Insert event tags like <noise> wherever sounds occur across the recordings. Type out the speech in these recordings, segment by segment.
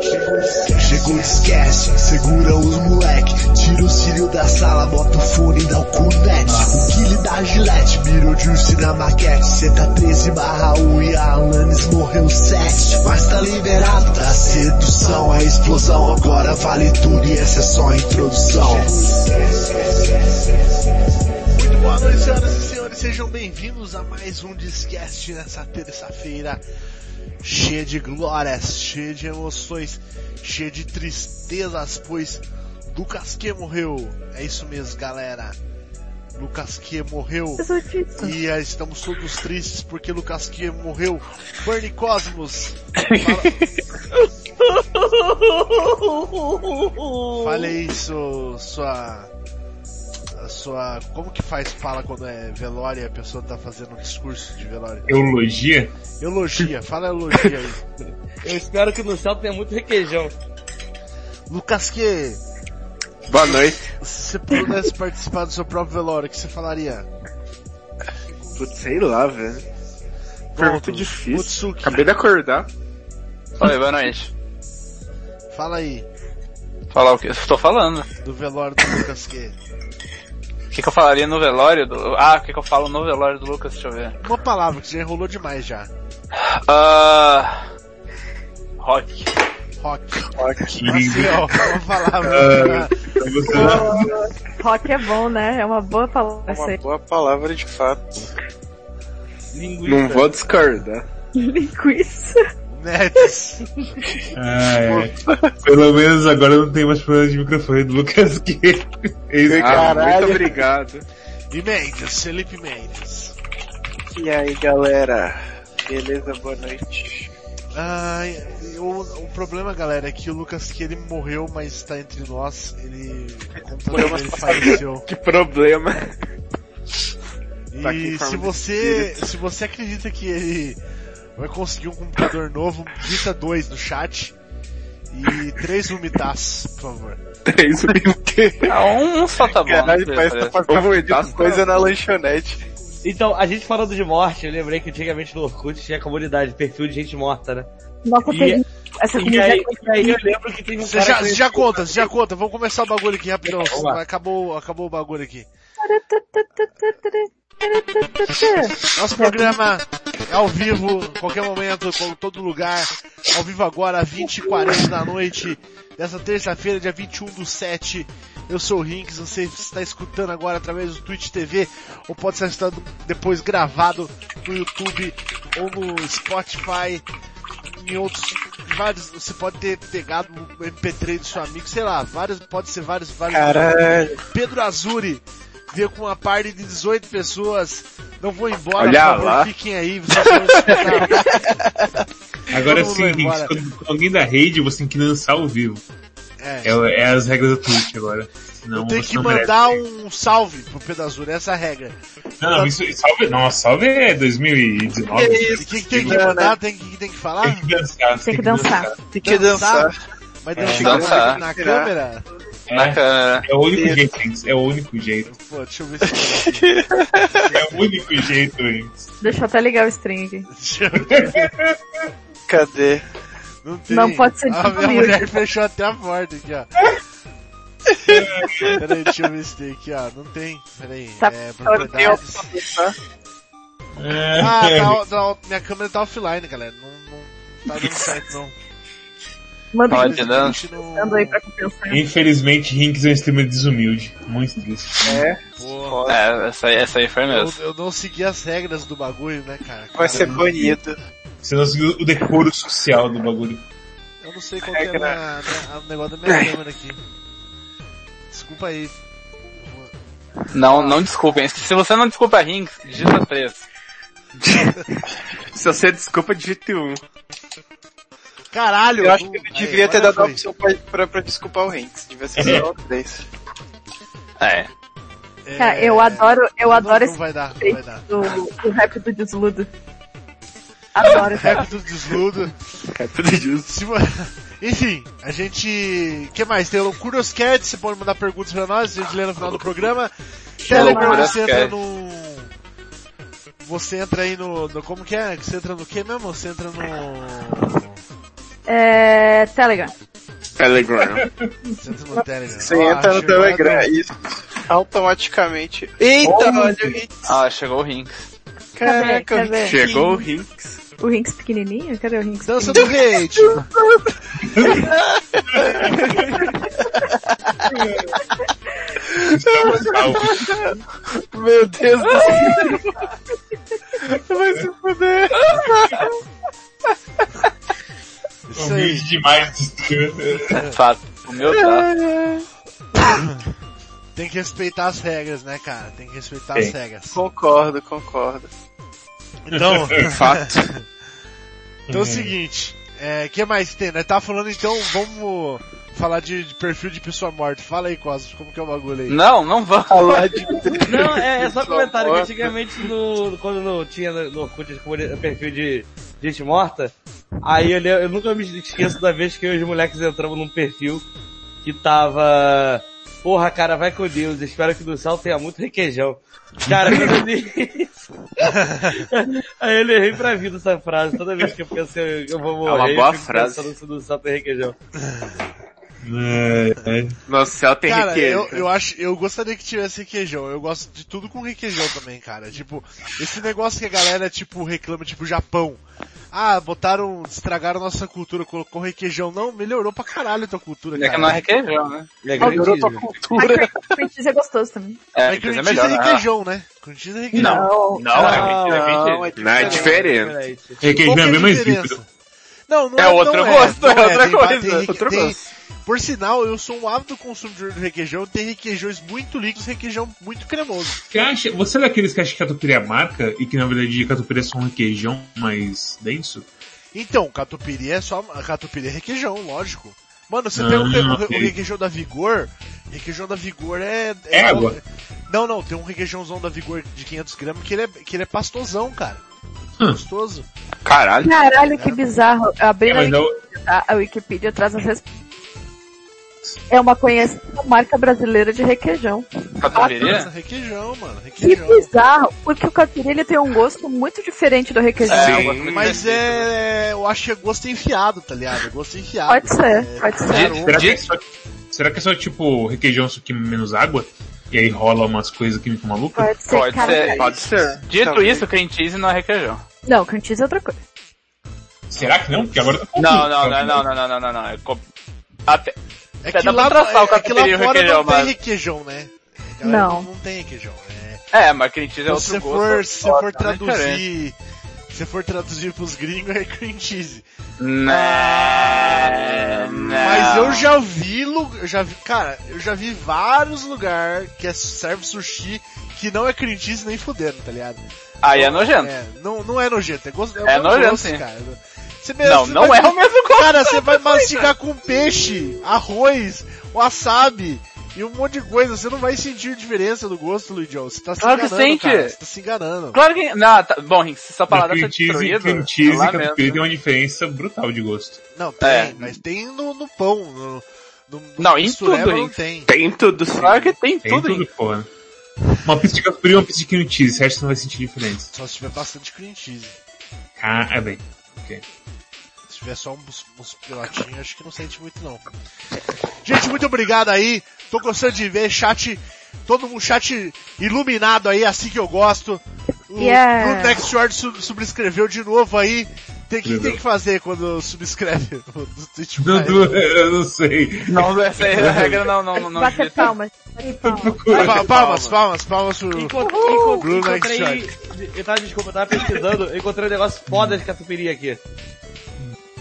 Chegou esquece, segura os moleque. Tira o cílio da sala, bota o fone e dá o cunete O Guile da Gillette, mirou Juice na maquete. Tá 13 barra 1 e a Alanis morreu 7 Mas tá liberado da sedução, a explosão Agora vale tudo e essa é só a introdução. Muito boa noite, senhoras e senhores, sejam bem-vindos a mais um Discast nessa terça-feira cheia de glórias, cheia de emoções, cheia de tristezas, pois Lucas Q morreu. É isso mesmo, galera. Lucas Q morreu. E uh, estamos todos tristes porque Lucas Q morreu. Bernie Cosmos. <laughs> Fala... Fale isso, sua sua. Como que faz fala quando é velório e a pessoa tá fazendo um discurso de velório? Eulogia? Eulogia, fala eulogia aí. <laughs> Eu espero que no céu tenha muito requeijão. Lucas que. Boa noite. Se você pudesse participar do seu próprio velório, o que você falaria? Putz, sei lá, velho. Pergunta difícil. Mutsuki. Acabei de acordar. Oi, boa noite. Fala aí. Falar o que? Estou falando. Do velório do Lucas que. O que, que, eu falaria no velório do... Ah, o que, que, eu falo no velório do Lucas? Deixa eu ver. Uma palavra que já enrolou demais já. Uh... Rock. Rock. Rock. Assim, ó, uma palavra. Uh, rock é bom, né? É uma boa palavra. Uma boa palavra de fato. Linguiça. Não vou discordar. <laughs> Linguiça. Nets. Ah, é. Pelo menos agora não tem mais problema de microfone do Lucas que ah, Muito obrigado. E Mendes, Felipe Mendes. E aí galera? Beleza, boa noite. Ah, o, o problema, galera, é que o Lucas que ele morreu, mas está entre nós. Ele, ele faleceu. Que problema. E se você, se você acredita que ele vai conseguir um computador novo, digita dois no chat. E três umitas, por favor. Três <laughs> umitas? Ah, um só tá bom. Caralho, parece que tá fazendo coisa na lanchonete. Então, a gente falando de morte, eu lembrei que antigamente no Orkut tinha comunidade, perfil de gente morta, né? Nossa, e, essa e aí, e aí eu lembro que tem um Você já, já conta, você já conta. Vamos começar o bagulho aqui rapidão. Acabou, acabou o bagulho aqui. Nosso programa é ao vivo, qualquer momento, em todo lugar. Ao vivo agora, 20 e 40 da noite, dessa terça-feira, dia 21 do 7. Eu sou o Rinks, você está escutando agora através do Twitch TV, ou pode estar escutando depois gravado no YouTube ou no Spotify. Em outros, vários, você pode ter pegado o MP3 do seu amigo, sei lá, vários, pode ser vários, vários. Caralho. Pedro Azuri, veio com uma party de 18 pessoas. Não vou embora, Olha por favor, lá. fiquem aí. Vocês vão escutar. <laughs> Agora vai Rinks, embora. quando alguém da rede, você tem que dançar ao vivo. É. É, é as regras da Twitch agora. Senão Eu tenho você que mandar merece. um salve pro Pedro Azuri, essa é a regra. Não, não, isso, salve, não, salve é 2019. Que E o que, que tem que mandar? Tem que, tem que falar? Tem que dançar. Tem que dançar. Tem que dançar. Mas É. dançar na Tirar. câmera? Na câmera. É o único jeito, Rinks, é o único jeito. Pô, deixa eu ver se. <laughs> É o único jeito, Rinks. Deixa eu até ligar o string aqui. Deixa eu ver. Cadê? Não tem. Não pode ser A minha mulher fechou até a porta aqui, ó. <laughs> Peraí, deixa eu ver se tem aqui, ó. Não tem. Peraí. Tá- É, propriedades. pra dançar. Ah, É, tá, tá, minha câmera tá offline, galera. Não, não tá dando certo, não. Manda aí pra compensar. Infelizmente, Rinks é um streamer desumilde. Muito triste. É, Porra. É, essa aí, essa aí foi Eu, mesmo. eu não segui as regras do bagulho, né, cara? vai ser banido. Você não seguiu o decoro social do bagulho. Eu não sei qual que é a minha- o negócio da minha <coughs> câmera aqui. Desculpa aí. Não, não desculpem. Se você não desculpa Rings, digita 3. <laughs> Se você desculpa, digite um. Caralho! Eu acho não- que eu aí, devia ter dado a opção pra, pra, pra desculpar o Hanks. Devia ser só <laughs> três. É. É, Cara, eu adoro, eu não- adoro não esse vai dar, não vai dar. do, do rap do desludo. Adoro. <laughs> Rap do desludo. Justo. Se vo- Enfim, a gente. O que mais? Tem o Curioscat, você pode mandar perguntas pra nós, a gente lê no final do programa. Telegram, você entra no. Você entra aí no, no. Como que é? Você entra no que mesmo? Você entra no. É. Telegram. Telegram. Você entra no Telegram. Você Ó, entra no chegou a Telegram do- e automaticamente. Eita, olha o Rinks. Ah, chegou o Rinks. Caraca, Cadê? Cadê? chegou o Rinks. O Rinks pequenininho? Cadê o Rinks? Dança do hate. <laughs> Meu Deus do céu. Vai se fuder. <laughs> Isso aí. Humilde demais. Fato. O meu tá. <coughs> Tem que respeitar as regras, né, cara? Tem que respeitar Tem. as regras. Concordo, concordo. Então, <laughs> Fato. <coughs> então é o seguinte. É, que mais tem? Nós tá falando então, vamos falar de, de perfil de pessoa morta. Fala aí, Cosmos, como que é o bagulho aí? Não, não vamos. Falar de... <laughs> Não, é, é só comentário que antigamente no, quando não tinha no, no comuni- perfil de gente morta, aí eu, eu nunca me esqueço da vez que eu e os moleques entramos num perfil que tava. Porra, cara, vai com Deus, espero que no sal tenha muito requeijão. Cara, quando eu li <laughs> aí eu errei pra vida essa frase. Toda vez que eu penso que eu, vou morrer, uma eu boa frase. pensando se no sal tem requeijão. É, é. Nosso céu tem Cara, riqueza. eu, eu acho, eu gostaria que tivesse requeijão. Eu gosto de tudo com requeijão também, cara. Tipo, esse negócio que a galera, tipo, reclama, tipo, Japão. Ah, botaram, estragaram nossa cultura, colocou requeijão. Não, melhorou pra caralho a tua cultura, É que cara. não é requeijão, né? É Melhorou tua grandíssimo. cultura. Cream cheese é gostoso também. É, cream cheese melhor, é né? requeijão, né? Cream cheese é requeijão. Não, Não, é não, é não, mentira. não é diferente. Diferente. Requeijão é a mais diferença? Não, não É é, outro não gosto, não é outra tem- coisa, tem- outro tem- gosto. Por sinal, eu sou um ávido consumidor de requeijão, tem requeijões muito líquidos, requeijão muito cremoso. Você, acha, você é daqueles que acha que catupiry é marca e que na verdade catupiry é só um requeijão mais denso? Então, catupiry é só, catupiry é requeijão, lógico. Mano, você Ah, tem um, o, ok. o requeijão da Vigor, requeijão da Vigor é... É água? Não, não, tem um requeijãozão da Vigor de 500 gramas que ele é, que ele é pastosão, cara. Hum. Gostoso. Caralho. Caralho, que bizarro. É, a mas é o, Wikipedia, tá? a Wikipedia traz as respostas. É uma conhecida marca brasileira de requeijão. Catupiry? Requeijão, mano, Que requeijão. bizarro, porque o catupiry tem um gosto muito diferente do requeijão. É, eu Mas é, eu acho que é gosto enfiado, tá ligado? É gosto enfiado. Pode ser, É, pode ser. será, que é será que é só tipo requeijão só que menos água? E aí rola umas coisas químicas malucas? Pode ser, Pode ser. Pode ser. Dito Talvez. isso, cream cheese não é requeijão. Não, cream cheese é outra coisa. Será que não? Porque agora eu tô Não, não, não, não, não, não, não, não, não. É co- Até, É Dá que pra lá, traçar o é, é que e o requeijão, não tem mas- requeijão, né? Galera Não. Não tem requeijão. É, é, mas cream cheese é outro se você gosto. for, se você foda, for né, diferente. traduzir, se você for traduzir pros gringos é cream cheese. Não, não. Mas eu já vi, eu já vi, cara, eu já vi vários lugares que é, serve sushi que não é cream cheese nem fudendo, tá ligado? Aí é nojento. É, não, não é nojento, é gosto, É mesmo nojento, sim. cara. Você Não, você não vai- é o mesmo gosto. Cara, você vai mastigar com peixe, arroz, wasabi e um monte de coisa. Você não vai sentir diferença do gosto, Luigião. Você tá se Claro que enganando, sente. cara. Você tá se enganando. Claro que. Não, tá, bom, Mas palavra tá destruída. cream cheese e catupiry tem uma diferença brutal de gosto. Não, tem, É. mas tem no, no pão. No, no, Não, em tudo, não tem. Tem tudo sim. Claro que tem Tem tudo, tudo, Rinks. porra. Uma pizza de catupiry e uma pizza de cream cheese, você acha que não vai sentir diferença? Só se tiver bastante cream cheese. Ah, é bem. Ok. Se tiver só uns, uns pilotinhos, acho que não sente muito não. Gente, muito obrigado aí. Tô gostando de ver chat, todo mundo chat iluminado aí, assim que eu gosto. O Yeah. Bruno Next Short sub subscreveu de novo aí. Tem que, tem que fazer quando subscreve <laughs> o do Twitch eu não sei. Não, essa é a regra não, não, não, ter. palmas. palmas. Pa- Palmas, palmas, palmas pro... Bruno encontrei. Eu tava, desculpa, eu tava pesquisando, eu encontrei um negócio foda de catupiry aqui.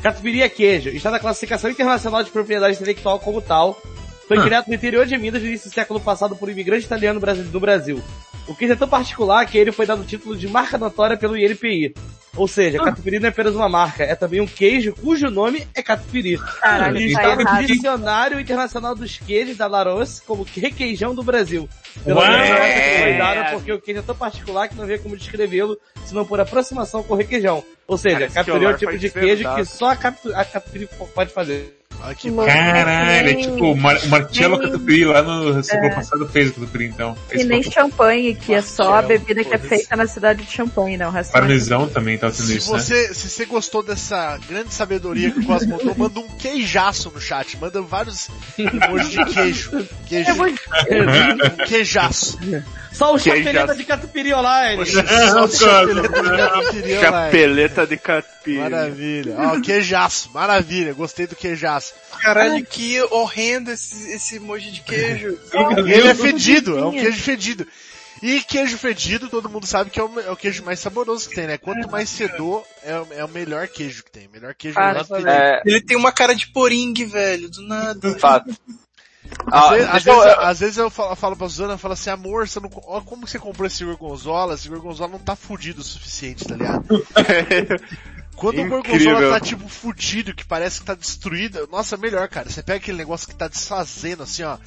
Catupiry é queijo, está na classificação internacional de propriedade intelectual como tal. Foi Ah. criado no interior de Minas no início do século passado por um imigrante italiano do Brasil. O queijo é tão particular que ele foi dado o título de marca notória pelo INPI. Ou seja, catupiry não é apenas uma marca, é também um queijo cujo nome é catupiry. Caralho, E tá está no errado. Dicionário Internacional dos Queijos da Larousse como requeijão do Brasil. Pelo Ué! menos que foi dada porque o queijo é tão particular que não havia como descrevê-lo, senão por aproximação com o requeijão. Ou seja, que catupiry é o um tipo de queijo desvendado. que só a, catu a catupiry pode fazer. Olha que. Caralho, é tipo o, Mar o Marcello Catupiry lá no século passado fez o Catupiry, então. E nem foi o champanhe, que é só a bebida que é feita na cidade de Champanhe, né? O resto é Parmesão também tá sendo Se isso, né? você, se você gostou dessa grande sabedoria que o Cosmo mandou, manda um queijaço no chat. Manda vários emojis de queijo. Queijo. Um queijaço. Só o chapeleta de catupiry online. Só de chapeleta de catupiry online. Chapeleta de capim. Maravilha. Ó, queijaço. Maravilha. Gostei do queijaço. Caralho, que horrendo esse, esse emoji de queijo. <laughs> Ele é fedido. É um queijo fedido. E queijo fedido, todo mundo sabe que é o, é o queijo mais saboroso que tem, né? Quanto mais fedor, é, o- é o melhor queijo que tem. Melhor queijo é. É, Ele tem uma cara de poringue, velho, do nada. fato. Às, Ah, vezes, às, eu- vezes, às vezes eu falo, falo pra Suzana, eu falo assim, amor, você não, ó, como que você comprou esse gorgonzola? Esse gorgonzola não tá fudido o suficiente, tá ligado? <laughs> Quando o Incrível. gorgonzola tá tipo fudido, que parece que tá destruído, nossa, melhor, cara. Você pega aquele negócio que tá desfazendo, assim, ó.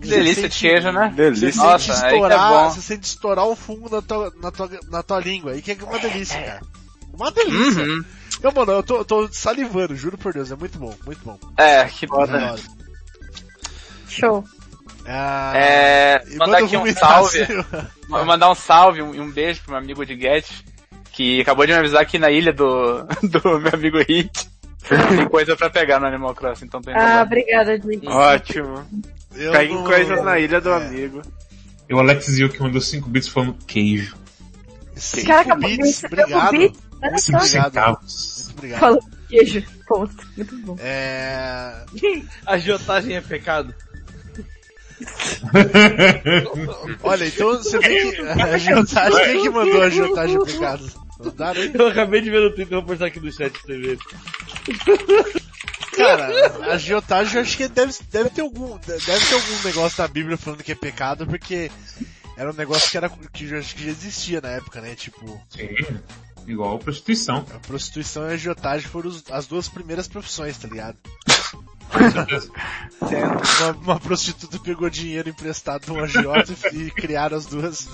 Que delícia de queijo, né? Você Delícia. sente Nossa, aí que é estourar, bom. você sente estourar o fungo na tua, na tua, na tua língua. Aí que é uma delícia, cara. Uma delícia. Uhum. Eu, mano, eu tô, eu tô salivando, juro por Deus, é muito bom, muito bom. É, que Adoro. Show. Ah, É, e mandar eu aqui um salve. assim, Vou mandar um salve e um, um beijo pro meu amigo de Get, que acabou de me avisar que na ilha do, <laughs> do meu amigo Rick tem coisa pra pegar no Animal Crossing, então tem Ah, obrigada, Dick. Ótimo. eu Peguem não- coisas na ilha do é. amigo. E o Alex Zio que mandou 5 bits falando queijo. Cinco Caraca, bits, cinco obrigado. bits, olha Muito só. obrigado. Centavos. Muito obrigado. Falou queijo. Ponto. Muito bom. É... Agiotagem é pecado. <laughs> Olha, então você vê que a agiotagem, quem que mandou a <laughs> agiotagem pro aí? Eu acabei de ver no Twitter, vou postar aqui no chat pra você ver. Cara, a agiotagem eu acho que deve, deve ter algum, deve ter algum negócio da Bíblia falando que é pecado, porque era um negócio que era, que eu acho que já existia na época, né? Tipo, Sim. Igual prostituição. a prostituição e a agiotagem foram as duas primeiras profissões, tá ligado? <laughs> Uma, uma prostituta pegou dinheiro emprestado de um agiota e criaram as duas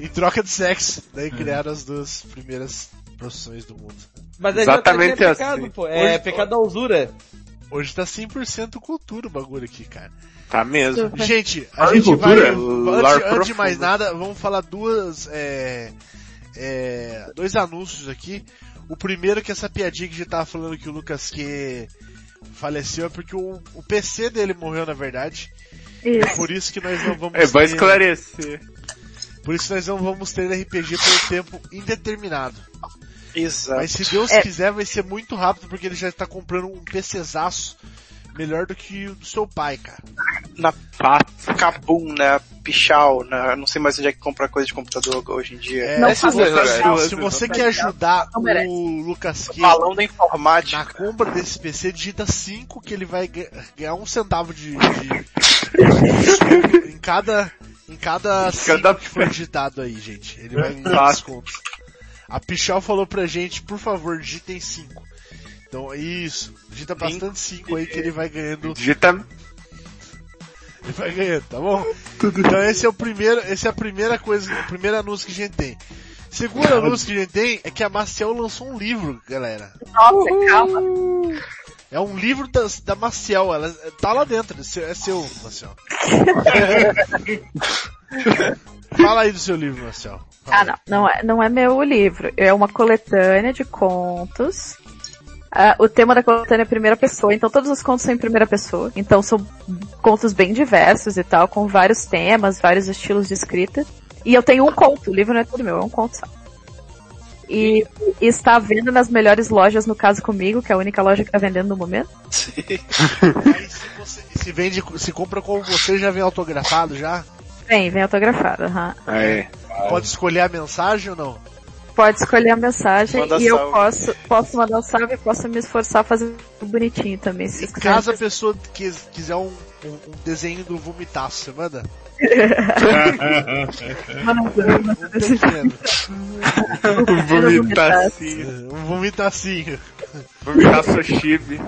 em troca de sexo. Daí criaram as duas primeiras profissões do mundo. Mas a Exatamente agiotagem é pecado, assim. pô. É Hoje- pecado da usura. Hoje tá 100% cultura o bagulho aqui, cara. Tá mesmo. Gente, a gente vai. cultura, lore Antes, antes de mais nada, vamos falar duas. É, é, dois anúncios aqui. O primeiro que essa piadinha que a gente tava falando que o Lucas que faleceu é porque o, o PC dele morreu na verdade. Isso. Por isso que nós não vamos É bom ter. esclarecer. Por isso que nós não vamos ter RPG por tempo indeterminado. Exato. Mas se Deus É. quiser vai ser muito rápido porque ele já está comprando um PCzaço melhor do que o do seu pai, cara. Na Kabum, na Pichau, na, não sei mais onde é que compra coisa de computador hoje em dia. É, Não se, você, isso, se você quer ajudar Não o Lucas informática. na compra desse PC, digita 5 que ele vai ga- ganhar um centavo de, de- <laughs> em cada em cada Cada- que for digitado aí, gente. Ele vai ganhar desconto. A Pichal falou pra gente, por favor, digitem 5. Então, isso. Digita bastante 5 aí que ele vai ganhando Digita ele vai ganhando, tá bom? Então esse é o primeiro, esse é a primeira coisa, o primeiro anúncio que a gente tem. Segundo anúncio que a gente tem é que a Maciel lançou um livro, galera. Nossa, calma. É um livro da, da Maciel, ela tá lá dentro, é seu, é seu Maciel. <laughs> Fala aí do seu livro, Marcel. Fala Ah, não. Não é, não é meu livro. É uma coletânea de contos. Ah, o tema da coletânea é primeira pessoa, então todos os contos são em primeira pessoa. Então são contos bem diversos e tal, com vários temas, vários estilos de escrita. E eu tenho um conto, o livro não é todo meu, é um conto só. E, e está à venda nas melhores lojas, no caso comigo, que é a única loja que está vendendo no momento. Aí se, você, se vende, se compra com você, já vem autografado já? Vem, vem autografado. aham. Aí. Pode escolher a mensagem ou não? Pode escolher a mensagem Manda e eu salve. posso, posso mandar um salve e posso me esforçar a fazer bonitinho também, se caso a pessoa quis- quiser um, um, um desenho do vomitaço, você manda? <laughs> Um <laughs> Um. Vomitacinho. Um vomitacinho. Vomitar seu chibi.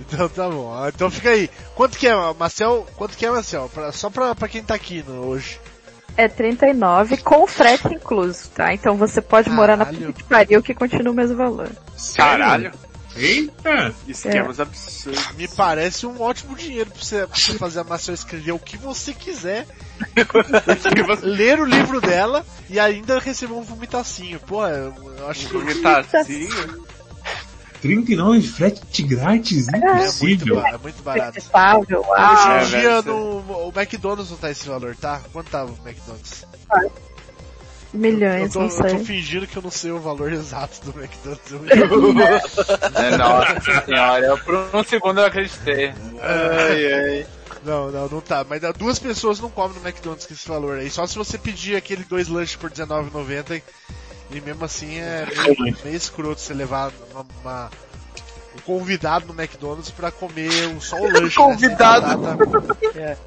Então tá bom. Então fica aí. Quanto que é, Marcel? Quanto que é, Marcel? Pra- só pra, pra quem tá aqui no, hoje. É 39 com frete incluso, tá? Então você pode morar na Caralho. puta que pariu que continua o mesmo valor. Caralho. Eita! Esquemas absurdos. Me parece um ótimo dinheiro pra você, pra você fazer a maçã escrever o que você quiser, <laughs> ler o livro dela e ainda receber um vomitacinho. Pô, eu, eu acho que Vomitacinho. 39 frete grátis? é muito, Impossível. ba- é muito barato. Hoje em É, dia velho, no, o McDonald's não tá esse valor, tá? Quanto tava o McDonald's? Eu Milhões, tô, não eu tô sei. fingindo que eu não sei o valor exato do McDonald's. Eu- <laughs> É, Nossa senhora, eu, por um segundo eu acreditei. Ai, ai. não, não, não tá. Mas dá- duas pessoas não comem no McDonald's com esse valor aí. Só se você pedir aquele dois lanches por R$19,90 e mesmo assim é meio, meio escroto você levar uma, uma- um convidado no McDonald's pra comer um- só o lanche. <laughs> Convidado. Né? Sem batata.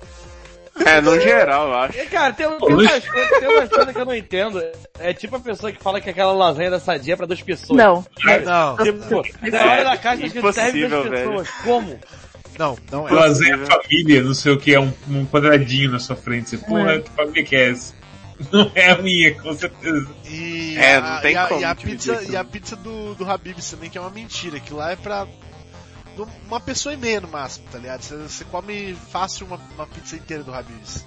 É, no geral, eu acho. E, Cara, tem, tem, umas coisas, tem umas coisas que eu não entendo. É tipo a pessoa que fala que aquela lasanha da sadia é pra duas pessoas. Não. Não, Tipo, na hora da caixa que serve duas velho. pessoas. Como? não, não é. Lasanha família, não sei o que, é um, um quadradinho na sua frente. Você, porra, que família que é essa? <laughs> Não é a minha, com certeza. E É, a, não tem e a, como e a pizza, e a pizza do, do Habib's também, que é uma mentira, que lá é pra uma pessoa e meia no máximo, tá ligado? Você, você come fácil uma, uma pizza inteira do Habib's.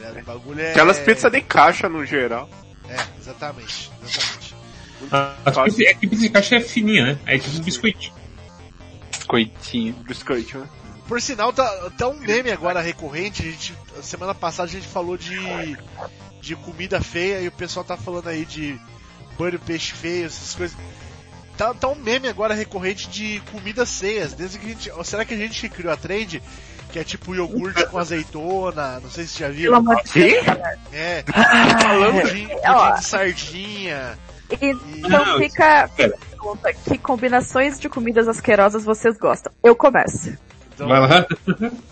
Tá? O bagulho é... Aquelas pizzas de caixa no geral. É, exatamente, exatamente. A, a pizza, é que pizza de caixa é fininha, né? É tipo um biscoitinho. Coitinho. Biscoito, né? Por sinal, tá, tá um meme agora recorrente, a gente, semana passada a gente falou de, de comida feia e o pessoal tá falando aí de banho peixe feio, essas coisas. Tá, tá um meme agora recorrente de comidas feias, desde que a gente, será que a gente que criou a trend? Que é tipo iogurte com azeitona, não sei se você já viu. Pelo amor de Deus. É, Ah, pudim, ó. pudim de sardinha. Então Não, fica pergunta, que combinações de comidas asquerosas vocês gostam? Eu começo. Então, Vai lá.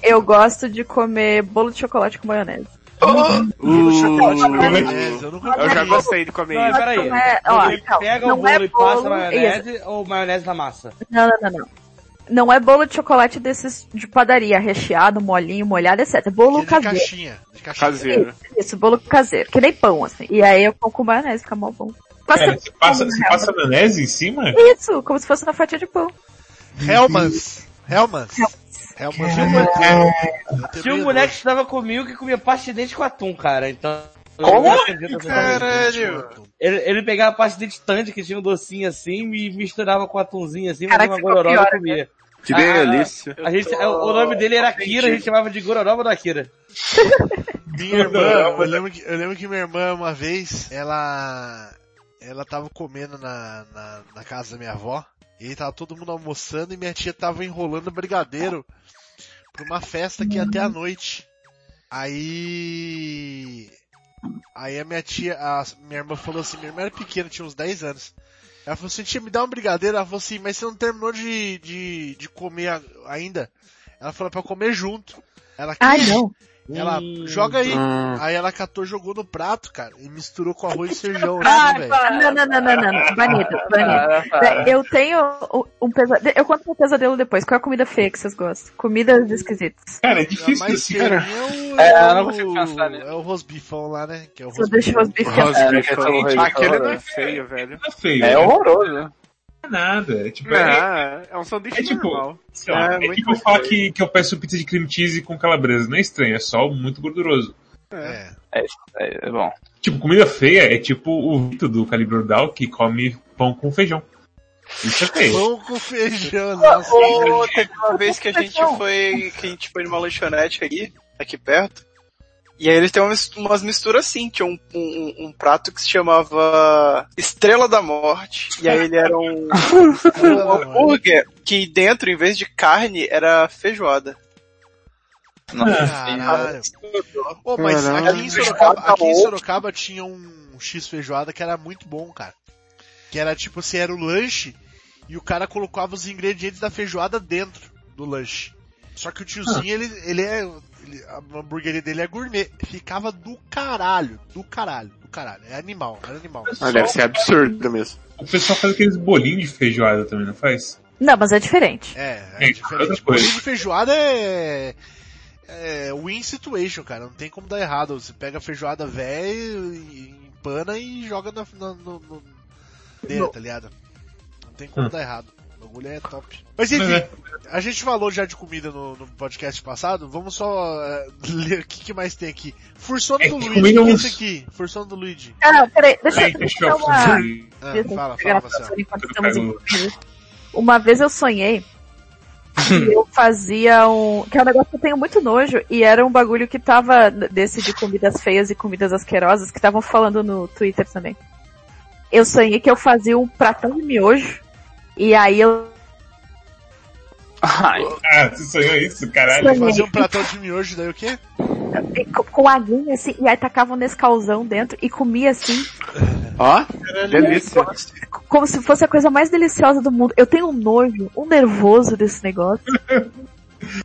Eu gosto de comer bolo de chocolate com maionese. Bolo com Uh, maionese, eu nunca Eu já gostei de comer Não, isso. peraí. Não é- ó, calma, pega não o bolo é e passa bolo- maionese ou maionese na massa? Não, não, não, não. Não é bolo de chocolate desses de padaria, recheado, molinho, molhado, etc. Bolo é de caseiro. caixinha, de caixinha. Caseiro. Isso, isso, bolo caseiro. Que nem pão, assim. E aí eu como com maionese, fica mó bom. Passa Cara, você passa, pão, você passa maionese em cima? Isso, como se fosse uma fatia de pão. Hellmans. Hellmans. Hellmans eu vou ter. Eu tenho Tinha um moleque que estudava comigo que comia pasta de dente com atum, cara. Então. Como? Caralho. Ele, ele pegava pasta de dente tande que tinha um docinho assim e misturava com atumzinho assim, fazia uma gororoba e comia. Que Ah, delícia. A gente, o nome dele era Akira, a gente chamava de gororoba do Akira. Minha irmã, eu lembro, que, eu lembro que minha irmã, uma vez, ela. Ela tava comendo na, na, na casa da minha avó. E aí tava todo mundo almoçando e minha tia tava enrolando brigadeiro pra uma festa que ia até a noite. Aí. Aí a minha tia, a minha irmã falou assim, minha irmã era pequena, tinha uns 10 anos. Ela falou assim, tia, me dá um brigadeiro. Ela falou assim, mas você não terminou de, de, de comer ainda? Ela falou pra eu comer junto. Ela, Ai, "Que?" não. Ela, Hum. joga aí. Hum. Aí ela catou, jogou no prato, cara, e misturou com arroz e <laughs> feijão, Ah, assim, velho. não, não, não, não, não, não. Banido, banido. Eu tenho um- um pesadelo. Eu conto meu pesadelo depois. Qual é a comida feia que vocês gostam? Comidas esquisitas. Cara, é difícil mais assim, cara. é o, É, é eu não o- pensar nisso. é o rosbifão lá, né? Que é o Só deixa os rosbifão. É, é horrível, Aquele não é feio, velho. É. É né? É nada. É tipo, Não, é, é um sanduíche é tipo, normal. sei lá, É, é, tipo eu falar que, que eu peço pizza de cream cheese com calabresa. Não é estranho, é só muito gorduroso. É. É, é bom. Tipo, comida feia é tipo o Vitor do Calibre Ordal que come pão com feijão. Isso é feio. Pão com feijão, nossa. Ô, teve uma vez que a gente foi, que a gente foi numa lanchonete aqui, aqui perto, e aí eles têm umas, umas misturas assim, tinha um, um, um prato que se chamava Estrela da Morte, e aí ele era um, <laughs> um hambúrguer que dentro, em vez de carne, era feijoada. Nossa Caralho. Ô, mas aqui em, Sorocaba, aqui em Sorocaba tinha um X feijoada que era muito bom, cara. Que era tipo assim, era o lanche e o cara colocava os ingredientes da feijoada dentro do lanche. Só que o tiozinho, ele, ele é. Ele- a hamburgueria dele é gourmet. Ficava do caralho, do caralho, do caralho. É animal, era animal. Ah, deve ser absurdo mesmo. O pessoal faz aqueles bolinhos de feijoada também, não faz? Não, mas é diferente. É, É, é outra diferente. coisa. Bolinho de feijoada é. É win situation, cara. Não tem como dar errado. Você pega a feijoada velha, e empana e joga na, na- no, no, dentro, tá ligado? Não tem como Hum. dar errado. O bagulho é top. Mas enfim, é. a gente falou já de comida no, no podcast passado, vamos só eh, <laughs> ler o que, que mais tem aqui. Fursono É do Luigi, é uns- esse aqui? Fursono do Luigi. Ah, peraí, deixa Aí, eu fechou. dar uma... Ah, Deixa eu fala, fala, Eu. Uma vez eu sonhei que eu fazia um. Que é um negócio que eu tenho muito nojo, e era um bagulho que tava desse de comidas feias e comidas asquerosas, que estavam falando no Twitter também. Eu sonhei que eu fazia um pratão de miojo, e aí eu. Ai, Ah, você sonhou isso, caralho? Sonhei. Fazer um platão de miojo, daí o quê? e com- Com aguinha assim, e aí tacava um Nescauzão dentro e comia assim, Ó, delícia. como se fosse a coisa mais deliciosa do mundo. Eu tenho um nojo, um nervoso desse negócio. <laughs>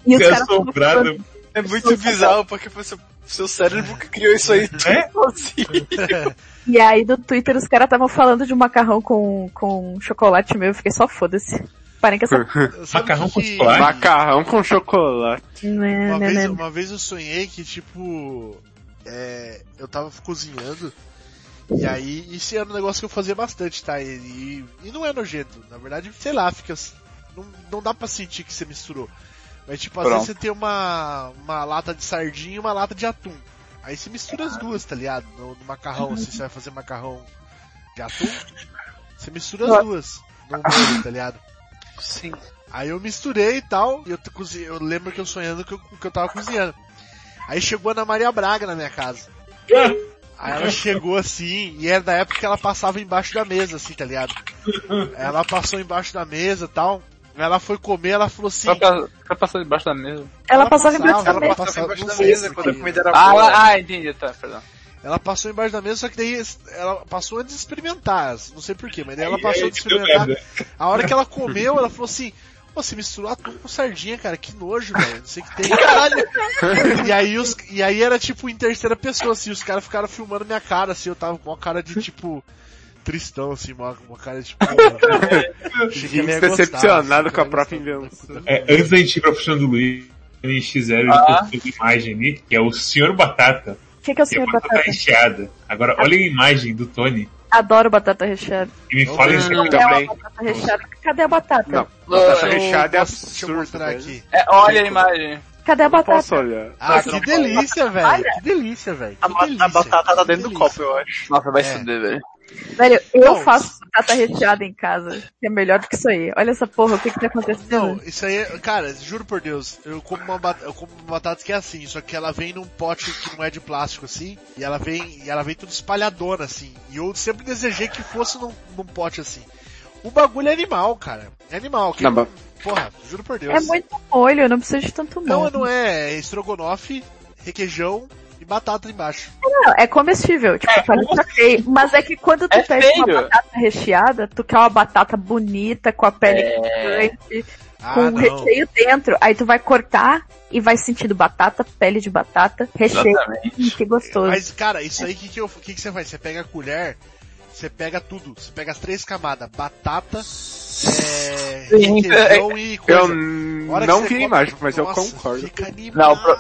E os Você é caras. É muito bizarro, porque foi seu, seu cérebro que criou isso aí. É? <laughs> Assim. <laughs> E aí no Twitter os caras estavam falando de um macarrão com, com chocolate meu, eu fiquei só foda-se. Parem com essa. <laughs> Macarrão que com que- chocolate? Macarrão com chocolate. Né, Uma né, vez, né. uma vez eu sonhei que, tipo, é, eu tava cozinhando, e aí, isso era um negócio que eu fazia bastante, tá? E, e, e não é nojento, na verdade, sei lá, fica, não, não dá pra sentir que você misturou. Mas, tipo, às Pronto. vezes você tem uma, uma lata de sardinha e uma lata de atum. Aí você mistura as duas, tá ligado? No, no macarrão, assim, você vai fazer macarrão de atum, você mistura as duas no molho, tá ligado? Sim. Aí eu misturei e tal, e eu, t- cozi- eu lembro que eu sonhando que eu, que eu tava cozinhando. Aí chegou a Ana Maria Braga na minha casa. Aí ela chegou assim, e era da época que ela passava embaixo da mesa, assim, tá ligado? Ela passou embaixo da mesa e tal. Ela foi comer, ela falou assim. só passou debaixo da mesa. Ela passava embaixo da ela mesa. passava- embaixo não da mesa quando a comida era Ah, boa. ah, entendi, tá, perdão. Ela passou embaixo da mesa, só que daí ela passou antes de experimentar. Não sei porquê, mas daí ela passou aí de experimentar. A hora que ela comeu, ela falou assim, Pô, você misturou atum com sardinha, cara, que nojo, velho. Não sei o que tem. Caralho. E aí, os, e aí era tipo em terceira pessoa, assim, os caras ficaram filmando minha cara, assim, eu tava com uma cara de tipo. Tristão, assim, uma, uma cara <laughs> de ia gostar, decepcionado assim, com a própria gostar. invenção. É, antes da gente ir pra função do Luiz, NX0 ele Ah. uma imagem ali, que é o Senhor Batata, O que, que é o é senhor batata batata? recheada. Agora, olha a imagem do Tony Adoro batata recheada. e me fala Hum, É também. batata recheada. Cadê a batata? Não, batata Eu recheada é eu absurdo, mostrar velho. aqui. É, olha a imagem. Cadê a batata? posso olhar. Ah, que delícia, velho. Que delícia, velho. A, a batata tá dentro do copo, eu acho. Nossa, vai É. se fuder, velho. Velho, eu Não, faço batata recheada em casa. Que é melhor do que isso aí. Olha essa porra, o que que tá acontecendo? Não, isso aí, é- cara, juro por Deus, eu como uma batata, eu como uma batata que é assim, só que ela vem num pote que não é de plástico assim, e ela vem, e ela vem tudo espalhadona assim. E eu sempre desejei que fosse num, num pote assim. O bagulho é animal, cara. É animal. Que Não, mas- Porra, juro por Deus. É muito molho, não precisa de tanto Não, molho. não é, é estrogonofe, requeijão batata embaixo. Não, é comestível, tipo, É. Mas é que quando tu É pede uma batata recheada, tu quer uma batata bonita, com a pele É. crocante, Ah, com um não. recheio dentro. Aí tu vai cortar e vai sentindo batata, pele de batata, recheio. Que gostoso. Mas, cara, isso aí, o que, que, eu- que, que você faz? Você pega a colher, você pega tudo. Você pega as três camadas. Batata, é, Sim. requeijão e coisa. Eu não vi imagem, mas eu Nossa, concordo. Fica animal, Não, pro-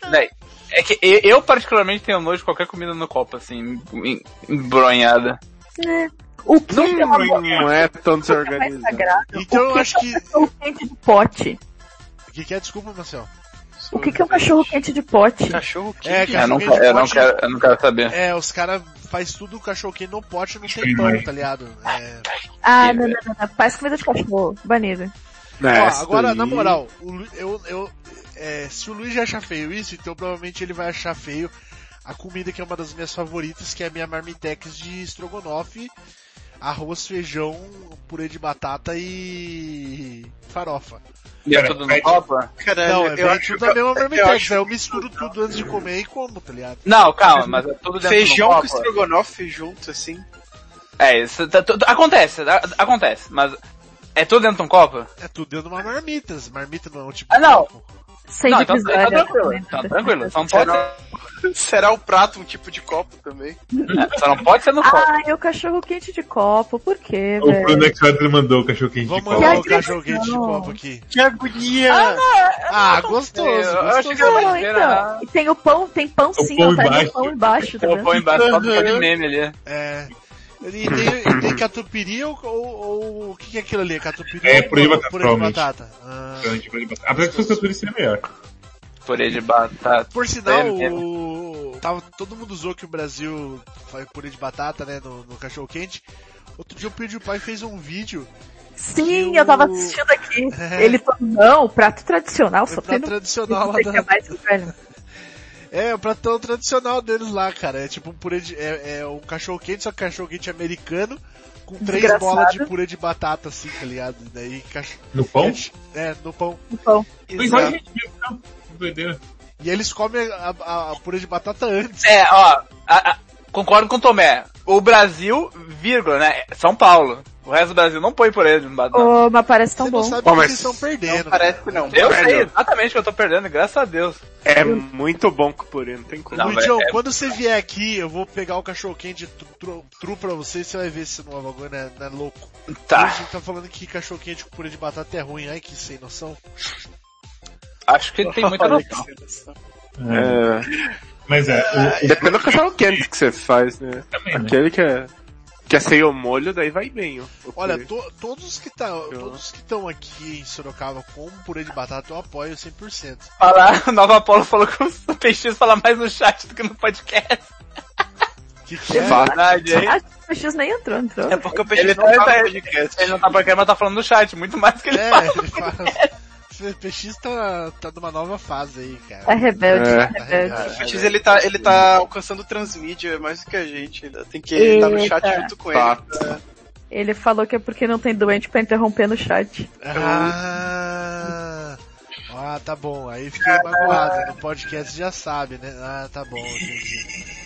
cara. É que eu, particularmente tenho nojo de qualquer comida no copo, assim, em- embronhada. É. O que Não, é uma boa não é tão desorganizado. sagrada? Então o eu que acho que... é um cachorro quente de pote? O que, que é? Desculpa, Marcel. O que, que é um cachorro quente de pote? Cachorro quente. É, Eu cachorro não, quente de eu não pote. quero, eu não quero saber. É, os caras faz tudo cachorro quente no pote não tem pão, tá ligado? É... Ah, não, não, não, não. Faz comida de cachorro. Banido. Ó, Essa agora, aí- na moral, o eu, eu, é, se o Luiz já achar feio isso, então provavelmente ele vai achar feio a comida que é uma das minhas favoritas, que é a minha marmitex de estrogonofe, arroz, feijão, purê de batata e farofa. E é Cara, tudo no pede- copo? Caralho, Não, é eu acho tudo da mesma eu marmitex, acho aí eu misturo tudo antes de comer e como, tá ligado? Não, calma, mas é tudo dentro feijão com estrogonofe junto, assim. É, isso tá- tu- tu- acontece, a- acontece, mas é tudo dentro de um copo? É tudo dentro de uma marmita, marmita não é um tipo Ah, não. de copo. Sem não, então, divisória. tranquilo, também, então né? tranquilo, só não pode ser, <laughs> Será o prato um tipo de copo também? <laughs> é, só não pode ser no copo. Ah, é o cachorro quente de copo. Por quê, O Bruno? Exato mandou o cachorro quente de Vamos copo. mandar o Que cachorro quente de copo aqui. Que agonia! Ah, gostoso, Eu acho que gostoso. eu- Não, então. E tem o pão, tem pão sim, pão tá embaixo. o pão embaixo, tá Eu vendo? vou embaixo só do de meme ali. É, Ele tem, tem <coughs> catupiry ou, ou, ou o que, que é aquilo ali? É catupiry É, ou purê de batata, purê de batata? Ah. Apesar que se fosse catupiry seria melhor. Purê de batata. por sinal, É o... Tava, todo mundo usou que o Brasil faz purê de batata, né, no, no cachorro quente. Outro dia o PewDiePie fez um vídeo Sim, E eu tava o- assistindo aqui. É. <laughs> Ele falou, não, prato tradicional, só o tem prato no... tradicional lá sei o que é da... mais velho. É, o pratão tradicional deles lá, cara. É tipo um purê de... É, é um cachorro quente, só que cachorro quente americano, com três Desgraçado. bolas de purê de batata, assim, tá ligado? E daí, cachorro... No pão? É, no pão. Mas olha, gente, não. Que doideira. E eles comem a, a- a purê de batata antes. É, ó, a- a- concordo com o Tomé. O Brasil, vírgula, né? São Paulo. O resto do Brasil não põe por ele no batata. oh, mas parece tão Você não bom. sabe Pô, que mas eles estão perdendo. Não parece que não. Eu sei exatamente que eu tô perdendo, graças a Deus. É muito bom com purê, não tem como. Não, Luigião, é- quando você vier aqui, eu vou pegar o cachorro quente tru, tru, tru pra você e você vai ver se não é bagulho, né? Não é louco. Tá, Hoje tá falando que cachorro quente com purê de batata é ruim, ai que sem noção. acho que tem muita noção. que. É, Mas é, o, depende do cachorro quente que você faz, né? também, né? Aquele que é, que é sem o molho, daí vai bem. O Olha, to- todos que tá, todos que estão aqui em Sorocaba com purê de batata eu apoio 100%. Falar, o Nova Apolo falou que o PX fala mais no chat do que no podcast. Que que é? Verdade, hein? O PX nem entrou, entrou. É porque o peixe Ele não tá- tá tá- no podcast. Ele não tá porque mas tá falando no chat, muito mais que ele É, fala. ele fala. O PX tá, tá numa nova fase aí, cara. É rebelde, É. é rebelde. O Peixe, ele tá, ele tá alcançando transmídia mais do que a gente. Ainda tem que estar no chat Eita. junto com Tá. ele. Ele falou que é porque não tem doente pra interromper no chat. Ah, ah, tá bom. Aí fiquei magoado. No podcast já sabe, né? Ah, tá bom, entendi.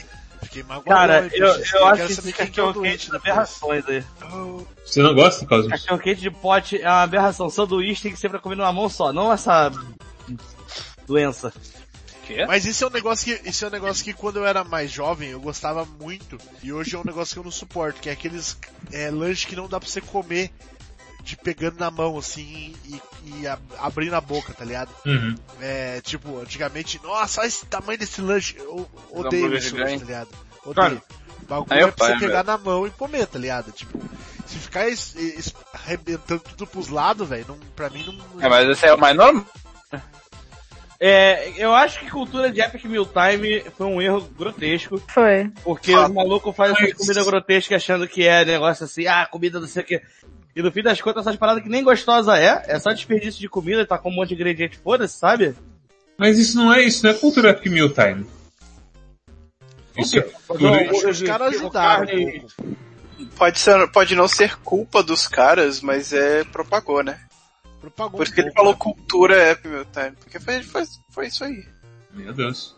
Fiquei magoado. Cara, hein, eu, PX? eu acho que esse é cachorro quente é depois. aberrações aí. Você não gosta, Cosmos? Cachorro quente de pote é uma aberração. Sanduíche tem que ser pra comer numa mão só, não essa doença. Mas isso é um negócio que isso é um negócio que quando eu era mais jovem eu gostava muito e hoje é um negócio que eu não suporto, que é aqueles é, lanches que não dá pra você comer de pegando na mão assim e, e a- abrindo a boca, tá ligado? Uhum. É, tipo, antigamente, nossa, olha esse tamanho desse lanche, eu odeio esse lanche, tá ligado? Odeio. O bagulho aí é pra você pegar na mão e comer, tá ligado? Tipo, se ficar es- es- arrebentando tudo pros lados, velho, não, pra mim não... É, mas esse é o mais normal. É, eu acho que cultura de Epic Meal Time foi um erro grotesco, Foi. porque Ah. os malucos fazem essas comidas grotescas achando que é negócio assim, ah, comida não sei o que. E no fim das contas, essas paradas que nem gostosa é, é só desperdício de comida, tá com um monte de ingrediente, foda-se, sabe? Mas isso não é isso, não é cultura Epic Meal Time. Isso é cultura... os caras ajudaram carne-. Pode, ser, pode não ser culpa dos caras, mas é propagou, né? Propagou Por isso um que ele falou né? cultura Happy Meal Time. Porque foi, foi, foi isso aí. Meu Deus.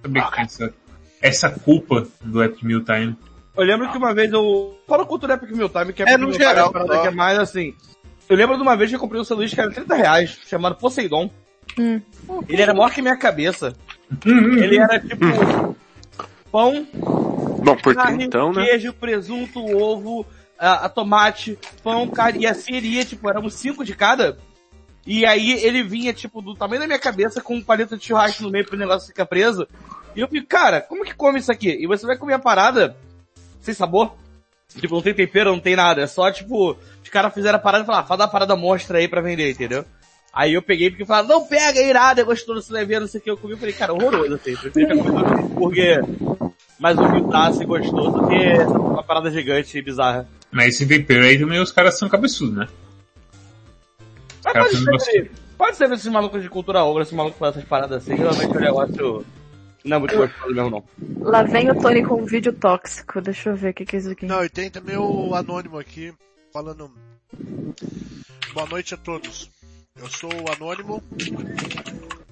Sabia que tem essa, essa culpa do Epic Meal Time. Eu lembro que uma vez eu. Fala cultura Epic Meal Time, que é, É, no geral, Time, que é mais assim. Eu lembro de uma vez que eu comprei um sanduíche que era 30 reais, chamado Poseidon. Hum. Ele era maior que minha cabeça. Ele era tipo pão, Bom, por carne, então, né? queijo, presunto, ovo, a, a tomate, pão, carne, e assim ele ia, tipo, éramos cinco de cada. E aí ele vinha, tipo, do tamanho da minha cabeça com um palito de churrasco no meio pro negócio ficar preso. E eu fico, cara, como que come isso aqui? E você vai comer a parada sem sabor? Tipo, não tem tempero, não tem nada. É só, tipo, os caras fizeram a parada e falaram, ah, faz uma parada monstra aí pra vender, entendeu? Aí eu peguei porque falaram, não pega, é é gostoso, você vai ver, não sei o que. Eu comi e falei, cara, horroroso, assim. Prefiro que um hambúrguer mais humildaço e gostoso do que uma parada gigante e bizarra. Mas esse tempero aí também os caras são cabeçudos, né? Mas pode ser, pode ser esses malucos de cultura ogra, esses malucos que fazem essas paradas assim, geralmente o negócio não é muito gostoso mesmo não. Lá vem o Tony com um vídeo tóxico. Deixa eu ver o que, que é isso aqui. Não, e tem também o anônimo aqui falando. Boa noite a todos. Eu sou o anônimo.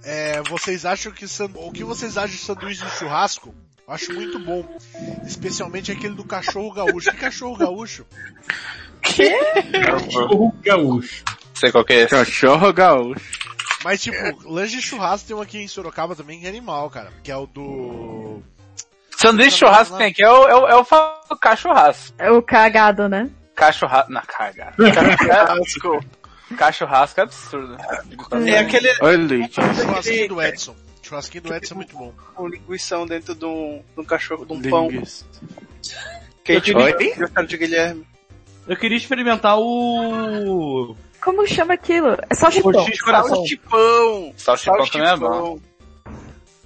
É, vocês acham que san- o que vocês acham de sanduíche de churrasco? Eu acho muito bom, especialmente aquele do cachorro gaúcho. Que cachorro gaúcho? Cachorro gaúcho. sei qual que é esse. Cachorro gaúcho. Mas tipo, lanche de churrasco tem um aqui em Sorocaba também que é animal, cara. Que é o do Sanduíche de churrasco que tem aqui é o, é o, é o o cachorrasco. É o cagado, né? Cachorrasco. Na caga. Cachorrasco. Cachorrasco é absurdo. É aquele Olha, churrasquinho do Edson. Churrasquinho do Edson é muito bom. com linguição dentro de um, de um cachorro, de um pão. Queria- aniversário de Guilherme. Eu queria experimentar o... Como chama aquilo? É salchipão. Salchipão! Salchipão também é bom.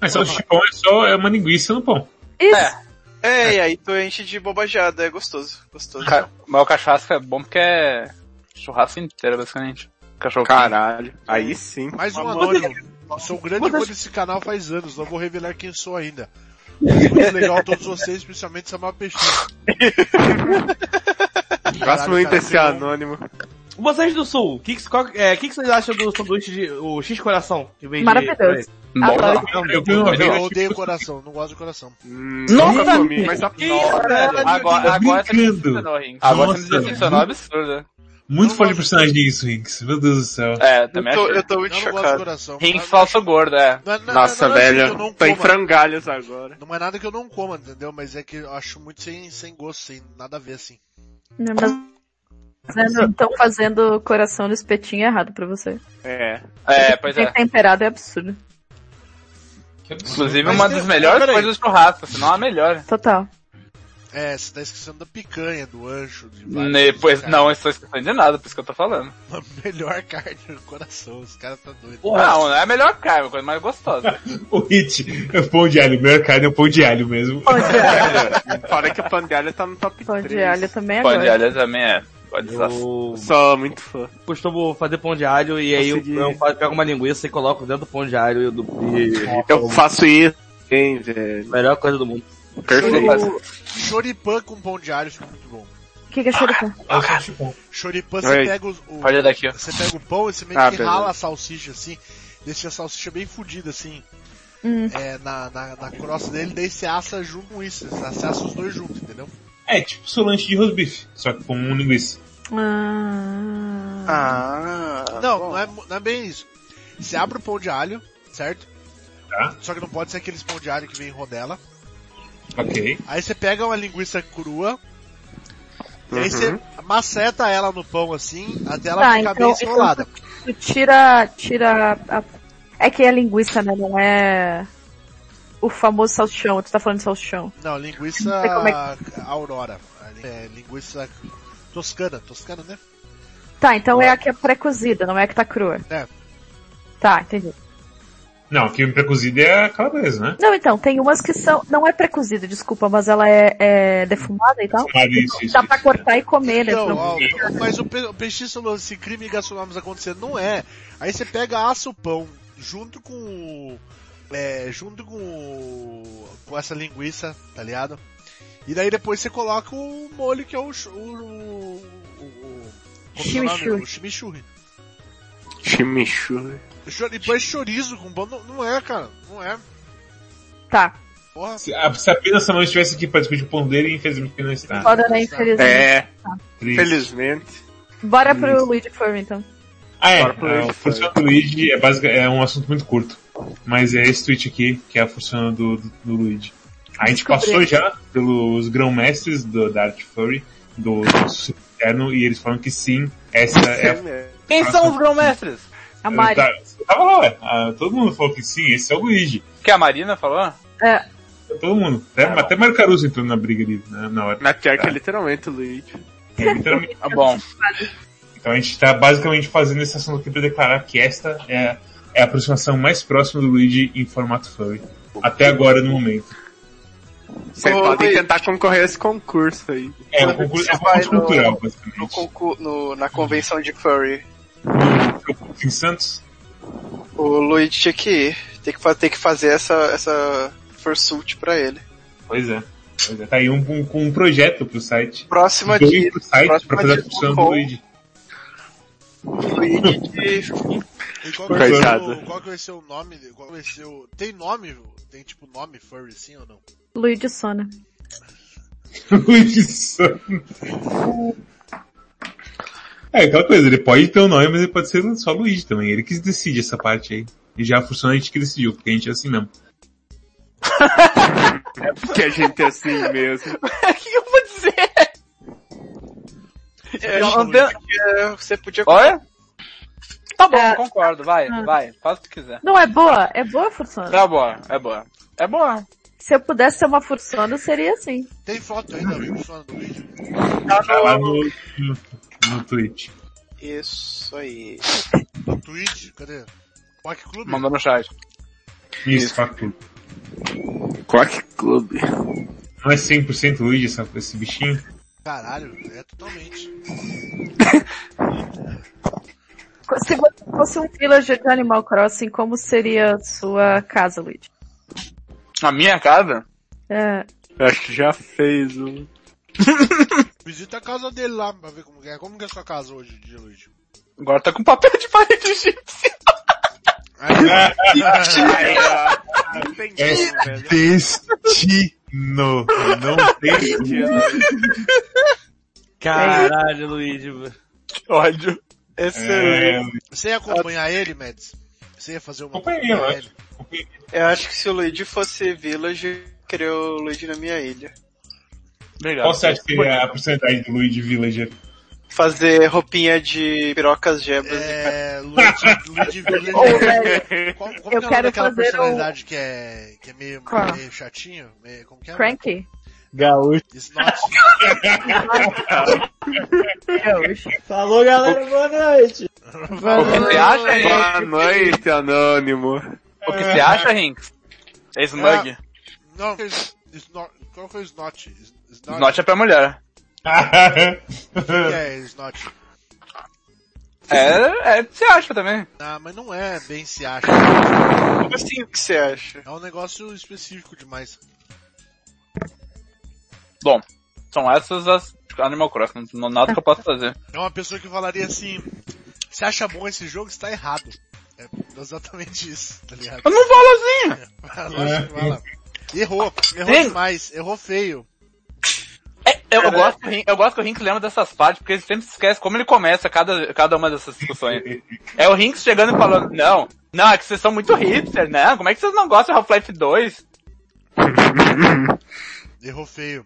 Mas só o chipão é só é uma linguiça no pão. Isso. É. É, e aí tu enche de bobajada, é gostoso. Gostoso. Ca- Mas o cachaço é bom porque é churrasco inteiro, basicamente. Cachorro Caralho. Aí sim. Mais um anônimo. Sou um grande fã desse canal faz anos, não vou revelar quem sou ainda. Muito legal todos vocês, especialmente Samuel Peixinho. Cara, desse pegou- anônimo. Vocês do Sul, o que, é, que, que vocês acham do sanduíche de... o X coração? Que vem de- Maravilhoso. Adoro. não. Eu uma vez. Eu odeio coração, não gosto de coração. Hum, Nossa, comi, mas isso, velho? Agora, agora você me decepcionou, Rinks. Agora você me Nossa, decepcionou absurdo. Muito gosto- personagem isso, Rinks. Meu Deus do céu. É, Eu também tô, acho. eu tô muito Eu gosto de chocado. Rinks Não- falso gordo, é. não é- não é- Nossa, não é eu velho. não Tô em coma. frangalhos agora. Não é nada que eu não coma, entendeu? Mas é que eu acho muito sem, sem gosto, sem nada a ver assim. Não, mas estão fazendo coração no espetinho errado pra você. É. É, pois Tem é. temperado é absurdo. Inclusive Mas uma tem- das melhores peraí. coisas do churrasco, se não a melhor. Total. É, você tá esquecendo da picanha, do ancho, de Ne- Pois não, estou esquecendo de nada, por isso que eu tô falando. A melhor carne do coração, os caras tá doido. Não, não é a melhor carne, é a coisa mais gostosa. <laughs> O hit é o pão de alho. Melhor carne é o pão de alho mesmo. Pão de alho, <laughs> Fora que o pão de alho tá no top pão 3. de alho também Pão de agora. alho também é. Eu Sou muito fã. costumo fazer pão de alho e aí eu, Consegui. eu pego uma linguiça e coloco dentro do pão de alho e, do, e Eu faço isso, hein, velho. melhor coisa do mundo. Perfeito. Choripan com pão de alho fica muito bom. O que, que é choripã? É o salchipão. Choripan, você Oi. pega o, daqui, ó. você pega o pão e você meio Ah, que rala a salsicha assim, deixa a salsicha bem fodida assim, Hum. é, na, na, na crosta dele, daí você assa junto com isso, você assa os dois juntos, entendeu? É tipo seu lanche de rosbife, só que com um linguiça. Ah. Ah. Não, bom. não é, não é bem isso. Você abre o pão de alho, certo? Tá. Só que não pode ser aqueles pão de alho que vem em rodela. Ok. Aí você pega uma linguiça crua, e aí Uhum. você maceta ela no pão assim, até ela Tá, ficar então- bem esfolada. Tu tira, tira a... É que é linguiça, né? Não é o famoso salsichão. Tu tá falando de salsichão. Não, linguiça Não é Aurora. É, linguiça toscana, toscana, né? Tá, então é a que é pré-cozida, não é a que tá crua. É. Tá, entendi. Não, que pré-cozida é a calabresa, né? Não, então, tem umas que são. Não é pré-cozida, desculpa, mas ela é, é defumada e tal. Mas isso, isso, Dá isso. pra cortar e comer, né? Então, Não- ó, mas o, pe- o peixe falou, esse crime gastronômico acontecendo, não é. Aí você pega, assa o pão, junto com o- é, junto com o- com essa linguiça, tá ligado? E daí depois você coloca o molho que é o, o, o, o, é? Chimichurri. O chimichurri. Chimichurri. Cho- Depois chorizo com pão, não, não é, cara, não é. Tá. Porra. Se, a- se apenas estivesse aqui para discutir o pão dele, infelizmente não está. Foda, né? Infelizmente. É, Triste. felizmente. Bora pro Luigi Furry, então. Ah, é. A fortuna do Luigi é, basic, é um assunto muito curto. Mas é esse tweet aqui, que é a fortuna do, do, do Luigi. A gente Descobri. passou já pelos grão-mestres do, da Art Furry, do, Eterno, e eles falam que sim, essa é a Quem são os grão-mestres? A Mari. Tá, você tava lá, ué. Ah, todo mundo falou que sim, esse é o Luigi. Que a Marina falou? É, Todo mundo. Até, até Mário Caruso entrou na briga ali, né, na hora. Na pior que é literalmente o Luigi. É, literalmente. Ah, <laughs> bom. Então a gente tá basicamente fazendo esse assunto aqui pra declarar que esta é, é a aproximação mais próxima do Luigi em formato furry. Até agora, no momento. Vocês Ô, Luigi. tentar concorrer a esse concurso aí. É Quando concurso, você é vai no- cultural, No basicamente. concur- no- na convenção de furry. No- Em Santos? O Luigi tinha que ir. Tem que, tem que fazer essa, essa fursuit pra ele. Pois é. Pois é. Tá aí um, um, com um projeto pro site. Próxima Dois de pro site próxima pra fazer a função do Luigi. Luigi de <laughs> E qual que, vai ser Coitado. o, qual que vai ser o nome? Qual vai ser o... Tem nome? Tem tipo nome furry sim ou não? Luigi Sona. <laughs> Luigi Sona. É aquela coisa, ele pode ter um nome, mas ele pode ser só Luigi também. Ele que decide essa parte aí. E já funciona a gente que decidiu, porque a gente é assim mesmo. Que a gente é assim mesmo. <laughs> O que eu vou dizer? É, não- podia- você podia Olha? Tá bom, É. concordo, vai, Ah. vai, faz o que quiser. Não, é boa. É boa, Fursona. É boa, é boa. É boa. Se eu pudesse ser uma fursona, seria assim. Tem foto ainda, funciona no vídeo? Tá lá no, no, no Twitch. Isso aí. No Twitch? Cadê? Quack Club? Mandou no chat. Isso, fato. Quack Club. Não é 100% Luigi essa, esse bichinho? Caralho, é totalmente. Se você fosse um villager de Animal Crossing, como seria sua casa, Luigi? A minha casa? É, Acho que já fez um. <laughs> Visita a casa dele lá pra ver como é. Como que é a sua casa hoje, de Luigi? Agora tá com papel de parede tem É velho. destino. Não tem Sentido. Caralho, Luigi. Que ódio. Excelente. É, Você ia acompanhar ele, Mads? Você ia fazer uma Acompanhei, com eu ele? Eu acho que se o Luigi fosse Village, eu queria o Luigi na minha ilha. Obrigado. qual você acha que é a porcentagem do Luigi Villager? Fazer roupinha de pirocas gebras e É, Luigi, Luigi Village. <laughs> Ô, velho, Como, como Eu que é o nome quero daquela fazer personalidade que é, que é meio, Qual? meio chatinho? Meio, como que é? Cranky? Gaúcho. Snot. Gaúcho. <laughs> Falou, galera, boa noite. Acha, Rinks? Boa noite, anônimo. O que você acha, Rinks? É Smug. Não, que é Snot. Qual foi o Snot? Snot? É pra mulher. É Snot? É, é, você acha também. Ah, mas não é bem se acha. Como assim o que você acha? É um negócio específico demais. Bom, são essas as Animal Crossing, não nada que eu possa fazer. É uma pessoa que falaria assim, se acha bom esse jogo, está errado. É exatamente isso, tá ligado? Eu não falo assim! Lógico <laughs> que fala. Errou, errou Sim. demais, errou feio. É, eu, eu gosto, que o Rin- eu gosto que o Rinks lembra dessas partes, porque ele sempre esquece como ele começa cada, cada uma dessas discussões. <laughs> É o Rinks chegando e falando, não, não, é que vocês são muito hipster, né? Como é que vocês não gostam de Half-Life 2? <laughs> Errou feio.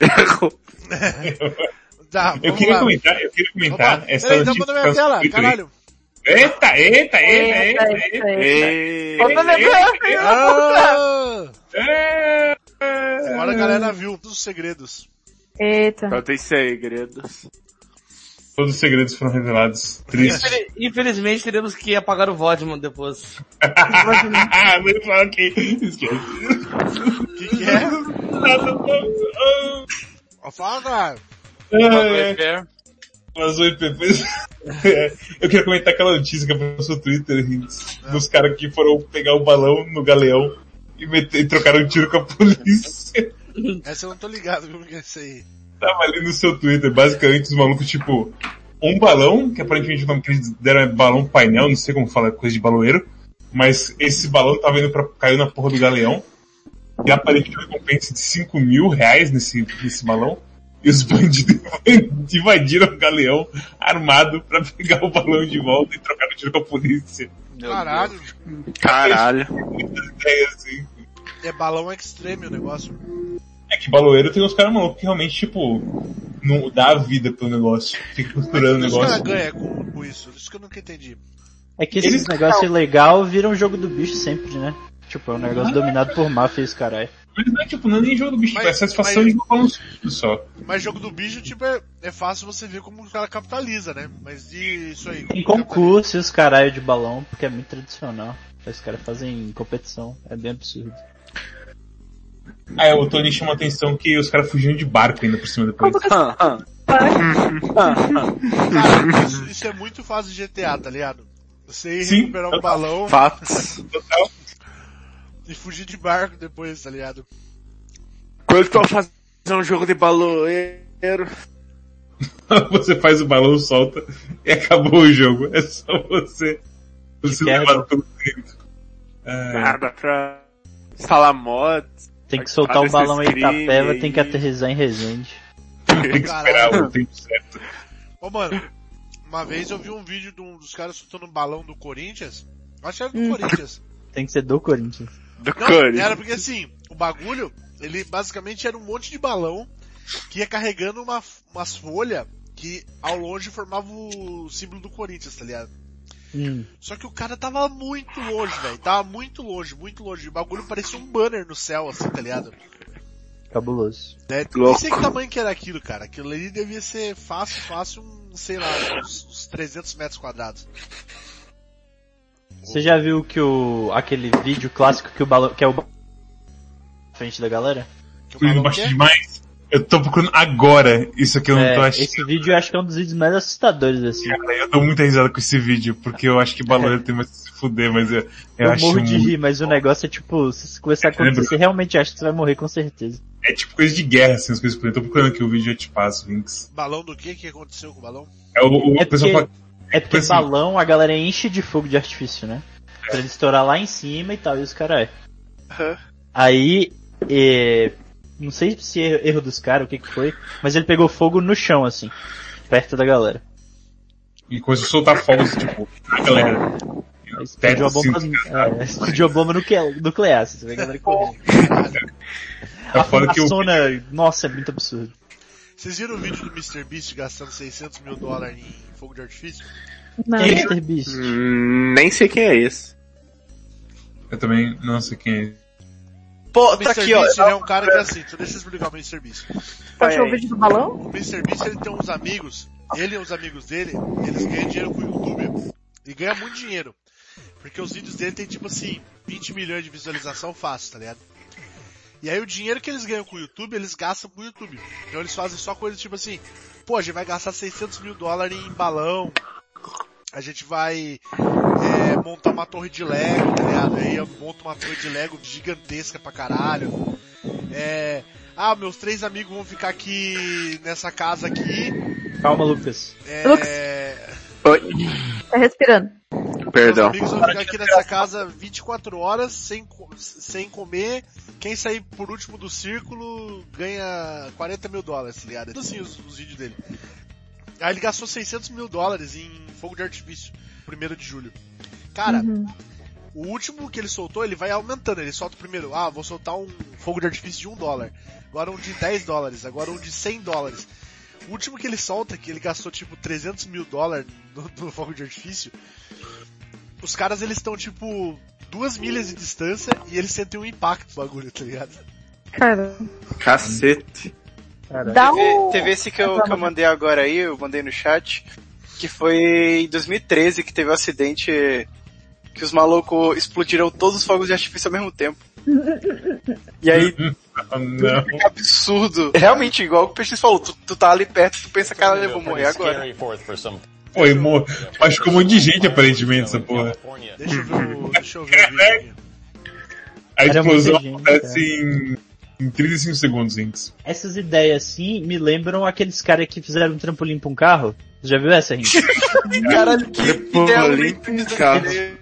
Errou. Tá, Eu queria lá. comentar, eu queria comentar Opa, essa peraí, tá notícia mandando minha tela, caralho. Eita, eita, eita, Eita, eita, Bia, Ah! É. Agora a galera viu todos os segredos. Eita. Só tem segredos. Todos os segredos foram revelados. Triste. Infel- Infelizmente teremos que apagar o Vodman depois. <laughs> Ah, não fala que esquece. O que que é? Ó, Fala, cara. É, As PPs. <laughs> É, Eu queria comentar aquela notícia que apareceu no Twitter, Hinks, dos caras que foram pegar o balão no galeão e, meter, e trocaram um tiro com a polícia. Essa eu não tô ligado, viu, que é isso aí. Tava ali no seu Twitter, basicamente os malucos, tipo, um balão, que aparentemente o nome que eles deram é balão painel, não sei como fala, coisa de baloeiro, mas esse balão tava indo pra, caiu na porra do galeão, e aparentemente uma recompensa de 5 mil reais nesse, nesse balão, e os bandidos <laughs> invadiram o galeão armado pra pegar o balão de volta e trocar o tiro com a polícia. Caralho. Caralho. <laughs> Muitas ideias, assim. É balão extreme o negócio. É que baloeiro tem uns caras malucos que realmente, tipo, não dá a vida pro negócio, fica costurando o Mas o que os caras negócio. ganham com, com isso? Isso que eu nunca entendi. É que esses Eles- negócios ilegal viram um jogo do bicho sempre, né? Tipo, é um negócio dominado por máfia esse caralho. Mas não é tipo, não é nem jogo do bicho, Mas- tipo, é satisfação mas- de jogar um susto só. Mas jogo do bicho, tipo, é, é fácil você ver como o cara capitaliza, né? Mas e isso aí? Como concurso e os caralho de balão, porque é muito tradicional. Os caras fazem competição, é bem absurdo. Ah, é, o Tony chama a atenção que os caras fugiram de barco ainda por cima depois. Que Hã, hã. Cara, isso, isso é muito fácil de GTA, tá ligado? Você ir Sim, recuperar um balão Fatos. Total. E fugir de barco depois, tá ligado? Quando vou fazer um jogo de baloeiro? <laughs> você faz o balão, solta e acabou o jogo. É só você. Você levar tudo dentro. Ah, Nada pra instalar mods. Tem que soltar o balão em Itapeva, aí. tem que aterrizar em Resende. tem que esperar o tempo certo. Ô, mano, uma vez eu vi um vídeo de um dos caras soltando um balão do Corinthians. Acho que era do Hum. Corinthians. Tem que ser do Corinthians. Do Não, Corinthians. era porque assim, o bagulho, ele basicamente era um monte de balão que ia carregando uma, umas folhas que ao longe formava o símbolo do Corinthians, tá ligado? Hum, Só que o cara tava muito longe, velho. Tava muito longe, muito longe. O bagulho parecia um banner no céu, assim, tá ligado? cabuloso. Né? Nem sei que tamanho que era aquilo, cara. Aquilo ali devia ser fácil, fácil, um, sei lá, uns, uns 300 metros quadrados. Você já viu que o aquele vídeo clássico que o balão que é o frente da galera? Que o Fui balão embaixo quer? demais. Eu tô procurando agora isso aqui eu não tô É, achando. esse vídeo eu acho que é um dos vídeos mais assustadores assim. Cara, eu dou muita risada com esse vídeo, porque eu acho que baloeiro <laughs> tem mais que se fuder, mas eu, eu, Eu, acho morro de muito- rir, mas o negócio é tipo, se isso começar a acontecer, você realmente acha que você vai morrer com certeza. É tipo coisa de guerra, assim, as coisas por aí. Eu tô procurando aqui o vídeo e eu te passo, Vinx. Balão do que? O que aconteceu com o balão? É o, o É a pessoa porque, fala, é porque assim- balão a galera enche de fogo de artifício, né? Pra ele estourar lá em cima e tal, e os caras. Aham. Aí, é, não sei se é erro dos caras, o que que foi, mas ele pegou fogo no chão, assim, perto da galera. e começou a soltar fogos, tipo, a galera. Explodiu a bomba, assim, é, explodiu a bomba nucle- nuclear, assim, você vê a galera correndo. <laughs> Tá A que o fumaçona, nossa, é muito absurdo. Vocês viram o vídeo do Mr. Beast gastando 600 mil dólares em fogo de artifício? Não. Quem é Mr. Beast? Hum, nem sei quem é esse. Eu também não sei quem é. Pô, O tá Mr. aqui, ó. Beast ele é um cara que é assim, deixa eu explicar o Mr. Beast. Achou o vídeo do balão? O Mr. Beast ele tem uns amigos, ele e os amigos dele, eles ganham dinheiro com o YouTube. E ganha muito dinheiro. Porque os vídeos dele tem tipo assim, 20 milhões de visualização fácil, tá ligado? E aí o dinheiro que eles ganham com o YouTube, eles gastam com o YouTube. Então eles fazem só coisas tipo assim, pô, a gente vai gastar 600 mil dólares em balão, a gente vai é, montar uma torre de Lego, tá ligado? Aí eu monto uma torre de Lego gigantesca pra caralho. É, ah, meus três amigos vão ficar aqui nessa casa aqui. Calma, Lucas. É, Oi, Tá respirando. Perdão. Meus amigos vão ficar aqui nessa casa 24 horas sem, sem comer. Quem sair por último do círculo ganha 40 mil dólares, tá ligado? Tudo assim os, os vídeos dele. Aí ele gastou 600 mil dólares em fogo de artifício, 1 de julho. Cara, Uhum. o último que ele soltou, ele vai aumentando. Ele solta o primeiro, ah, vou soltar um fogo de artifício de 1 dólar. Agora um de 10 dólares, agora um de 100 dólares. O último que ele solta, que ele gastou tipo 300 mil dólares no, no fogo de artifício, os caras eles estão tipo duas milhas de distância e eles sentem um impacto do bagulho, tá ligado? Cara, Cacete. Dá Teve, um... teve esse que eu, que eu mandei agora aí, eu mandei no chat, que foi em 2013 que teve o um acidente que os malucos explodiram todos os fogos de artifício ao mesmo tempo. E aí, <laughs> Ah, não. que absurdo. Realmente, igual o PX falou, tu, tu tá ali perto, tu pensa, cara, eu vou morrer agora. Foi, mo... machucou um monte de gente aparentemente essa porra. Deixa eu ver o, deixa eu ver o vídeo <laughs> aqui. A Era explosão gente, acontece em, em 35 segundos, Vinx. Essas ideias assim me lembram aqueles caras que fizeram um trampolim pra um carro. Você já viu essa, gente? <laughs> Caralho, que limpa cara.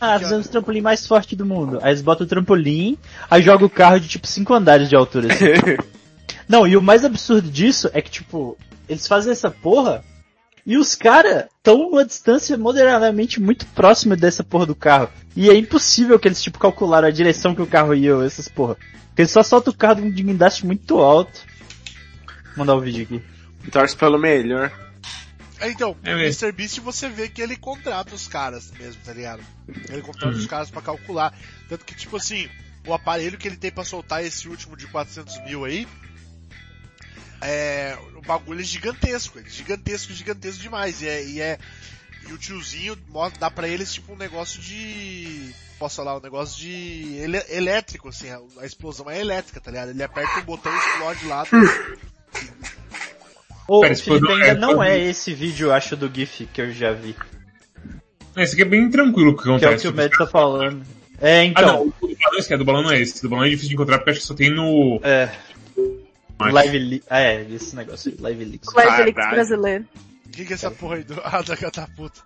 Ah, fizemos o trampolim mais forte do mundo. Aí eles botam o trampolim, aí joga o carro de tipo 5 andares de altura. Assim. <laughs> Não, e o mais absurdo disso é que, tipo, eles fazem essa porra e os caras estão numa distância moderadamente muito próxima dessa porra do carro. E é impossível que eles, tipo, calcularam a direção que o carro ia, essas porra. Porque eles só soltam o carro de um guindaste muito alto. Vou mandar o vídeo aqui. Torce pelo melhor. É, Então, É o mesmo. Mr. Beast você vê que ele contrata os caras mesmo, tá ligado? Ele contrata os caras pra calcular. Tanto que, tipo assim, o aparelho que ele tem pra soltar esse último de 400 mil aí, é, o bagulho é gigantesco, é gigantesco, gigantesco demais. E é, e é- e o tiozinho dá pra eles tipo um negócio de, posso falar, um negócio de ele- elétrico, assim, a, a explosão é elétrica, tá ligado? Ele aperta um botão e explode lá. Ô, Pera, Felipe, ainda é, não é esse vídeo, eu acho, do GIF que eu já vi. Esse aqui é bem tranquilo o que Que é o acontece. que o Matt tá falando. É, Ah, então. não, o do balão, esse, é, do balão não é esse. Do balão é difícil de encontrar porque acho que só tem no. É. Mas- Live Leaks. Ah, é, esse negócio aí, Live Leaks. Live Leaks brasileiro. O que, que é essa porra aí do, <laughs> ah, da catapulta?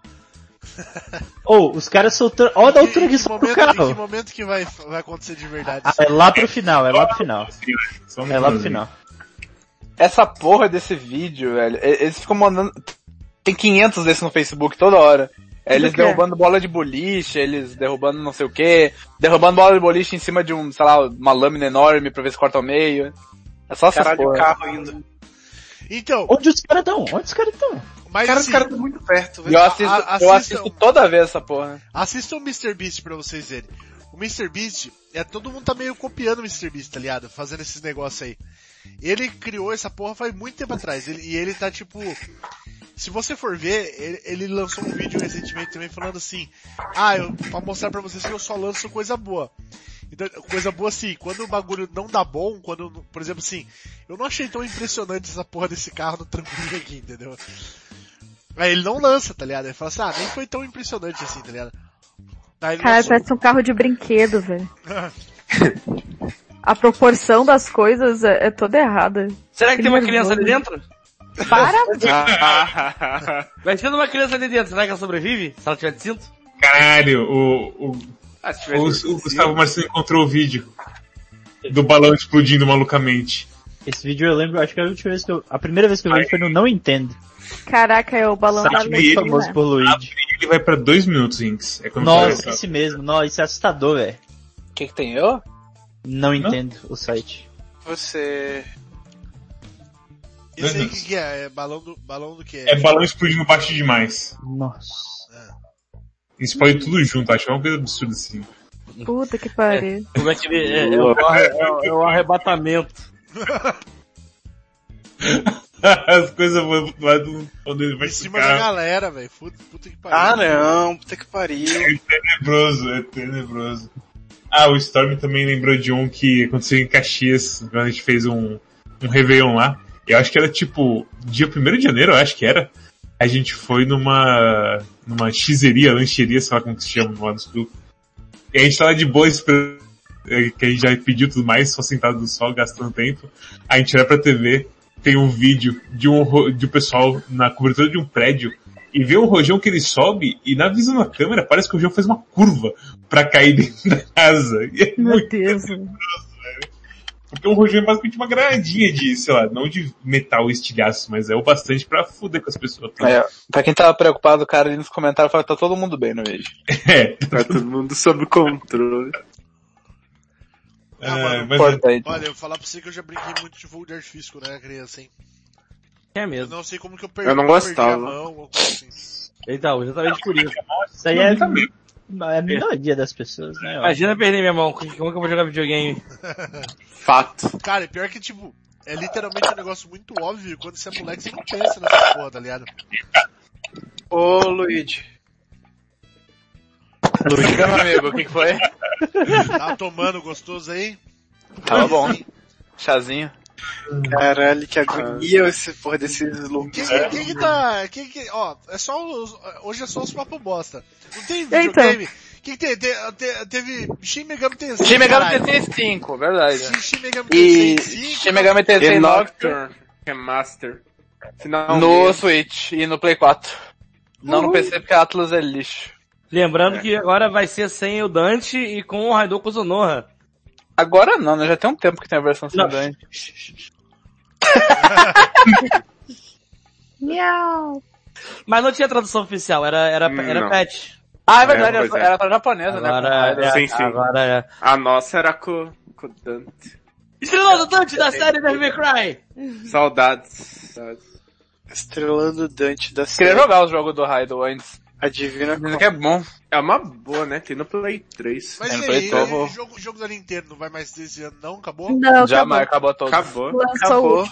Ou, os caras soltando. Olha a altura que solta o momento, em que carro. momento que vai, vai acontecer de verdade Ah, é lá pro final, é lá pro final. É lá pro final. Essa porra desse vídeo, velho, eles ficam mandando... Tem 500 desses no Facebook toda hora. Eles derrubando bola de boliche, eles derrubando não sei o que, derrubando bola de boliche em cima de um, sei lá, uma lâmina enorme pra ver se corta ao meio. É só Caralho, o porra. carro indo. Então, Onde os caras estão? Onde os caras estão? Mas Cara, assim, os caras estão muito perto, Eu velho. assisto, a- eu assisto toda vez essa porra. assistam o Mr. Beast pra vocês verem. O Mr. Beast, é, todo mundo tá meio copiando o Mr. Beast, tá ligado? Fazendo esses negócios aí. Ele criou essa porra faz muito tempo atrás. Ele- e ele tá tipo. Se você for ver, ele, ele lançou um vídeo recentemente também falando assim, ah, eu, pra mostrar pra vocês que eu só lanço coisa boa. Então, coisa boa assim, quando o bagulho não dá bom, quando, por exemplo assim, eu não achei tão impressionante essa porra desse carro no trampolim aqui, entendeu? Aí ele não lança, tá ligado? Ele fala assim, ah, nem foi tão impressionante assim, tá ligado? Aí ele Cara, lançou- parece um carro de brinquedo, velho. <laughs> A proporção das coisas é, é toda errada. Será que Que tem uma criança ali dentro? Para! <laughs> Vai ter uma criança ali dentro, será que ela sobrevive? Se ela tiver de cinto? Caralho, o, o, Ah, se o, o Gustavo Marcelo encontrou o vídeo do balão explodindo malucamente. Esse vídeo eu lembro, acho que a última vez que eu, a primeira vez que eu vi foi no Não Entendo. Caraca, é o balão da Site muito Letícia. famoso por Luigi. Ele vai pra dois minutos, Rinks. É Nossa, esse mesmo. Nossa, isso é assustador, velho. O que que tem eu? Não entendo o site. Você. Esse aí que, que é? É balão do, balão do que? É balão explodindo baixo demais. Nossa. Explode tudo junto, acho que é uma coisa absurda assim. Puta que pariu. Como é que ele, é, é, o, é é o arrebatamento. <laughs> As coisas vão pro lado onde ele vai Em cima da ficar. galera, velho. Puta, puta que pariu. Ah, não, puta que pariu. É tenebroso, é tenebroso. Ah, o Storm também lembrou de um que aconteceu em Caxias, quando a gente fez um, um Réveillon lá. Eu acho que era tipo, dia 1 de janeiro, eu acho que era. A gente foi numa, numa xizeria, lancheria, sei lá como que se chama lá no sul. E a gente tava de boa esperando, eh, que a gente já pediu tudo mais, só sentado no sol, gastando tempo. A gente olha pra TV, tem um vídeo de um, de um pessoal na cobertura de um prédio e vê um rojão que ele sobe e na visão da câmera parece que o rojão faz uma curva pra cair <laughs> dentro da casa. E é Meu muito Deus. Porque um rojão é basicamente uma granadinha de, sei lá, não de metal e estilhaço, mas é o bastante pra fuder com as pessoas. É, pra quem tava preocupado, o cara ali nos comentários falou que tá todo mundo bem no vídeo. <laughs> É, Tá todo mundo sob controle. Ah, é, mano, mas Importante. Olha, eu vou falar pra você que eu já brinquei muito de fogo de artifício quando era criança, hein. É Eu mesmo. não sei como que eu perdi, Eu não perdi a gostava. mão, coisa assim. Então, exatamente por isso. Isso aí é, também. É a minoria das pessoas, né? Imagina perder minha mão. Como que eu vou jogar videogame? <laughs> Fato. Cara, e pior que, tipo, é literalmente um negócio muito óbvio, e quando você é moleque você não pensa nessa porra, tá ligado? Ô, Luigi. Luiz, meu amigo, o que que foi? Tá tomando gostoso aí? Tava bom. Chazinho. Caralho, que agonia esse porra desses looks. quem, quem que tá, quem que, ó, é só os, hoje é só os papo bosta. Não tem Então. videogame? Quem que tem? Te- te- teve Shin Megami Tensei. Shin Megami. Tensei 5, verdade. Shin- Shin Megami E Tensei 5. Shin Megami Tensei The 9 Nocturne Remaster. Finalmente. no Switch e no Play 4. Não no PC porque a Atlas é lixo. Lembrando que agora vai ser sem o Dante e com o Raido Kuzunoha. Agora não, né? Já tem um tempo que tem a versão sem Não. Dante. Miau. Mas não tinha tradução oficial, era, era, era Não. patch. Ah, é verdade, É, era, é. era pra japonesa, Agora, né? é, Sim, sim. agora é. A nossa era com, com o Dante. Estrelou do Dante da série Devil May Cry! Saudades. Saudades. Estrelando Dante da Queria série. jogar os jogos do Raido antes. A Divina Dizem que é bom. É uma boa, né? Tem no Play 3. Mas É, e Play aí, Store, vou- o jogo, o jogo da Nintendo não vai mais ter esse ano não? Acabou? Não, Já acabou. acabou todo. Acabou. Lançou o Acabou.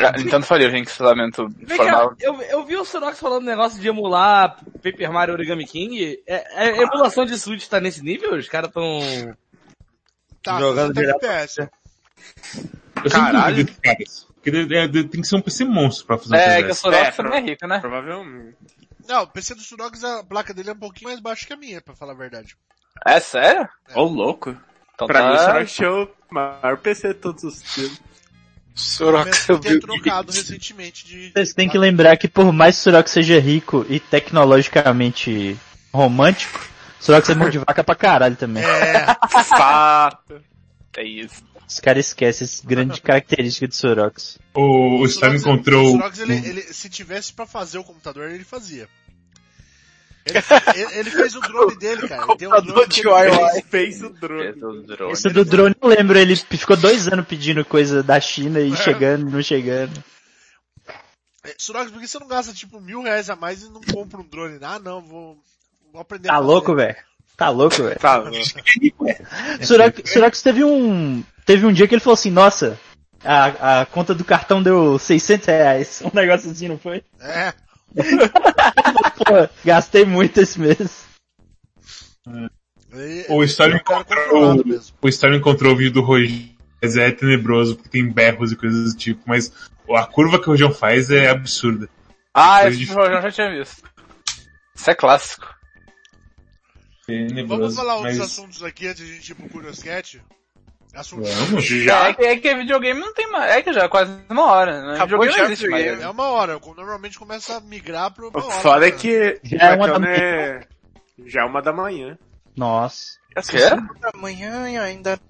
Ah, Nintendo faria, gente, lamento Vem cá, formal. eu, eu vi o Sunox falando negócio de emular Paper Mario Origami King. É, é, emulação de Switch tá nesse nível? Os caras tão... Tá, Jogando 60 direto. FPS. eu Caralho. Porque tem que ser um PC monstro pra fazer É, que o. Sorox É, também é rico, né? Provavelmente. Não, o PC do Sunox, a placa dele é um pouquinho mais baixa que a minha, pra falar a verdade. É sério? Ô, louco. Então Pra mim, tá... será que é o maior PC de todos os tempos. A ter viu. trocado recentemente de... Vocês têm que lembrar que por mais que Surox seja rico e tecnologicamente romântico, Surox é mão de vaca pra caralho também. É, <laughs> Fato. É isso. Os caras esquecem essa grande <laughs> característica de Surox. O, o Storm Sunox- encontrou... O Sunox, ele, ele, se tivesse pra fazer o computador, ele fazia. Ele, <laughs> ele- fez o drone dele, cara. Ele tem um Computador drone de ele Wi-Fi. fez. Fez o drone. Esse é do drone eu lembro, ele ficou dois anos pedindo coisa da China e chegando, não chegando. É, Surox, por que você não gasta tipo mil reais a mais e não compra um drone? Ah, não, vou, vou aprender Tá louco, velho? Tá louco, velho? Tá, <laughs> louco. Surax, Surax teve um. Teve um dia que ele falou assim, nossa, a, a conta do cartão deu 600 reais. <laughs> Um negócio assim, não foi? É, <laughs> Pô, gastei muito esse mês. aí- O Storm é um cara encontrou, o Storm encontrou o vídeo do Rogério, mas é tenebroso, porque tem berros e coisas do tipo, mas a curva que o Rojão faz é absurda. Ah, esse de- eu já tinha visto. Isso é clássico. Tenebroso, Vamos falar outros mas... assuntos aqui antes de a gente ir pro Curioscat? Vamos? Já? É que, é que videogame não tem mais. É que já é quase uma hora, né? Acabou videogame já não o existe mais. videogame. É uma hora, normalmente começa a migrar pra uma O hora. foda é né? que Já é uma da Marcão é... Já é uma da manhã. Nossa. Quê? Amanhã e ainda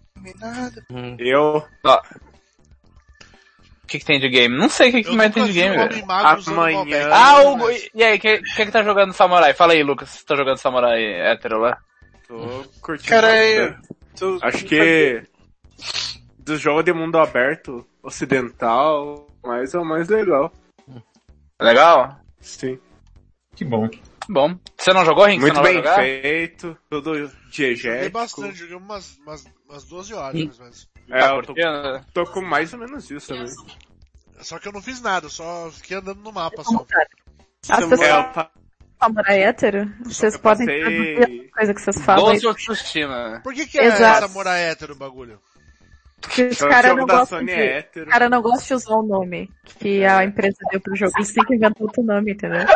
nada. Eu, O que, que tem de game? Não sei o que, que mais tem de game, velho. Amanhã-. Ah, Não, o... E aí, quem, quem que tá jogando Samurai? Fala aí, Lucas. Você tá jogando Samurai hétero lá? tô curtindo. Cara, eu- tu- Acho que do jogo de mundo aberto ocidental, mas é o mais legal. Legal? Sim. Que bom. Bom. Você não jogou? Você Muito bem jogar? feito, tudo Joguei diegético. bastante, joguei umas, umas, umas 12 horas, mais ou menos. É, Tá eu tô, curtindo? tô com mais ou menos isso também. Só que eu não fiz nada, eu só fiquei andando no mapa só. As É, pessoas eu pa- samurai hétero, vocês eu podem passei- traduzir a coisa que vocês falam of Tsushima. Por que que é Exato. samurai hétero o bagulho? Que os o caras não gostam de... é. Os caras não gostam de usar o nome que a empresa deu pro jogo. Eles têm que inventar outro nome, entendeu? <laughs>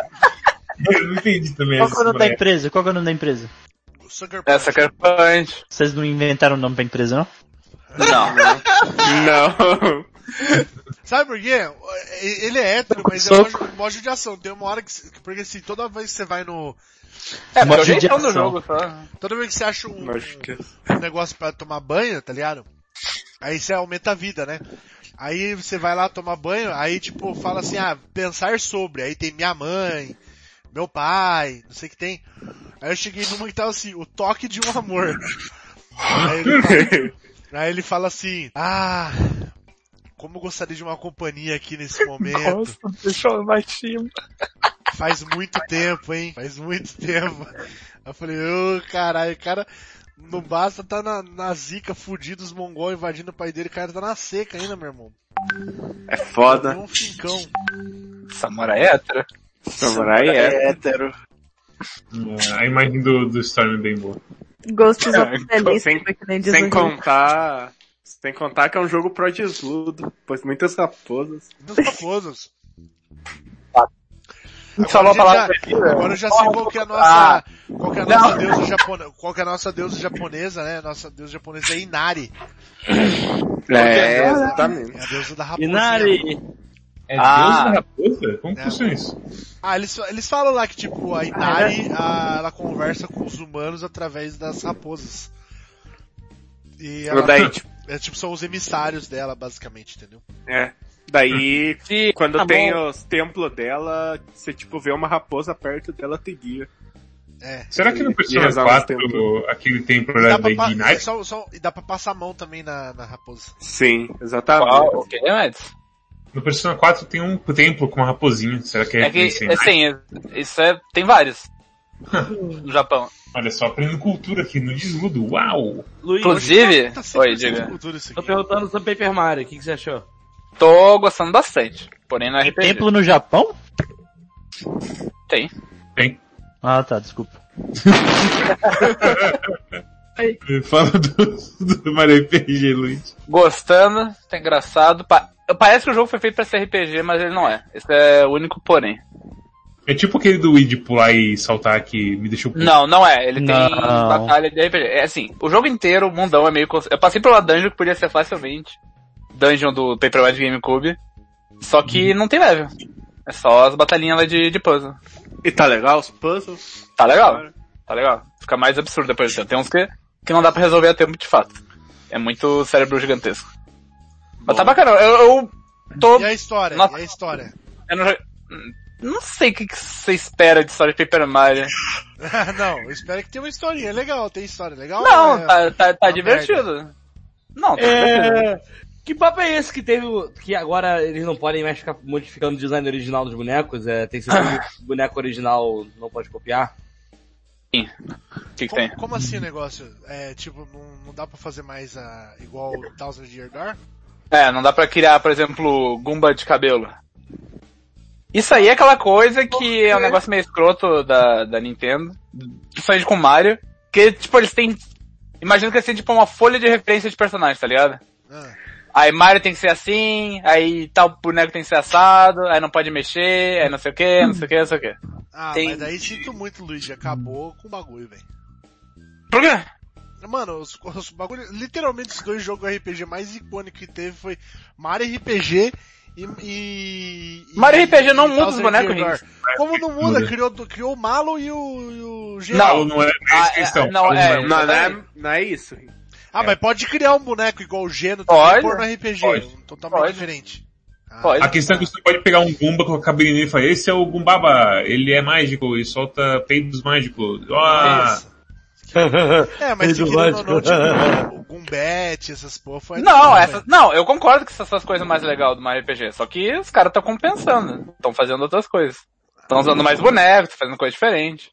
Eu não entendi também Qual que é o nome da empresa? Qual que é o nome da empresa? Sucker É Punch. Sucker Punch. Vocês não inventaram o nome pra empresa, não? Não. Não. Sabe por quê? Ele é hétero, mas é mó, mó judiação. Tem uma hora que... Porque assim, toda vez que você vai no... É, de ação. jogo só. Toda vez que você acha um, um negócio pra tomar banho, tá ligado? Aí você aumenta a vida, né? Aí você vai lá tomar banho, aí tipo, fala assim, ah, pensar sobre. Aí tem minha mãe, meu pai, não sei o que tem. Aí eu cheguei numa que tava assim, o toque de um amor. Aí ele fala, aí ele fala assim, ah, como eu gostaria de uma companhia aqui nesse <laughs> momento. deixa eu mais cima. Faz muito tempo, hein? Faz muito tempo. Eu falei, ô caralho, o cara não basta tá na, na zica fudido, os mongol invadindo o pai dele, o cara tá na seca ainda, meu irmão. É foda. Um fincão. Samurai hétero. Samurai é. É hétero. A imagem do, do Storm é bem boa. Ghosts of sem, diz sem Rio. contar. Sem contar que é um jogo pro desludo, pois muitas raposas. Muitas raposas. Falou a Agora, palavra já, agora eu já sei qual que é a nossa, qual que é a nossa deusa japonesa, qual que é a nossa deusa japonesa, né? Nossa deusa japonesa é Inari. É, exatamente. É a deusa da raposa. Inari! É Ah. Deus da raposa? Como que É. funciona isso? Ah, eles, eles falam lá que tipo, a Inari, a- ela conversa com os humanos através das raposas. E ela, Daí, tipo, é, tipo, são os emissários dela, basicamente, entendeu? é. Daí, Sim, quando tá tem bom. os templos dela, você tipo vê uma raposa perto dela, te guia. É. Será que no Persona resolve 4 esse tempo. aquele templo era da Ignite? só- só- e dá pra passar a mão também na, na raposa. Sim, exatamente. Qual? O que, Mads? No Persona 4 tem um templo com uma raposinha. Será que é, É que, assim, é- isso é, tem vários. <laughs> no Japão. Olha só, aprendendo cultura aqui no Desludo. Uau! Luiz, Inclusive, Tá 100% oi, diga. tô perguntando sobre Paper Mario, o que, que você achou? Tô gostando bastante. Porém no RPG. Templo no Japão? Tem. Tem. Ah, tá, desculpa. <laughs> Fala do, do Mario RPG, Luiz. Gostando, tá engraçado. Pa- parece que o jogo foi feito pra ser RPG, mas ele não é. Esse é o único porém. É tipo aquele do Wii de pular e saltar que me deixou puto. Não, não é. Ele tem Não. batalha de RPG. É assim, o jogo inteiro, o mundão é meio... Eu passei por uma dungeon que podia ser facilmente dungeon do Paper Mario GameCube. Só que não tem level. É só as batalhinhas lá de, de puzzle. E tá legal os puzzles? Tá legal. Tá legal. Fica mais absurdo depois. Tem uns que, que não dá pra resolver a tempo de fato. É muito cérebro gigantesco. Mas tá bacana. Eu, eu tô... E a história? Nossa. E a história? Eu não, não sei o que, você espera de história de Paper Mario. <laughs> não, eu espero que tenha uma historinha. É legal, tem história legal? Não, É- tá, tá, tá divertido. Não, tá divertido. Que papo é esse que teve, o- que agora eles não podem mais ficar modificando o design original dos bonecos? É, tem que ser tudo boneco original, não pode copiar? O que, que Como, tem? como assim o negócio? É, tipo, não, não dá pra fazer mais a, igual o Thousand Year Door? É, não dá pra criar, por exemplo, Gumba de cabelo. Isso aí é aquela coisa que é um negócio meio escroto da, da Nintendo, principalmente com Mario, que, tipo, eles têm, imagino que eles têm, tipo, uma folha de referência de personagem, tá ligado? Ah, Aí Mario tem que ser assim, aí tal boneco tem que ser assado, aí não pode mexer, aí não sei o que, não sei o que, não sei o que. ah Tem- mas daí sinto muito, Luigi. Acabou com o bagulho, velho. Por quê? Mano, os, os bagulho, literalmente os dois jogos RPG mais icônicos que teve foi Mario RPG e. e Mario RPG não e muda os bonecos. Door. Como não muda? Criou, criou o Malo e o, e o Gelo. Não, não é Ah, essa é, questão. não, é, Não, não é, não é isso. Ah, mas pode criar um boneco igual o Geno e pôr no RPG. Pode. totalmente Pode. diferente. Ah, Pode. A questão é que você pode pegar um Gumba com a cabelinha e falar, esse é o Gumbaba, ele é mágico e solta peidos mágicos. Ah, Isso. <laughs> É, mas se querendo ou tipo, o Gumbet, essas porra, foi Não, essa, não, eu concordo que essas são as coisas mais legais do Mario RPG, só que os caras estão compensando, estão fazendo outras coisas. Estão usando mais bonecos, fazendo coisa diferente.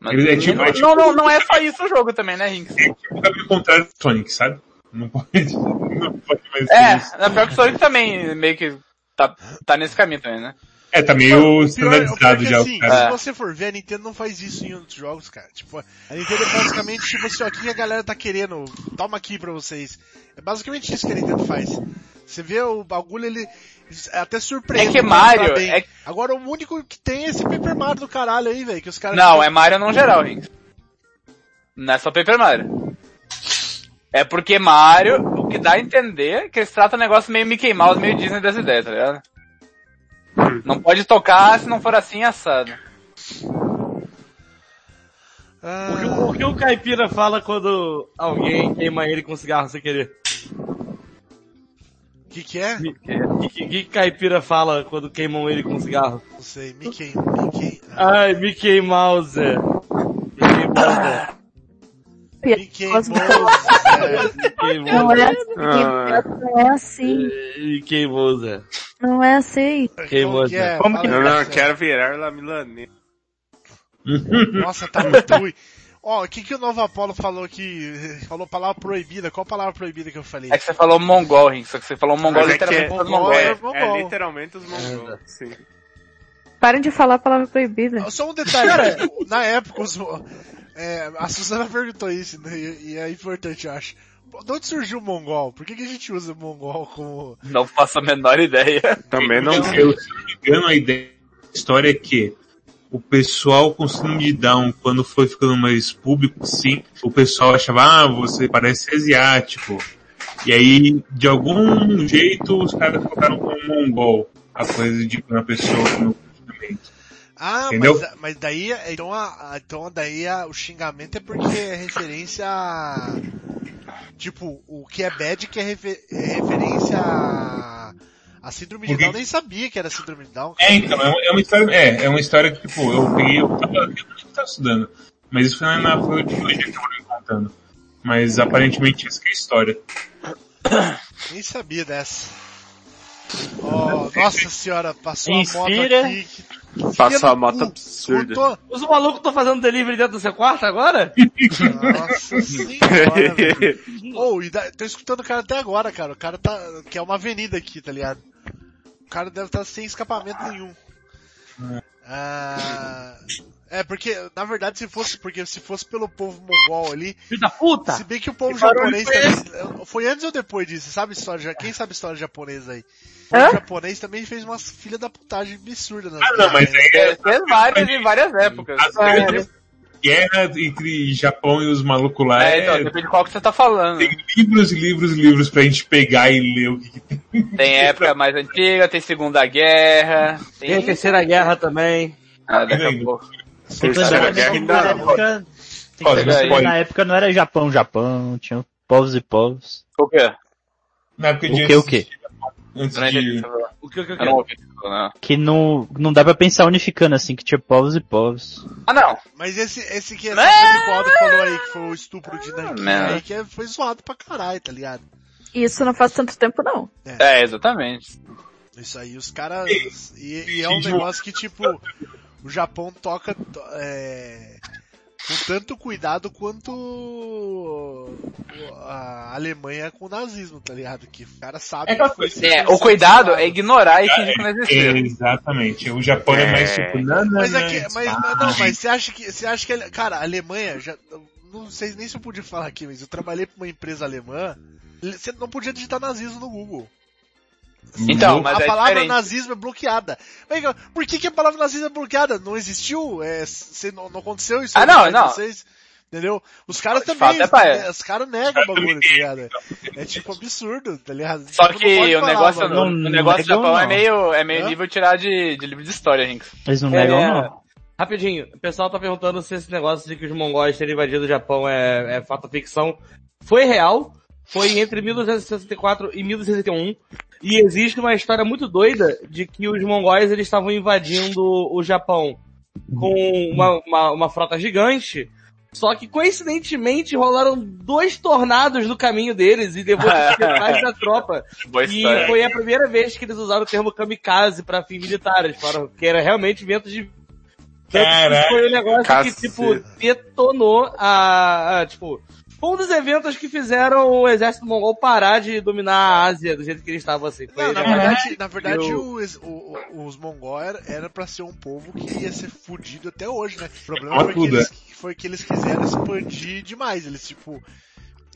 Mas é tipo- não, é tipo- não, não, não é só isso o jogo também, né, Rinks? é tipo o caminho contrário do Sonic, sabe? Não pode, <laughs> não pode mais É, na pior que o Sonic também meio que tá, tá nesse caminho também, né? É, tá meio Pior- pior standardizado que já. assim, o cara. É. se você for ver, a Nintendo não faz isso em outros jogos, cara. Tipo, a Nintendo é basicamente tipo assim, ó, o que a galera tá querendo, toma aqui pra vocês. É basicamente isso que a Nintendo faz. Você vê o bagulho, ele é até surpreende. É que Mario tá é- Agora o único que tem é esse Paper Mario do caralho aí, velho, que os caras... Não, é Mario no geral, Rinks. Não é só Paper Mario. É porque Mario, o que dá a entender é que eles tratam o negócio meio Mickey Mouse, meio Disney das ideias, tá ligado? Não pode tocar se não for assim assado. O que, Ah, o que o caipira fala quando alguém queima ele com cigarro sem querer? o que que é? O que, que, que caipira fala quando queimam ele com cigarro? Não sei, Mickey, Mickey... ah, Ai, Mickey Mouse. Mickey Mouse. Mickey Mouse, é. Mickey Não é assim, não é assim, Mickey Mouse. não é assim. Queimou, Como que é? Como que- Não, não, eu quero virar La Milanesa. <laughs> Nossa, tá muito ruim. Ó, o que que o Novo Apollo falou aqui? Falou palavra proibida. Qual palavra proibida que eu falei? É que você falou mongol, Rinks, só que você falou mongol Mas é literalmente é- dos mongol mongóis. é- É, mongol. é literalmente os mongols, sim. Parem de falar a palavra proibida. Só um detalhe, na época os, é, a Suzana <laughs> perguntou isso, né, e, e é importante, eu acho. De onde surgiu o mongol? Por que, que a gente usa mongol como... Não faço a menor ideia. Também não Eu, eu, se não me engano, a ideia da história é que o pessoal com síndrome de Down, quando foi ficando mais público, sim, o pessoal achava, ah, você parece asiático. E aí, de algum jeito, os caras colocaram como mongol a coisa de uma pessoa no comportamento. Ah, Entendeu? mas, mas daí, então, a, então daí a- o xingamento é porque é referência a... Tipo, o que é bad que é, refe- é referência a... A síndrome de Porque- Down, eu nem sabia que era síndrome de Down. É, então, é uma, é uma história, é, é uma história que, tipo, eu peguei, eu tava, eu tava estudando, mas isso foi na foi de hoje que eu vou me contando. Mas aparentemente essa que é a história. Nem sabia dessa. Oh, nossa senhora, passou Inspira. a moto aqui. Passou a moto absurda. Cortou. Os malucos estão fazendo delivery dentro do seu quarto agora? Nossa senhora, velho. Oh, e da- tô escutando o cara até agora, cara. O cara tá. Que é uma avenida aqui, tá ligado? O cara deve estar sem escapamento nenhum. Ah, é, porque, na verdade, se fosse, porque se fosse pelo povo mongol ali, Filho da puta! se bem que o povo Que japonês foi também, foi antes ou depois disso, sabe história, quem sabe história japonesa aí? O Hã? povo japonês também fez umas filha da putagem absurda nas Ah, não, mas né? aí é Fez várias em várias épocas. as grandes guerras entre Japão e os malucos lá É, é, então, depende de qual que você tá falando. tem livros e livros e livros pra gente pegar e ler o que, que tem. Tem época mais antiga, tem Segunda Guerra, Tem a tem... terceira guerra também. Ah, daqui a pouco. Tem que lembrar Terceira que Guerra na ainda época, tem que Olha, lembrar que spoiler. na época não era Japão, Japão, tinha povos e povos. O quê? Na época O de que, o Antes entendi o que de... O que, o que, o Eu que? não ouvi que não. Que não, não dá pra pensar unificando assim, que tinha povos e povos. Ah, não. Mas esse, esse que é Né? quadro que falou aí, que foi o estupro de Nankin Não. aí, que é- foi zoado pra caralho, tá ligado? Isso não faz tanto tempo, não. É, exatamente. Isso aí, os caras. E, e é um negócio que, tipo, o Japão toca to- é, com tanto cuidado quanto a Alemanha com o nazismo, tá ligado? Que o cara sabe É que É, o cuidado é ignorar e fingir que não existiu. Exatamente. O Japão é, mais tipo, não, não, Mas não, aqui, mas, ah, mas não, mas você acha que, você acha que, cara, a Alemanha já, não sei nem se eu podia falar aqui, mas eu trabalhei pra uma empresa alemã, você não podia digitar nazismo no Google. Então, mas a é palavra diferente. nazismo é bloqueada. Mas, Por que, que a palavra nazismo é bloqueada? Não existiu? É, não, não aconteceu isso? Ah, não, não. Vocês? Entendeu? Os caras De também, fato, é é. os caras negam o bagulho, tá ligado? É tipo absurdo, tá ligado? Só Tipo, não que o falar, negócio, mano. o, negócio do Japão é não. meio, é meio nível tirar de, de livro de história, Rinks. Eles não É, negam, é. não. Rapidinho, o pessoal tá perguntando se esse negócio de que os mongóis terem invadido o Japão é, é fato ou ficção. Foi real, foi entre 1264 e 1261, e existe uma história muito doida de que os mongóis eles estavam invadindo o Japão com uma, uma, uma frota gigante, só que coincidentemente rolaram dois tornados no caminho deles e levou metade <laughs> da tropa. Boa E história. foi a primeira vez que eles usaram o termo kamikaze pra fins militares, para, que era realmente vento de... Caralho, foi um negócio cacete. que, tipo, detonou a, a, tipo, foi um dos eventos que fizeram o exército mongol parar de dominar a Ásia do jeito que eles estavam assim. Foi Não, na verdade, na verdade Eu- os, o- o- os mongol era, pra ser um povo que ia ser fudido até hoje, né? O problema foi que, eles, foi que eles quiseram expandir demais. Eles, tipo,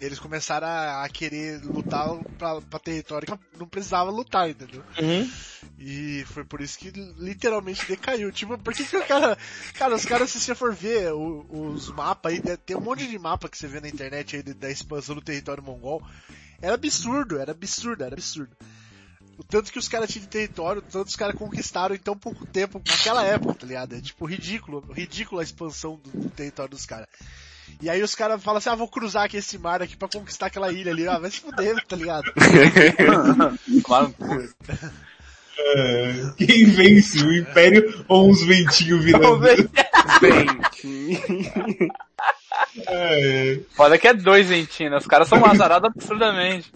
eles começaram a, a querer lutar pra, pra território que não precisava lutar, entendeu? Uhum. E foi por isso que literalmente decaiu. Tipo, por que que o cara. Cara, os caras, se você for ver o- os mapas aí, tem um monte de mapa que você vê na internet aí da expansão do território mongol. Era absurdo, era absurdo, era absurdo. O tanto que os caras tinham de território, o tanto que os caras conquistaram em tão pouco tempo, naquela época, tá ligado? É tipo ridículo, ridículo a expansão do, do território dos caras. E aí os caras falam assim, ah, vou cruzar aqui esse mar aqui pra conquistar aquela ilha ali, ah, vai se fuder, tá ligado? <laughs> Cu. É, quem vence, o Império ou uns ventinhos <laughs> virando? É, Foda que é dois ventinhos, né? Os caras são azarados absurdamente.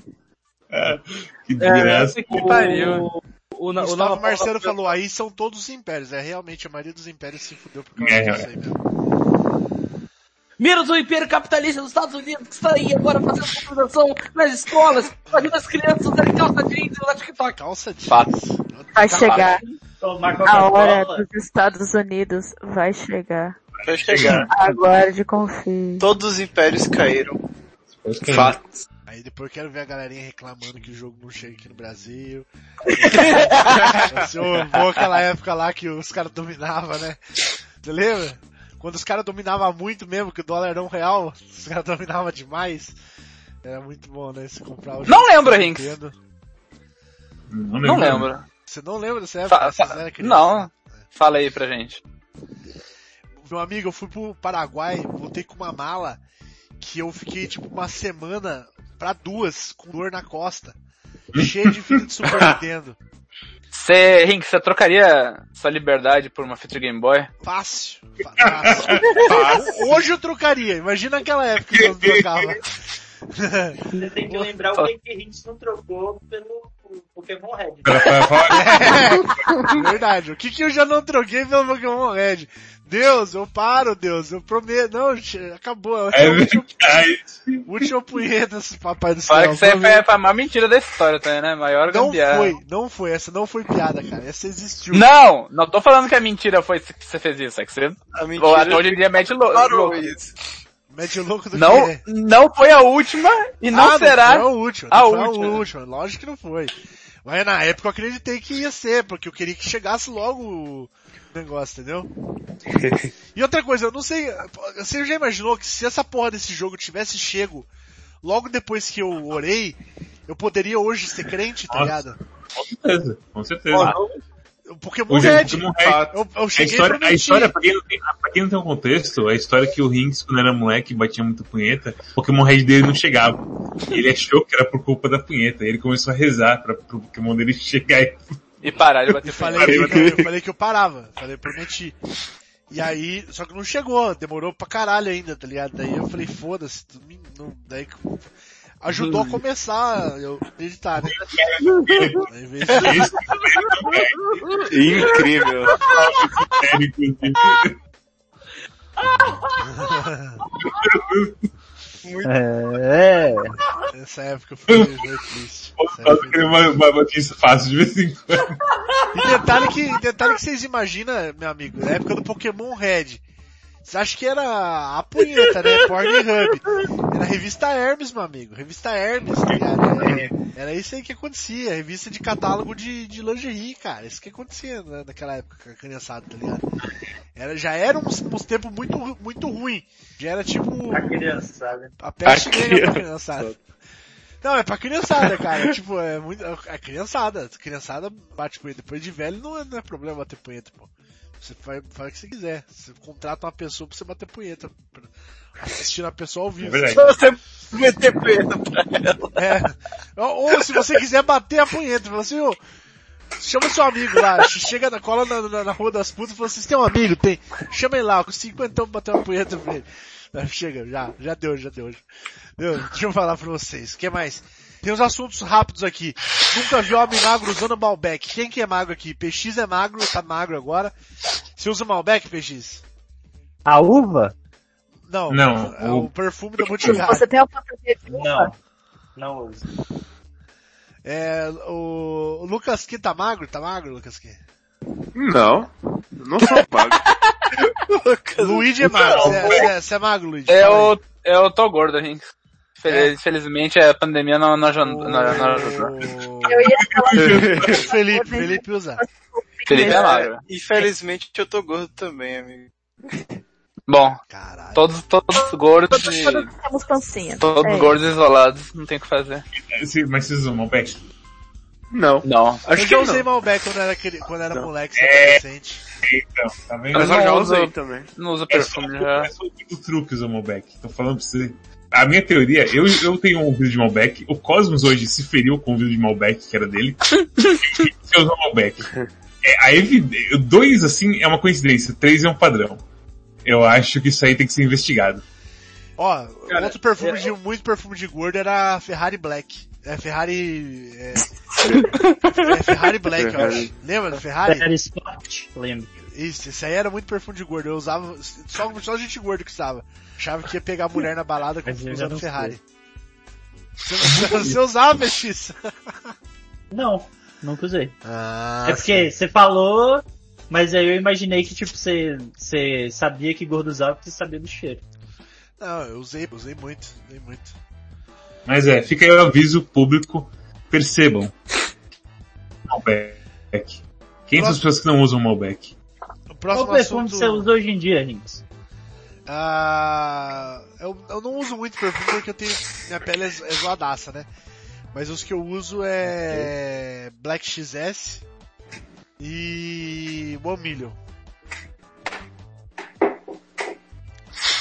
É, que É, desgraça. que pariu. o, o, o, Gustavo Nova- Marcelo falou, aí são todos os impérios. É, realmente, a maioria dos impérios se fudeu por causa É, disso é. aí mesmo. Miras o Império Capitalista dos Estados Unidos que está aí agora fazendo popularização nas escolas, fazendo as crianças usarem calça jeans e usar TikTok. Calça de... Fatos. Vai chegar. Tomar A hora dos Estados Unidos vai chegar. Vai chegar. Aguarde confie. Todos os impérios caíram. Fato. Aí depois eu quero ver a galerinha reclamando que o jogo não chega aqui no Brasil. Assim, boa aquela época lá que os caras dominavam, né? Você lembra? Quando os caras dominavam muito mesmo, que o dólar era um real, os caras dominavam demais. Era muito bom, né? Se comprar o Não lembro, Rinks. Não Não lembro. Você não lembra dessa época? Fa- fa- não. Fala aí pra gente. Meu amigo, eu fui pro Paraguai, voltei com uma mala que eu fiquei tipo uma semana pra duas, com dor na costa. Cheio de fita de Super <laughs> Nintendo. Você, Rink, você trocaria sua liberdade por uma fita de Game Boy? Fácil. Fácil. <laughs> Hoje eu trocaria, imagina aquela época que eu não trocava. <laughs> Você tem que lembrar o que gente não trocou pelo Pokémon Red. Pra- pra falar- É, verdade. O que que eu já não troquei pelo Pokémon Red? Deus, eu paro, Deus, eu prometo. Não, acabou. É É o último, verdade. último punheta, papai do céu. Fala que prometo. foi, a maior mentira da história, tá, né? Maior Não gambiarra. foi, não foi. Essa não foi piada, cara. Essa existiu. Não, não tô falando que a mentira foi que você fez isso, é que você, A ou mentira até hoje em dia mete louco. parou isso. Mete louco do Não, quê? não foi a última e não Ah, será. Não foi a última. a última. a última. Lógico que não foi. Mas na época eu acreditei que ia ser, porque eu queria que chegasse logo o negócio, entendeu? <laughs> e outra coisa, eu não sei. Você já imaginou que se essa porra desse jogo tivesse chego logo depois que eu orei, eu poderia hoje ser crente, tá Nossa. ligado? Com certeza, com certeza. O Pokémon O Red. Pokémon Red. Eu, eu A cheguei história, pra a história pra, quem não tem, pra quem não tem um contexto, a história é que o Rinks, quando era moleque, batia muito punheta, o Pokémon Red dele não chegava. Ele achou que era por culpa da punheta. Ele começou a rezar pra, pro Pokémon dele chegar e E parar de bater Eu falei, que, eu falei que eu <laughs> parava. Falei, prometi. E aí, só que não chegou, demorou pra caralho ainda, tá ligado? Daí eu falei, foda-se, não- daí ajudou a começar eu acreditar, né? Esse Incrível. inclusive. É. Essa época foi triste. Eu queria uma, uma notícia fácil de vez em quando. E detalhe que, detalhe que vocês imaginam, meu amigo, na época do Pokémon Red. Você acha que era a punheta, né? Pornhub. Era a revista Hermes, meu amigo. Revista Hermes, tá ligado? Era, era isso aí que acontecia. Revista de catálogo de, de lingerie, cara. Isso que acontecia né, naquela época com a criançada, tá ligado? Era, já era uns, uns tempos muito, muito ruim. Já era tipo A criançada. a peste A negra pra criança. criançada. Não, é pra criançada, cara. tipo, é muito. É criançada. Criançada bate punheta. Depois de velho não é, não é problema bater punheta, pô. Você faz, faz o que você quiser. Você contrata uma pessoa pra você bater punheta. pra- Assistindo a pessoa ao É vivo. verdade. Você meter punheta pra ela. É. Ou, se você quiser bater a punheta, fala assim, ô, chama seu amigo lá, chega na cola na, na, na rua das putas e fala assim, você tem um amigo? Tem. Chama ele lá, com cinquentão pra bater uma punheta pra ele. Chega, já, já deu, já deu. Deu, deixa eu falar pra vocês. O que mais? Tem uns assuntos rápidos aqui. Nunca vi homem magro usando Malbec. Quem que é magro aqui? PX é magro, tá magro agora. Você usa Malbec, PX? A uva? Não. Não, É o- o perfume da Boticário. Você tem uma fantasia de uva? Não. Não uso. É, o, o Lucas Ki tá magro? Tá magro, Lucas Ki? Não. Não sou magro. <laughs> Luigi é magro. Você é, é- é magro, Luigi? É o, é o tô gordo, Rinks. Fel- Felizmente a pandemia não, não, ajudou- não, não ajudou. Eu ia falar <laughs> Felipe, Felipe usa. Felipe é magro. Infelizmente eu tô gordo também, amigo. Bom, Caralho. todos, todos gordos e todos temos pancinha. todos É. gordos isolados, não tem o que fazer. Mas vocês usam Malbec? Não. Não. Eu Acho já que usei não. Malbec quando era, quando era Não. moleque, adolescente. Então, tá vendo? Mas eu já usei também. Não usa É só, perfume já. é só o truque usar Malbec. Tô falando pra você. A minha teoria, eu, eu tenho um vídeo de Malbec, o Cosmos hoje se feriu com o vídeo de Malbec, que era dele. <laughs> Você usou Malbec. É, a evid... Dois, assim, é uma coincidência. Três é um padrão. Eu acho que isso aí tem que ser investigado. Ó, Cara, outro perfume de, muito perfume de gordo era a Ferrari Black. É Ferrari, é, <laughs> é Ferrari Black, eu Ferrari. acho. Lembra da Ferrari? Era Sport, lembro. Isso, esse aí era muito perfume de gordo. Eu usava, só, só gente gorda que usava. Achava que ia pegar a mulher na balada com, usando Ferrari. Você, você usava, PX? Não, nunca usei. Ah, é porque você falou, mas aí eu imaginei que, tipo, você, você sabia que gordo usava porque você sabia do cheiro. Não, eu usei, usei muito, usei muito. Mas é, fica aí o aviso público. Percebam. Malbec. Quem são as pessoas que não usam Malbec? O Qual próximo perfume assunto... você usa hoje em dia, Rinks? Ah, eu, eu não uso muito perfume porque eu tenho. Minha pele é, é zoadaça, né? Mas os que eu uso é. Black XS e. One Million.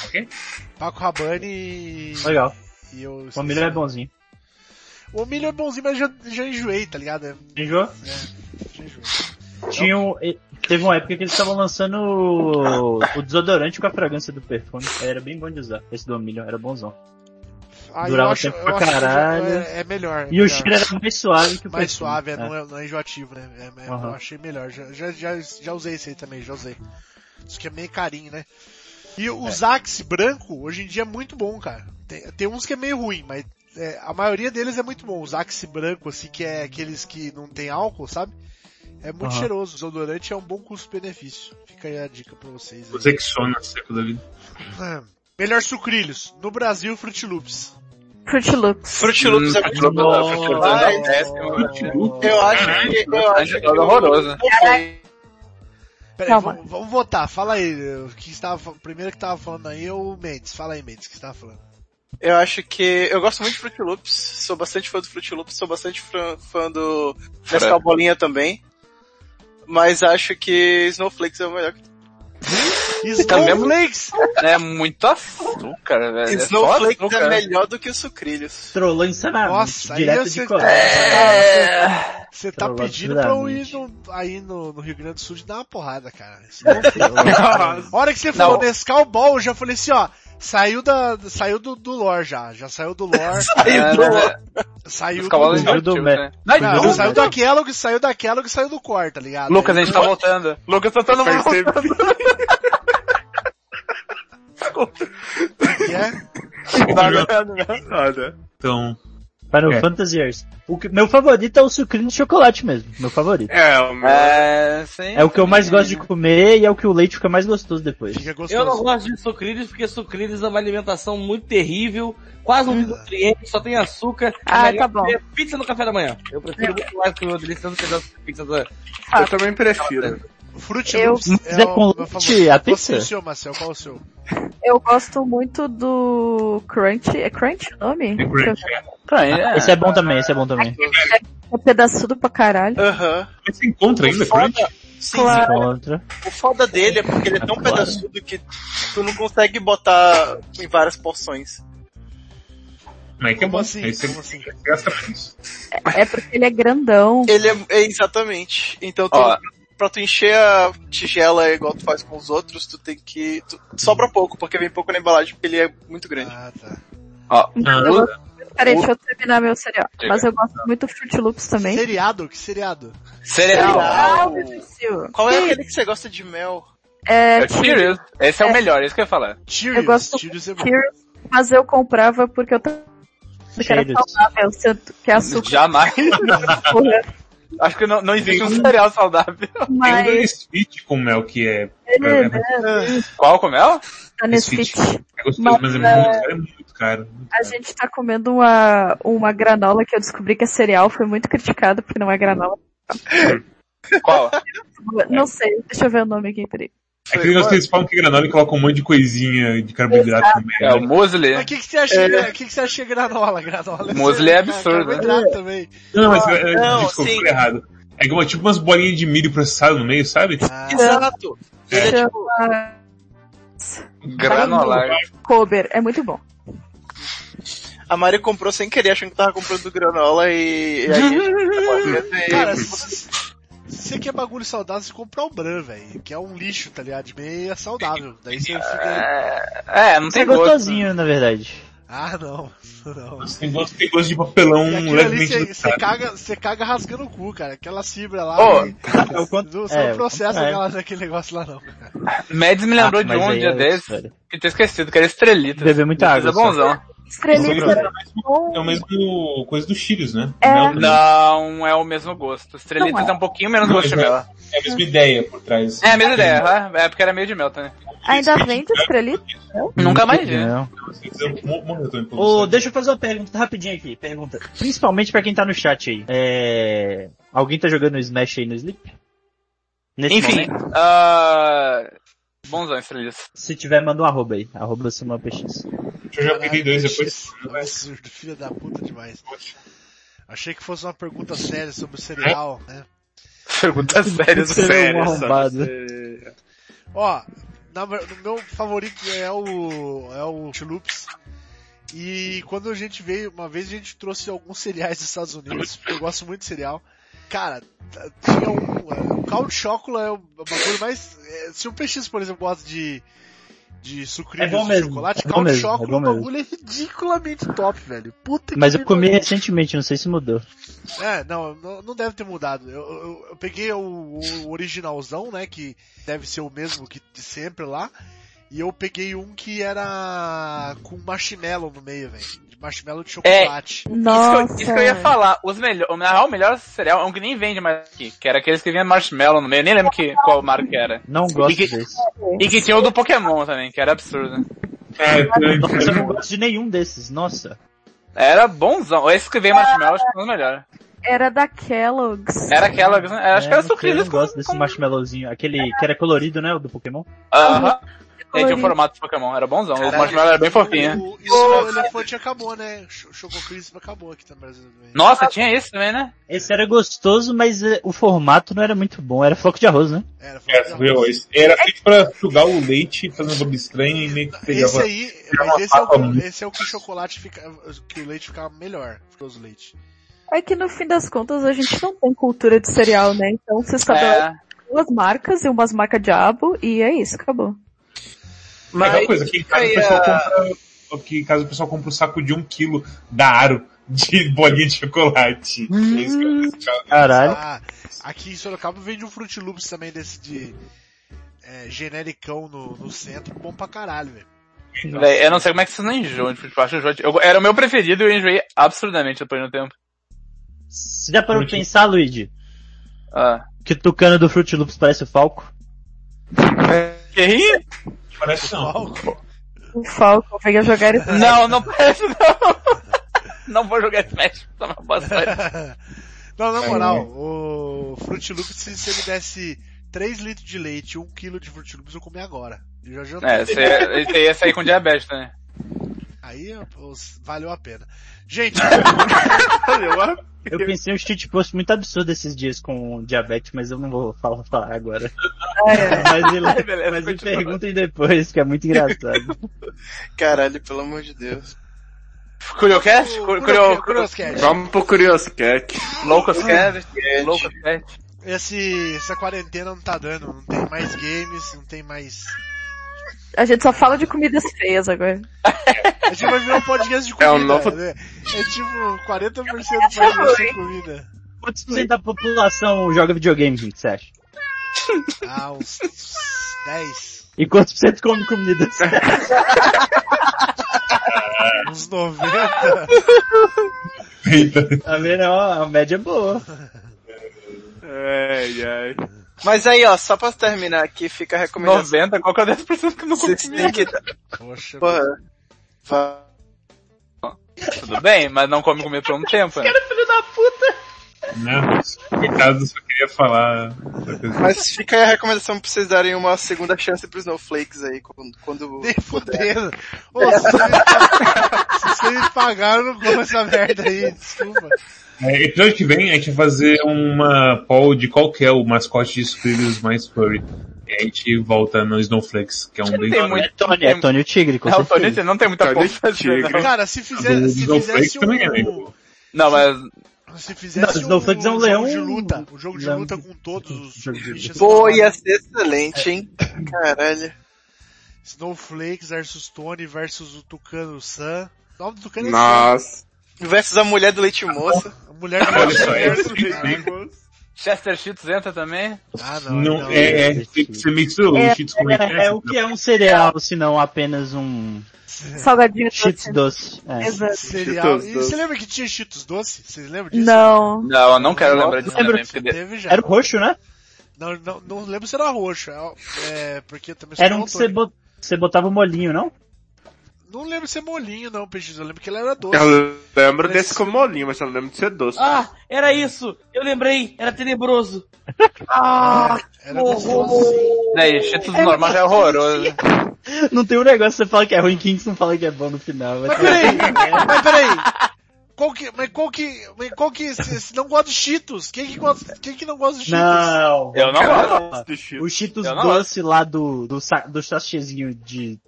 Ok. Paco Rabanne e. Legal. e eu. O milho é bonzinho. O One Million é bonzinho, mas já, já enjoei, tá ligado? É, Enjoou? já enjoei. Tinha um, e- teve uma época que eles estavam lançando o, o desodorante com a fragrância do perfume. Era bem bom de usar. Esse do milho era bonzão. Ah, Durava acho, tempo pra caralho. É, é melhor. é E o melhor. cheiro era mais suave que o mais perfume. suave, é, É. Não, é, não é enjoativo, né? É, é, Aham. Eu achei melhor. Já, já, já, já usei esse aí também, já usei. Isso que é meio carinho, né? E o Zax branco, hoje em dia é muito bom, cara. Tem, tem uns que é meio ruim, mas é, a maioria deles é muito bom. O Zax branco, assim, que é aqueles que não tem álcool, sabe? É muito Aham. cheiroso. O desodorante é um bom custo-benefício. Fica aí a dica pra vocês. aí. O Zexona, seco da vida. Ah, Melhor sucrilhos. No Brasil, Fruit Loops. Fruit Loops. Fruit Loops é Hum, muito Fruit bom. Loops- Fruit Loops é péssimo. eu acho que... Eu acho que É horroroso. eu- Peraí, Calma. vamos, vamos votar. Fala aí. O que estava, fa- primeiro que tava falando aí é o Mendes. Fala aí, Mendes, o que você tava falando. Eu acho que eu gosto muito de Fruit Loops, sou bastante fã do Fruit Loops, sou bastante fã, fã do Nescau Bolinha também. Mas acho que Snowflakes é o melhor. que- Snowflakes! É muito açúcar, velho. É Snowflakes é açúcar. melhor do que os sucrilhos. Trollou insanamente. Nossa, direto você de tá, Coreia. É. você tá Trollou pedindo pra eu ir no- aí no, no Rio Grande do Sul de dar uma porrada, cara. Snowflakes. A hora que você falou Não. Nescau Ball, eu já falei assim, ó. Saiu da, saiu do, do lore já. Já saiu do lore. <laughs> É, né? saiu Os do, cavalos Fugiu do invertidos, me- né? Não, Não, do- saiu da Kellogg, saiu da Kellogg, saiu do core, tá ligado? Lucas, a gente tá voltando. Lucas, tá Percebi. voltando. que é? Tá vendo, né? Nada. Então, Final É. Fantasy Years. O que- meu favorito é o sucrilho de chocolate mesmo. Meu favorito. É, o meu. É, sim. É o que eu mais gosto de comer e é o que o leite fica mais gostoso depois. Fica gostoso. Eu não gosto de sucrilhos porque sucrilhos é uma alimentação muito terrível, quase um nutriente, só tem açúcar. Ah, É melhor tá bom. comer Pizza no café da manhã. Eu prefiro muito mais comer uma delícia do que das pizzas da... Eu também prefiro. Fruit Eu- Loops quiser é com leite, a Qual pizza? é o seu, Marcel? Qual é o seu? Eu gosto muito do Crunch. É Crunch o nome? É Crunch, É. Esse é bom também, esse é bom também. É pedaçudo pra caralho. Aham. mas você encontra ainda, Crunch? Sim, Claro. Contra. o foda dele é porque ele é tão Claro. pedaçudo que tu não consegue botar em várias porções. Mas é que é bom. assim? Aí você Como assim? gasta isso. É porque ele é grandão. Ele é, é exatamente. Então tu, Ó. pra tu encher a tigela igual tu faz com os outros, tu tem que. tu- sobra pouco, porque vem pouco na embalagem, porque ele é muito grande. Ah, tá. Eu muito- Peraí, deixa eu terminar meu cereal. Mas eu gosto muito do Fruit Loops também. Seriado? Que seriado? cereal. Ah, meu Deus. Qual é aquele que você gosta de mel? É, É Cheerios. Esse é, o É. melhor, isso que eu ia falar. Cheerios. Eu gosto Cheerios é bom. Cheers, mas eu comprava porque eu tava que era Cheerios. saudável, que é açúcar. Jamais. Acho que não, não existe um cereal saudável. Tem um Mas da Nesfit com mel que é, é, né, Qual com mel? tá nesse Nesfit. fit. é gostoso, Mas, mas é é, muito, é muito caro. muito A caro. gente tá comendo uma, uma granola que eu descobri que é cereal, foi muito criticado porque não é granola. Qual? Não sei, deixa eu ver o nome aqui, peraí. É aquele negócio que eles falam que granola e colocam um monte de coisinha de carboidrato também. É o muesli. Mas o que, que você acha? O que, que você acha de granola? Granola Muesli é car- absurdo. Carboidrato também. Não, mas é, Não, desculpa, sim. falei errado. É como, tipo umas bolinhas de milho processado no meio, sabe? Ah, Exato. Ele é tipo. Granolar. Kober, é muito bom. A Mari comprou sem querer, achando que tava comprando granola e. e aí <laughs> a gente cara, se se você quer bagulho saudável, você compra o Bran, velho. Que é um lixo, tá ligado? De meia saudável. Daí você fica. É, não é tem gosto. gostosinho, na verdade. Ah, não. <laughs> Não. Tem gosto, tem gosto de papelão levemente você caga, você caga rasgando o cu, cara. Aquela fibra lá. Ô, e- É o quanto- não, você é, não processa aquela, aquele negócio lá, não. cara. Mads me lembrou Ah, de um dia é desse, que tinha esquecido, que era estrelita. Beber muita água, É bonzão. Estrelita bom. É o mesmo coisa dos Cheerios, né? É. Não é o mesmo gosto. Estrelitas Não é. é um pouquinho menos gosto de Mas mel. É a mesma ideia por trás. É a mesma ideia, é porque era meio de mel também. Ainda vende estrelita? Nunca mais vi. Não. Você. deixa eu fazer uma pergunta rapidinho aqui. Pergunta. Principalmente pra quem tá no chat aí. É... Alguém tá jogando Smash aí no Sleep? Nesse Enfim, momento? Bonzão estrelitas. Se tiver, manda um arroba aí. Arroba Simão PX. Eu já peguei dois depois. Absurdo, filha da puta demais. Achei que fosse uma pergunta séria sobre o cereal, né? Pergunta séria do é um arrombado. Ó, na no meu favorito é o é o Chulups. E quando a gente veio, uma vez a gente trouxe alguns cereais dos Estados Unidos, porque eu gosto muito de cereal. Cara, tinha um, de chocolate é o bagulho mais, é, se o PX, por exemplo, gosta de de sucrilhos É bom de mesmo, chocolate, é de mesmo, é o mesmo. bagulho é ridiculamente top, velho. Puta Mas que eu comi recentemente, não sei se mudou. É, não, não, não deve ter mudado. Eu, eu, eu peguei o, o originalzão, né, que deve ser o mesmo que de sempre lá, e eu peguei um que era com marshmallow no meio, velho. De marshmallow de chocolate. Isso, que Nossa. eu- isso que eu ia falar. Os melhor, o melhor cereal é um que nem vende mais aqui, que era aqueles que vinha marshmallow no meio, nem lembro que, qual marca que era. Não gosto E que- desse. E que tinha o do Pokémon também, que era absurdo. É, Nossa, eu não gosto de nenhum desses. Nossa. Era bonzão. Esse que veio marshmallow, acho que foi o melhor. Era da Kellogg's. Era acho que É, era não sei, Eu sucrilhos com... gosto desse com- marshmallowzinho. Aquele que era colorido, né? O do Pokémon. Aham. Ele tinha o colorido. formato de Pokémon, era bonzão. Caralho. O Marshmallow era bem fofinho. O, isso o elefante acabou, né? Ch- Choco Crisp acabou aqui no Brasil também. Nossa, tinha isso também, né? Esse era gostoso, mas eh, o formato não era muito bom. Era floco de arroz, né? Era, É, foi- viu? Esse Era feito pra sugar o leite, fazer um bagulho estranho e meio que Esse pegava. aí, mas esse é, o que, esse é o que o chocolate fica, que o leite ficava melhor, ficoso leite. É que no fim das contas a gente não tem cultura de cereal, né? Então se estabelece É. duas marcas e umas marcas diabo e é isso, acabou. É Mas coisa, aqui em casa o aí, pessoal ah, compra. Aqui em casa o pessoal compra um saco de um quilo da Aro de <laughs> bolinha de chocolate. É isso que eu faço. Caralho. Ah, aqui em Sorocaba vende um Fruit Loops também desse de é, genericão no, no centro, bom pra caralho, velho. Véi, eu não sei como é que vocês não enjoam de Fruit Punch. Eu Era o meu preferido e eu enjoei absurdamente depois no tempo. Você já parou pra pensar, Luigi? Ah. Que o tucano do Fruit Loops parece o Falco? Que? Parece não. Falco. O Falco venha jogar esse Não, não parece não. <laughs> Não vou jogar Smash, toma bastante. <laughs> Não, na moral, o Fruit Loops, se você me desse 3 litros de leite e 1 kg de Fruit Loops, eu comia agora. Eu já jantei. É, você você ia sair com diabetes também. Aí os- valeu a pena. Gente, Eu pensei um cheat post muito absurdo esses dias com diabetes, mas eu não vou falar, falar agora. mas ele, Beleza, mas me perguntem depois, que é muito engraçado. Caralho, pelo amor de Deus. Curiocast? o- Curio... Curios- Curioscat. Vamos pro Curioscat. Loucos Cast? Loucos Cast? Esse, essa quarentena não tá dando, não tem mais games, não tem mais... A gente só fala de comidas feias agora. A gente vai virar um podcast de É comida, o novo- né? É tipo 40% do podcast de comida. Quantos por cento da população joga videogame, gente, você acha? Ah, uns 10, E quantos por cento come comida? uns 90. Eita. Tá vendo? A média é boa. Ai, ai. Mas aí, ó, só pra terminar aqui, fica a recomendação. 90? Qual que é o 10% que eu não consumi? que... Poxa, Porra. Tudo bem, mas não come comida por um tempo, né? Não, coitado, eu só queria falar. Mas fica aí a recomendação pra vocês darem uma segunda chance pro Snowflakes aí, quando... quando... nem fudendo. Ô, se vocês se vocês pagaram, não como essa merda aí, desculpa. É, episódio que vem a gente vai fazer uma poll de qual que é o mascote de Squirrels mais furry. E a gente volta no Snowflakes, que é um bem Tem muito- É Tony, é Tony o Tigre, com É, o Tony certeza. não tem muita coisa. Cara, se, fizer, se Snowflakes fizesse também é um... Não, mas Se fizesse Não, Snowflakes é um jogo leão- de luta, um jogo de leão- luta com todos os Jogo de bichos. Pô, ia ser excelente, hein? <laughs> Caralho. Snowflakes versus Tony versus o Tucano Sam. O nome do Tucano é Nossa. Versus a mulher do leite moça. A mulher do esse Caralho. Chester Cheetos entra também. Ah, não. Não, não. é, é, ser misturou É, os cheats com é, é o que é um cereal, se não apenas um Salgadinho cheats doce. doce. É. Exato. Cereal. Cheetos E doce. você lembra que tinha Cheetos doce? Vocês lembram disso? Não. Não, eu não quero lembrar disso Lembro. também, porque... de- Teve já. Era roxo, né? Não, não, não lembro se era roxo. É, é, porque também Era um que você, bot- você botava o molinho, não? Não lembro se é molinho não, peixe. Eu lembro que ele era doce. Eu lembro Mas- desse como molinho, mas eu não lembro de ser doce. Ah, era isso! Eu lembrei! Era tenebroso! <laughs> Era gostosinho. Daí, normal já é horroroso. <laughs> Não tem um negócio que você fala que é ruim, Kings não fala que é bom no final. Mas ter- peraí, mas peraí. Qual que, mas qual que, mas qual que, se, não gosta de Cheetos? Quem que gosta, quem que não gosta de Cheetos? Não. Eu não gosto. gosto. de Cheetos. O Cheetos doce lá do, do, do sachêzinho de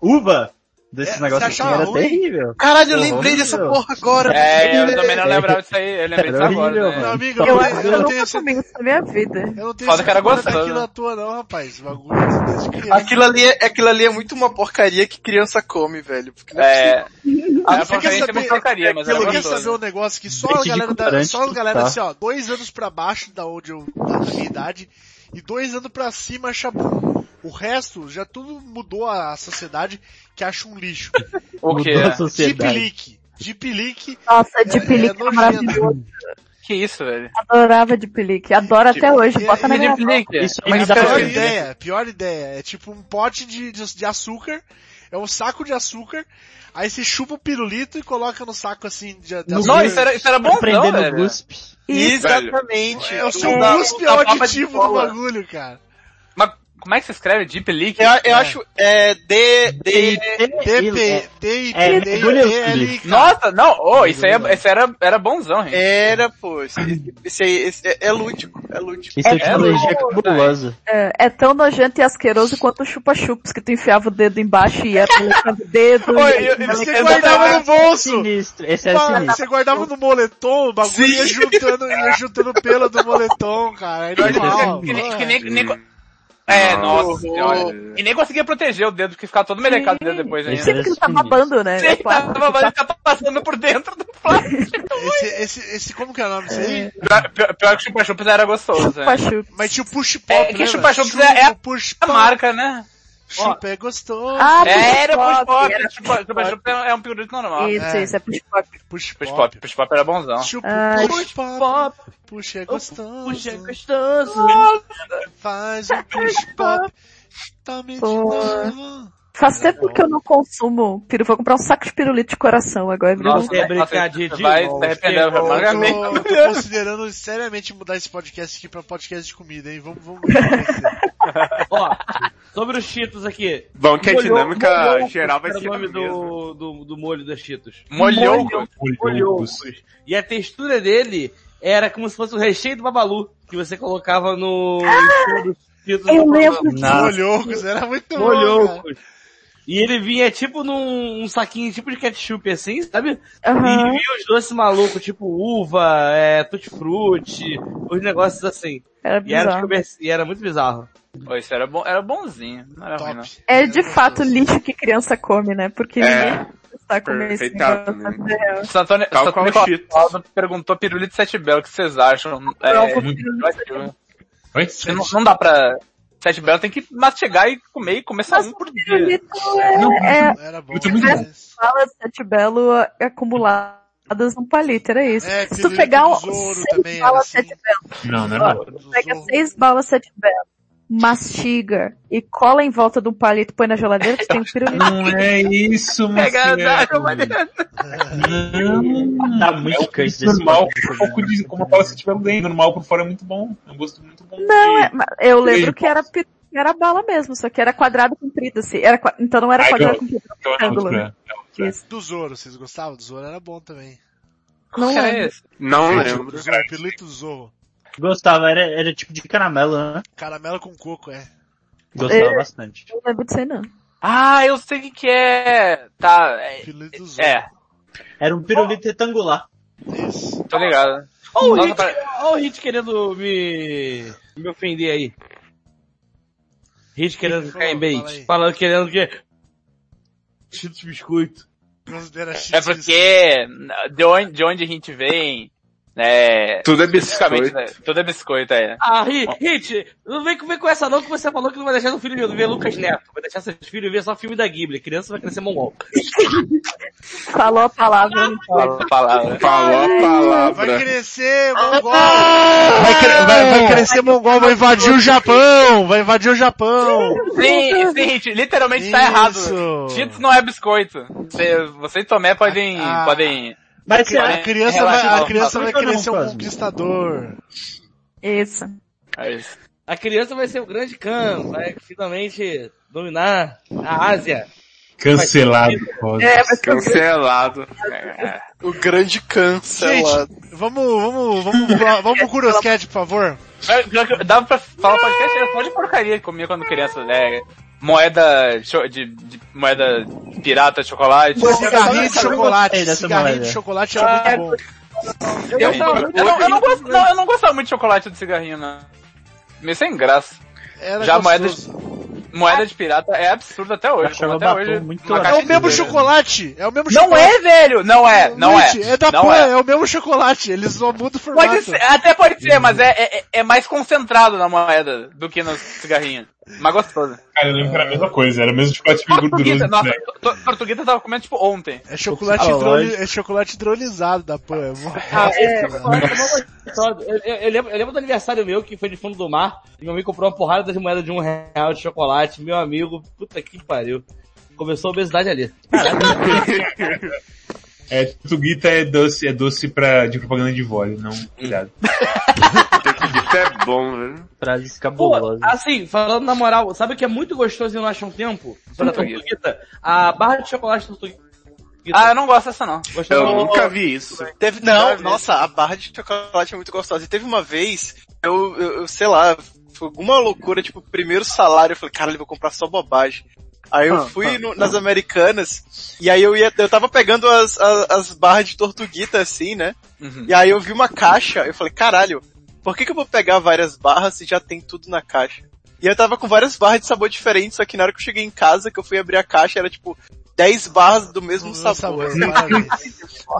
uva, desses É, negócios você assim, era ruim? terrível. Caralho, eu Horrível. lembrei dessa porra agora. É, eu também não lembrava disso aí, eu lembrei disso Era agora, horrível, né? Meu mano. amigo, eu, pra eu, dizer- não Eu tenho isso na minha vida. Eu não tenho Foda que era gostoso. daquilo à toa não, rapaz. O bagulho é desde criança. Aquilo ali, é, aquilo ali é muito uma porcaria que criança come, velho. Porque não é É, a Você quer porcaria é saber- porcaria, mas era Eu quer gostoso. saber um negócio que só a galera da, só a galera tá. assim, ó, dois anos pra baixo da onde eu, da, da minha idade, e dois anos pra cima acha bom. O resto, já tudo mudou a sociedade que acha um lixo. <laughs> O que? A Deep. Leak. Deep Leak. Nossa, de É- pelique é é, nojento. maravilhoso. Que isso, velho? Adorava de pelique. Adoro até hoje. é- Bota na é minha Deep mão. Leak? Isso dá cara, Pior ideia, pior ideia. É tipo um pote de, de, de açúcar, é um saco de açúcar, aí você chupa o pirulito e coloca no saco assim de, de açúcar. Não, isso era, isso era bom, Aprender no velho. guspe. Isso. Exatamente. É o seu da é o aditivo do bagulho, cara. Mas Como é que se escreve Deep Leak? Eu, eu acho, é, D, D, DP, DIP, É, DIP, Nossa, não, oh, isso aí é- esse era, era bonzão, gente. era, pô, esse, esse aí, é, é lúdico, é lúdico. Isso é, É, tecnologia é, cabulosa. É, é tão nojento e asqueroso quanto o chupa-chups, que tu enfiava o dedo embaixo e ia colocando o dedo. Oi, e- eu- e- Você guardava no bolso. Sinistro. Esse é sinistro. você guardava no moletom, o bagulho ia juntando, ia juntando pelo do moletom, cara. É normal. Que que nem- que nem- É, nossa senhora. E nem conseguia proteger o dedo, porque ficava todo melecado o dedo depois ainda. Esse Sempre que ele tá babando, né? Sim, tava, mas ele tava passando por dentro do plástico. Esse, esse, esse, como que é o nome disso aí? Pior, pior- pior que chupa-chups era gostoso, né? Chupa-chups. Mas tinha o push pop, É que lembra? chupa-chups é- é push A marca, né? Chupa é gostoso. Ah, É, era push push-pop, pop. era Chupa- Chupa-chups é é um pirulito normal. Isso, É. isso, é push-pop. Push Push pop. pop, push pop era bonzão. Chupa, Ai, push pop. Puxa é gostoso. Puxa, é gostoso. Faz um push pop. Pô. novo. Faz tempo que eu não consumo piru. Vou comprar um saco de pirulito de coração agora. virou- Nossa, é brincadeira de vai novo, se arrepender. Eu tô, considerando seriamente mudar esse podcast aqui pra podcast de comida, hein? Vamos, vamos. <laughs> Ó, sobre os Cheetos aqui. Bom que a Molhou- dinâmica molhou- geral vai ser o a nome mesma. do, do, do molho dos Cheetos. Molhou. Molhocos. E a textura dele era como se fosse o recheio do Babalu, que você colocava no... Cheetos Eu lembro disso. Molhocos, era muito bom. E ele vinha tipo num um saquinho tipo de ketchup assim, sabe? E Aham. vinha os doces malucos, tipo uva, é, tutti-frutti, os negócios assim. Era E era, bizarro. e era muito bizarro. Pô, isso era bom, era bonzinho. Não era ruim, não. Top. É de fato lixo que criança come, né? Porque É, ninguém está comendo esse perfeitado, negócio. né? É. O Santônio, Tal Santônio qual Nicolau perguntou pirulito sete belo, o que vocês acham? É, pirulito. Oi? não, não dá pra... Sete belo tem que mastigar e comer e começar Mas um por dia. pirulito é, é Era bom. Muito, muito de sete belo acumuladas num palito, era isso. É, Se tu pegar um, seis era balas assim. sete belo, Não, não é não. Do pega seis balas sete belo, mastiga e cola em volta de um palito e põe na geladeira, tu tem um pirulito. Não é isso, Pega, Marcelo. Tá Não, muito é cante desse normal, um pouco de, como eu falo, se tiver bem, normal por fora é muito bom. É um gosto muito bom. Não, é, eu lembro que era, era bala mesmo, só que era quadrado comprido, assim. Era, então não era Ai, quadrado comprido, é retângulo. né? é. É é. Do Zoro, vocês gostavam? Do Zoro era bom também. Não Que é lembro. esse? Não lembro. Zorro, pirulito do Zorro. Gostava, era, era tipo de caramelo, né? Caramelo com coco, é. Gostava É. bastante. Não lembro disso aí, não. Ah, eu sei o que é. Tá, é, é Era um pirulito retangular. Isso. tô ligado. Olha o Nossa, Hit, pare- o Hit querendo me, me ofender aí. Hit querendo que ficar em bait. Falando, querendo que... Cheetos biscoito. Considera É porque de onde, de onde a gente vem, né? Tudo é biscoito. né? Tudo é biscoito, é. Ah, Hit, Hit, não vem, vem com essa não que você falou que não vai deixar seu filho ver Lucas Neto. Vai deixar seus filhos ver só filme da Ghibli. Criança vai crescer mongol. Falou a palavra, não. Fala a palavra. Falou a Vai palavra. crescer, mongol! Vai, cre- vai- vai crescer mongol, vai invadir o Japão! Vai invadir o Japão! Sim, sim, gente, literalmente tá errado. Isso. Cheetos não é biscoito. Você, você e Tomé podem, Ah. podem... Mas A criança Relaxa, vai, a criança vai querer ser um conquistador. Isso. É isso. A criança vai ser o grande Khan, vai finalmente dominar a Ásia. Cancelado. É, mas Cancelado. É. O grande cancelado. Vamos, vamos, vamos, pro- vamos pro Curioscat, por favor. Dava pra falar podcast, era só de porcaria que comia quando criança, né? Moeda de, cho- de- moeda pirata de chocolate. Cigarrinho de chocolate. Cigarrinho moeda. de chocolate era muito bom. Eu, eu, eu, não, eu, não gosto, não, eu não gostava muito de chocolate de cigarrinho, não. Meio sem graça. Era Já moeda de, moeda de pirata é absurdo até hoje. como até hoje. muito. É o mesmo chocolate. É o mesmo Não chocolate. é, velho! Não é, não é. É da não Pan, é. é. o mesmo chocolate. Eles só mudam o formato. Pode ser, até pode ser, mas é, é, é mais concentrado na moeda do que no cigarrinho. Mais gostoso. Cara, eu lembro que era a mesma coisa, era o mesmo chocolate bem gorduroso. nossa, to- to- tortuguita tava comendo tipo ontem. É chocolate, Ah, lógico. é chocolate hidrolisado da Pan. <laughs> É. Ah, esse chocolate é mó gostoso. eu, eu, eu lembro, eu lembro do aniversário meu, que foi de fundo do mar, e meu amigo comprou uma porrada de moeda de um real de chocolate. Meu amigo, puta que pariu. Começou a obesidade ali. <laughs> É, Tuguita é doce, é doce pra, de propaganda de vóleo, não, cuidado. Isso é bom, velho. Frases Pô, cabulosas. assim, falando na moral, sabe o que é muito gostoso e eu não acho um tempo? Pra Tortuguita. tortuguita? A barra de chocolate tortuguita. Ah, eu não gosto dessa não. Gostou? Eu nunca vi isso. Teve, não, nossa, a barra de chocolate é muito gostosa. E teve uma vez, eu, eu, eu sei lá, foi alguma loucura, tipo, primeiro salário, eu falei, cara, eu vou comprar só bobagem. Aí eu Ah, fui no- nas americanas, e aí eu ia, eu tava pegando as, as, as barras de tortuguita assim, né? Uhum. E aí eu vi uma caixa, eu falei, caralho, por que que eu vou pegar várias barras se já tem tudo na caixa? E eu tava com várias barras de sabor diferente, só que na hora que eu cheguei em casa, que eu fui abrir a caixa, era tipo 10 barras do mesmo Meu sabor. parabéns.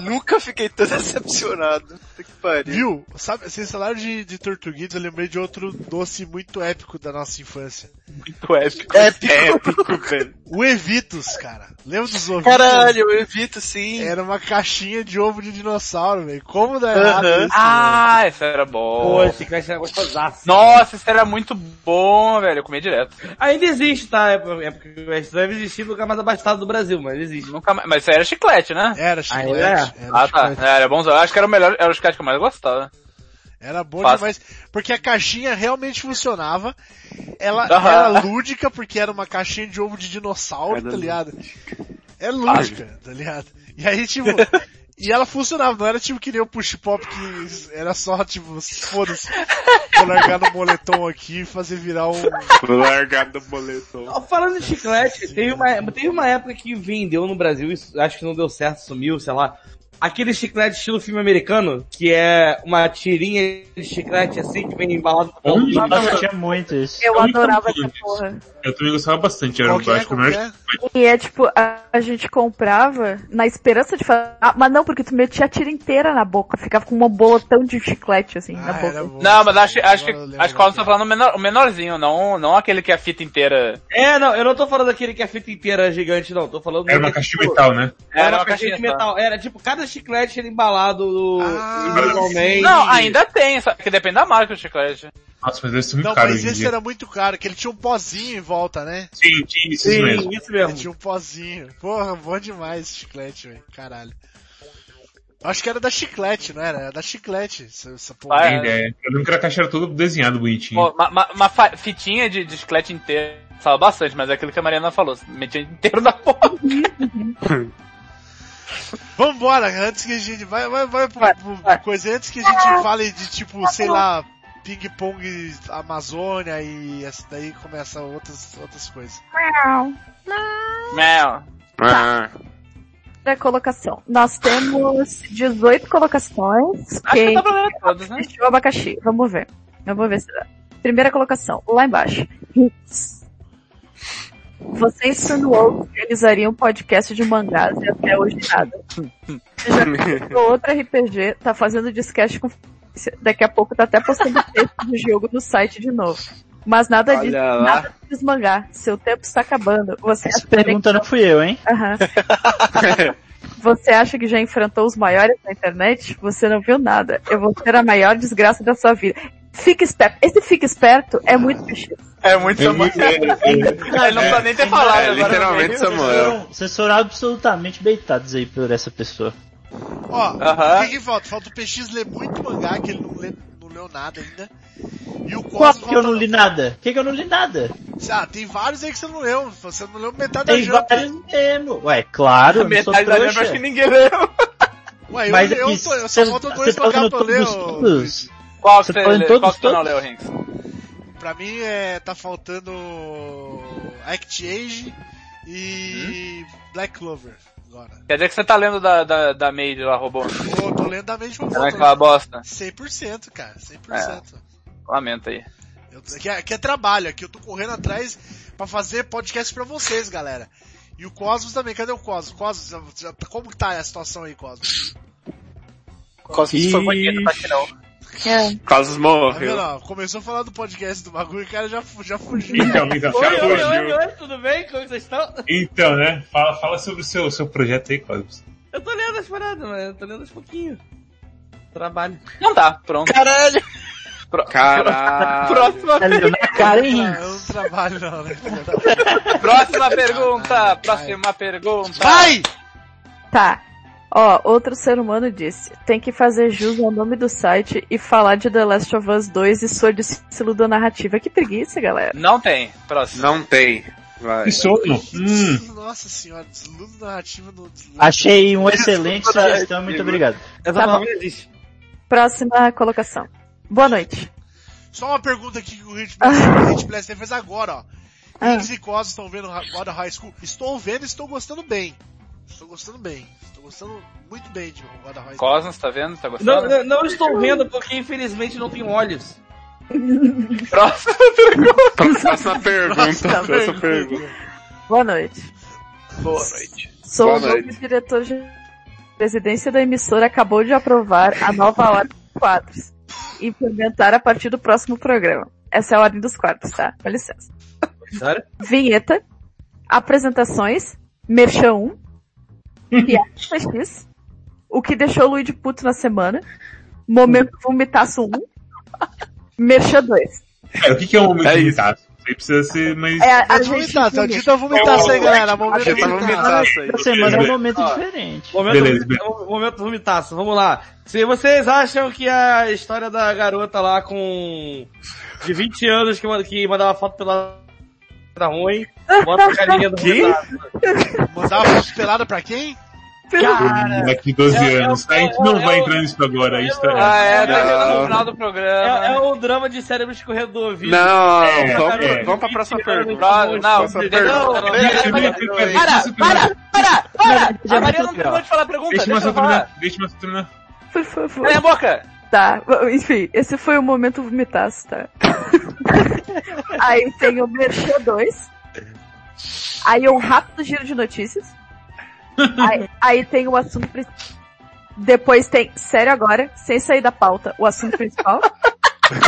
Nunca fiquei tão decepcionado. Que pariu. Viu? Sabe, vocês falaram de, de tortuguita, eu lembrei de outro doce muito épico da nossa infância. Muito épico. Épico. Épico, velho. O Evitus, cara. Lembra dos ovinhos? Caralho, eu evito sim. Era uma caixinha de ovo de dinossauro, velho. Como dá errado Aham. isso? Ah, esse era Pô, bom. esse chiclete era gostosaço. Nossa, esse era muito bom, velho. Eu comia direto. Ainda existe, tá? É porque é isso deve existir no lugar mais abastado do Brasil, mas existe. Nunca mais. Mas isso aí era chiclete, né? Era chiclete. Ah, era? Era, Ah, tá. chiclete. Era bom. Eu acho que era o melhor, era o chiclete que eu mais gostava. Era bom Fácil. demais. Porque a caixinha realmente funcionava. Ela Aham. era lúdica, porque era uma caixinha de ovo de dinossauro, Era tá ligado? É lúdica, tá ligado? E aí, tipo... <laughs> E ela funcionava, não era tipo que nem o push pop que era só tipo, foda-se, <laughs> vou largar no moletom aqui e fazer virar um. Vou largar do boletom. Ó, Falando em chiclete, teve uma, teve uma época que vendeu no Brasil, isso, acho que não deu certo, sumiu, sei lá. Aquele chiclete estilo filme americano, que é uma tirinha de chiclete assim, que vem embalado no. Onde? Nossa, tinha muito isso. Eu Eu adorava essa porra. Eu também gostava bastante, era Qual é? acho que é? E é tipo, a, a gente comprava na esperança de fazer. Ah, mas não, porque tu metia a tira inteira na boca, ficava com um bolotão de chiclete assim na Ah, boca. era bom. Não, mas acho, acho que, eu acho que o Carlos qual tá falando o, menor, o menorzinho, não, não aquele que é a fita inteira. É, não, eu não tô falando daquele que a fita inteira é gigante, não. Tô falando Era do uma que, caixinha de tipo, metal, né? Era uma caixinha de metal. Era tipo, cada chiclete era embalado no, Ah, individualmente. Não, ainda tem, só que depende da marca do chiclete. Nossa, mas deve ser muito Não, caro mas hoje em esse dia. era muito caro, que ele tinha um pozinho em volta, né? Sim, tinha isso Sim, mesmo. isso mesmo. tinha um pozinho. Porra, bom demais esse chiclete, velho. Caralho. Acho que era da chiclete, não era? Era da chiclete, essa, essa porra. Ah, ideia. Eu lembro que a caixa era toda desenhada bonitinho. Pô, uma, uma- uma fitinha de, de chiclete inteiro. Fala bastante, mas é aquilo que a Mariana falou. Metia inteiro na boca. <laughs> Vambora, antes que a gente. Vai, vai, vai pro, pro- pro coisa. Antes que a gente fale de tipo, sei lá, ping-pong Amazônia e essa daí começa outras, outras coisas. Mel. Ah, Primeira colocação. Nós temos 18 colocações. Acho que pra ler todos, né? o abacaxi? Vamos ver. Vamos ver se dá. Primeira colocação, lá embaixo. Hits. Você insinuou que realizariam um podcast de mangás e até hoje nada. <laughs> Você já outro RPG, tá fazendo discast com. Daqui a pouco tá até postando <laughs> texto do jogo no site de novo. Mas nada Olha disso, lá. nada de desmangar. Seu tempo está acabando. Você Essa acha, que- pergunta não fui eu, hein? Aham. <laughs> Você acha que já enfrentou os maiores na internet? Você não viu nada. Eu vou ser a maior desgraça da sua vida. Fique esperto. Esse fique esperto é muito. É muito É muito- é- é- <laughs> Ele não precisa nem ter falado é, agora. no literalmente. Samuel. Vocês foram absolutamente beitados aí por essa pessoa. Ó, Aham. o que, que falta? Falta o PX ler muito mangá, que ele não, lê, não leu nada ainda. E o Qual que eu falta- não li nada? Que que eu não li nada? Ah, tem vários aí que você não leu. Você não leu metade da Tem Jump. vários mesmo. Ué, claro, eu sou Metade da lembra, acho que ninguém leu. Ué, eu, Mas eu, tô, eu só você- faltam você dois tá mangá pra eu ler. Qual que Você você, falou em leu? todos, Qual que você não leu, Rinks? Pra mim é, tá faltando Act Age e Black Clover agora. Quer dizer que você tá lendo da, da, da Maid lá, robô. Tô, tô lendo da mente Não é aquela bosta? 100%, cara, 100%. Lamento aí. Eu, que, é, que é trabalho, aqui eu tô correndo atrás pra fazer podcast pra vocês, galera. E o Cosmos também, cadê o Cosmos? Cosmos, como que tá a situação aí, Cosmos? Cosmos foi bonito, tá aqui não. É. Tá vendo? morreu. ó? Começou a falar do podcast do bagulho e o cara já, já fugiu. Então, então, Oi, <laughs> já oi, oi, fugiu. oi, tudo bem? Como vocês estão? Então, né? Fala, fala sobre o seu, seu projeto aí, Cosmos. Eu tô lendo as paradas, mas eu tô lendo aos pouquinhos. Trabalho. Não tá, pronto. Caralho! Pro- Caralho. Próxima, Tá na cara, hein? Eu não trabalho não, né? próxima pergunta. Próxima pergunta. Vai! Tá. Ó, outro ser humano disse, tem que fazer jus ao nome do site e falar de The Last of Us 2 e sua da narrativa. Que preguiça, galera. Não tem. Próximo. Não tem. Vai. Sono. Hum. Nossa senhora, desludo narrativo no desludo. Achei uma excelente sugestão, muito obrigado. Essa Tá existe. Próxima colocação. Boa noite. Só uma pergunta aqui que o Hit Blaster <laughs> fez agora, ó. Ah. Higgs e Cosmos estão vendo God of High School. Estou vendo e estou gostando bem. Estou gostando bem. Estou gostando muito bem de School. Cosmos, tá vendo? Tá Não, gostando? não, não estou vendo porque infelizmente não tem olhos. <laughs> Próxima pergunta. Próxima Próxima pergunta. Boa noite. Boa noite. Sou Boa o novo noite. diretor de presidência da emissora acabou de aprovar a nova ordem dos quadros. E implementar a partir do próximo programa. Essa é a ordem dos quadros, tá? Com licença. Sério? Vinheta, apresentações, Merchan 1, <laughs> Piada X, o que deixou o Luigi puto na semana, Momento Vomitaço 1, Merchan 2. Cara, o que, que é um momento É? Isso aí precisa ser mais. É, a, a Pode gente vomitar, tá? entende. Dita vomitar isso aí, galera. Momento tá vomitaço aí. Semana é um momento diferente. Momento, Beleza, vomita- momento vomitaço, vamos lá. Se vocês acham que a história da garota lá com de 20 anos que, que mandava foto pela era ruim, bota a carinha do vomitaço. Mandava foto pelada pra quem? Moleque de 12 É- é anos. o- tá? A gente é não vai é entrar nisso agora. Isso tá Ah, é, tá no final do É, programa. é o drama de cérebro escorrendo do ouvido. Não, É, vamos, é. vamos pra próxima pergunta. Não, não, não, pergunta. não, Para, para, para, para! Já A Maria não terminou de falar a pergunta, Deixa deixa eu terminar. Deixa eu terminar. Por favor. Cala a boca! Tá, enfim, esse foi o momento vomitaço, tá? <laughs> Aí tem o Merchan 2. Aí um rápido giro de notícias. <laughs> Aí, aí tem o assunto principal. Depois tem, sério agora, sem sair da pauta, o assunto principal.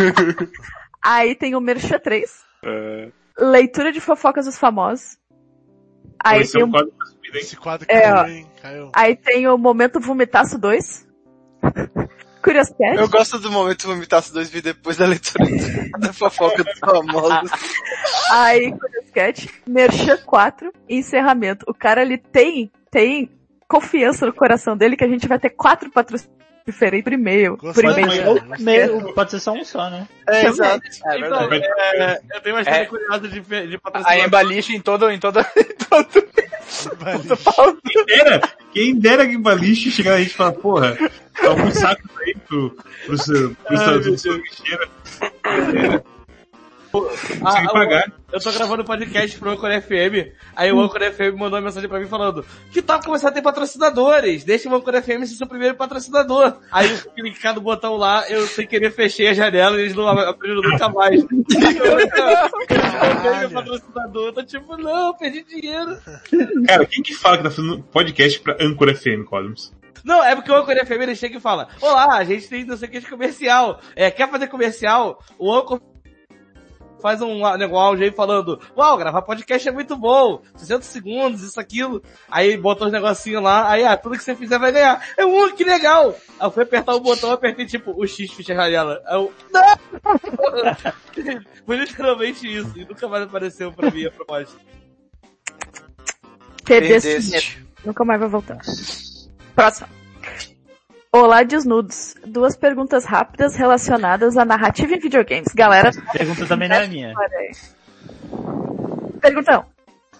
<laughs> Aí tem o Merchan 3. É, Leitura de fofocas dos famosos. Aí Esse é tem, um o, quadro? Esse quadro É, caiu, hein? Caiu. aí tem o momento vomitaço 2. <laughs> Curiosidade. Eu gosto do momento vomitaço 2 vídeos depois da leitura <laughs> da fofoca dos famosos. Aí, Curioscat, Merchan 4 e encerramento. O cara, ele tem, tem confiança no coração dele que a gente vai ter quatro patrocínios diferentes por e-mail. Por e-mail. pode ser só um só, né? É, exato. É Então, verdade. é, eu tenho uma história É. curiosa de, de A patrocinador. embaliche em todo, em todo, <laughs> em todo, dera, quem dera que Baliche chegar a gente e falar, porra, tá um saco aí pro, pro, seu- pro seu, pro seu lixeira. Ah, Consegue ah, pagar. Eu tô gravando podcast pro Anchor FM, aí o Anchor FM mandou uma mensagem pra mim falando que tal começar a ter patrocinadores? Deixa o Anchor FM ser seu primeiro patrocinador. Aí eu clicar no botão lá, eu sem querer fechei a janela e eles não abriram nunca mais. <laughs> eu meu patrocinador, eu tô tipo, não, perdi dinheiro. Cara, quem que fala que tá fazendo podcast pra Anchor FM, Cosmos? Não, é porque o Anchor FM ele chega e fala, olá, a gente tem não sei o que de comercial. É, quer fazer comercial? O Anchor faz um negócio áudio aí falando, uau, gravar podcast é muito bom, 200 segundos, isso, aquilo. Aí botou os negocinhos lá, aí, ah, tudo que você fizer vai ganhar. Eu, uh, que legal! Aí eu fui apertar o botão, apertei tipo, o X ficha janela. Aí eu, não! <laughs> Foi literalmente isso, e nunca mais apareceu pra mim a proposta. Perdeste. Nunca mais vai voltar. Próximo. Olá, desnudos. Duas perguntas rápidas relacionadas à narrativa em videogames. Galera, A pergunta também não é minha. Pergunta 1.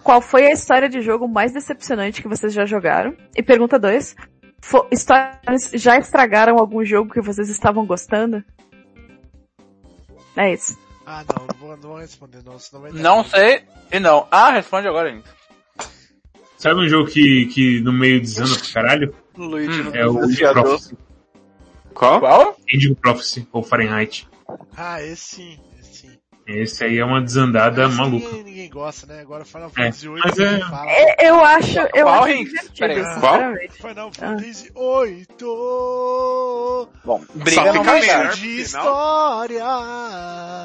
Qual foi a história de jogo mais decepcionante que vocês já jogaram? E pergunta 2. Histórias já estragaram algum jogo que vocês estavam gostando? É isso. Ah, não, não vou, não vou responder, não, senão vai dar. Não sei e não. Ah, responde agora, gente. Sabe um jogo que, que no meio desanda pra caralho? Luigi no É o Indigo desafiador. Qual? Qual? Indigo Prophecy, ou Fahrenheit. Ah, esse sim, esse sim. Esse aí é uma desandada Esse maluca. Ninguém, ninguém gosta, né? Agora Final É, Fantasy VIII, mas é- fala. É, Eu acho, eu Qual, acho divertido, qual? Final Ah. Fantasy VIII. Bom, briga Só não fica vai dar. de história.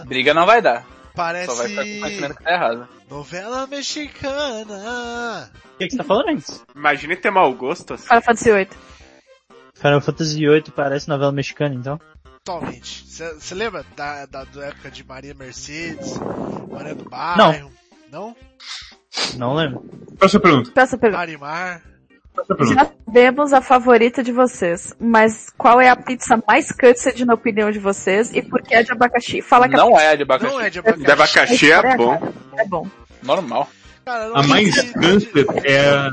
Briga não vai dar. Parece Só vai ficar que tá errado. novela mexicana. O que, que você tá falando, Renz? Imagine ter mau gosto assim. Final Fantasy VIII. Final Fantasy VIII parece novela mexicana, então? Totalmente. Você lembra da, da, da época de Maria Mercedes, Maria do Bairro? Não? Não lembro. Próxima pergunta. Peça a pergunta. Marimar? Já sabemos a favorita de vocês, mas qual é a pizza mais cutsed na opinião de vocês e por que é de abacaxi? Fala que Não é de abacaxi. Não é de De abacaxi é bom. É bom. Normal. Cara, A mais câncer é,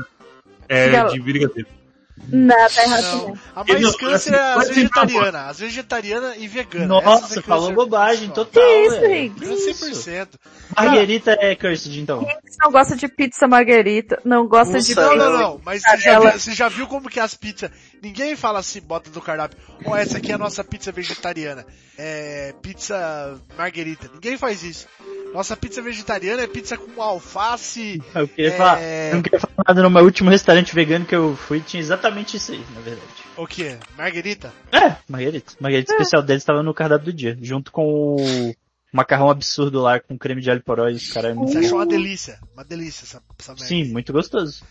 é de brigadeiro. Não, tá errado Não. também. A mais Não, câncer assim, é as vegetarianas. As vegetarianas e veganas. Nossa, é falou bobagem total. Que isso, velho. Rick? Que isso? 100%. Marguerita é cursed, então. Quem não gosta de pizza margarita, não gosta de Nossa, Não, pizza. não, não. Mas você já, viu, você já viu como que as pizzas... Ninguém fala assim, bota no cardápio. Ó, essa aqui é a nossa pizza vegetariana. É pizza marguerita. Ninguém faz isso. Nossa pizza vegetariana é pizza com alface. Eu queria É. falar, eu não queria falar nada no meu último restaurante vegano que eu fui, tinha exatamente isso aí, na verdade. O que? Marguerita? É, Margarita. Margarita especial deles estava no cardápio do dia, junto com o macarrão absurdo lá com creme de alho poró e os caras. Você achou uma delícia. Uma delícia essa, essa merda. Sim, muito gostoso.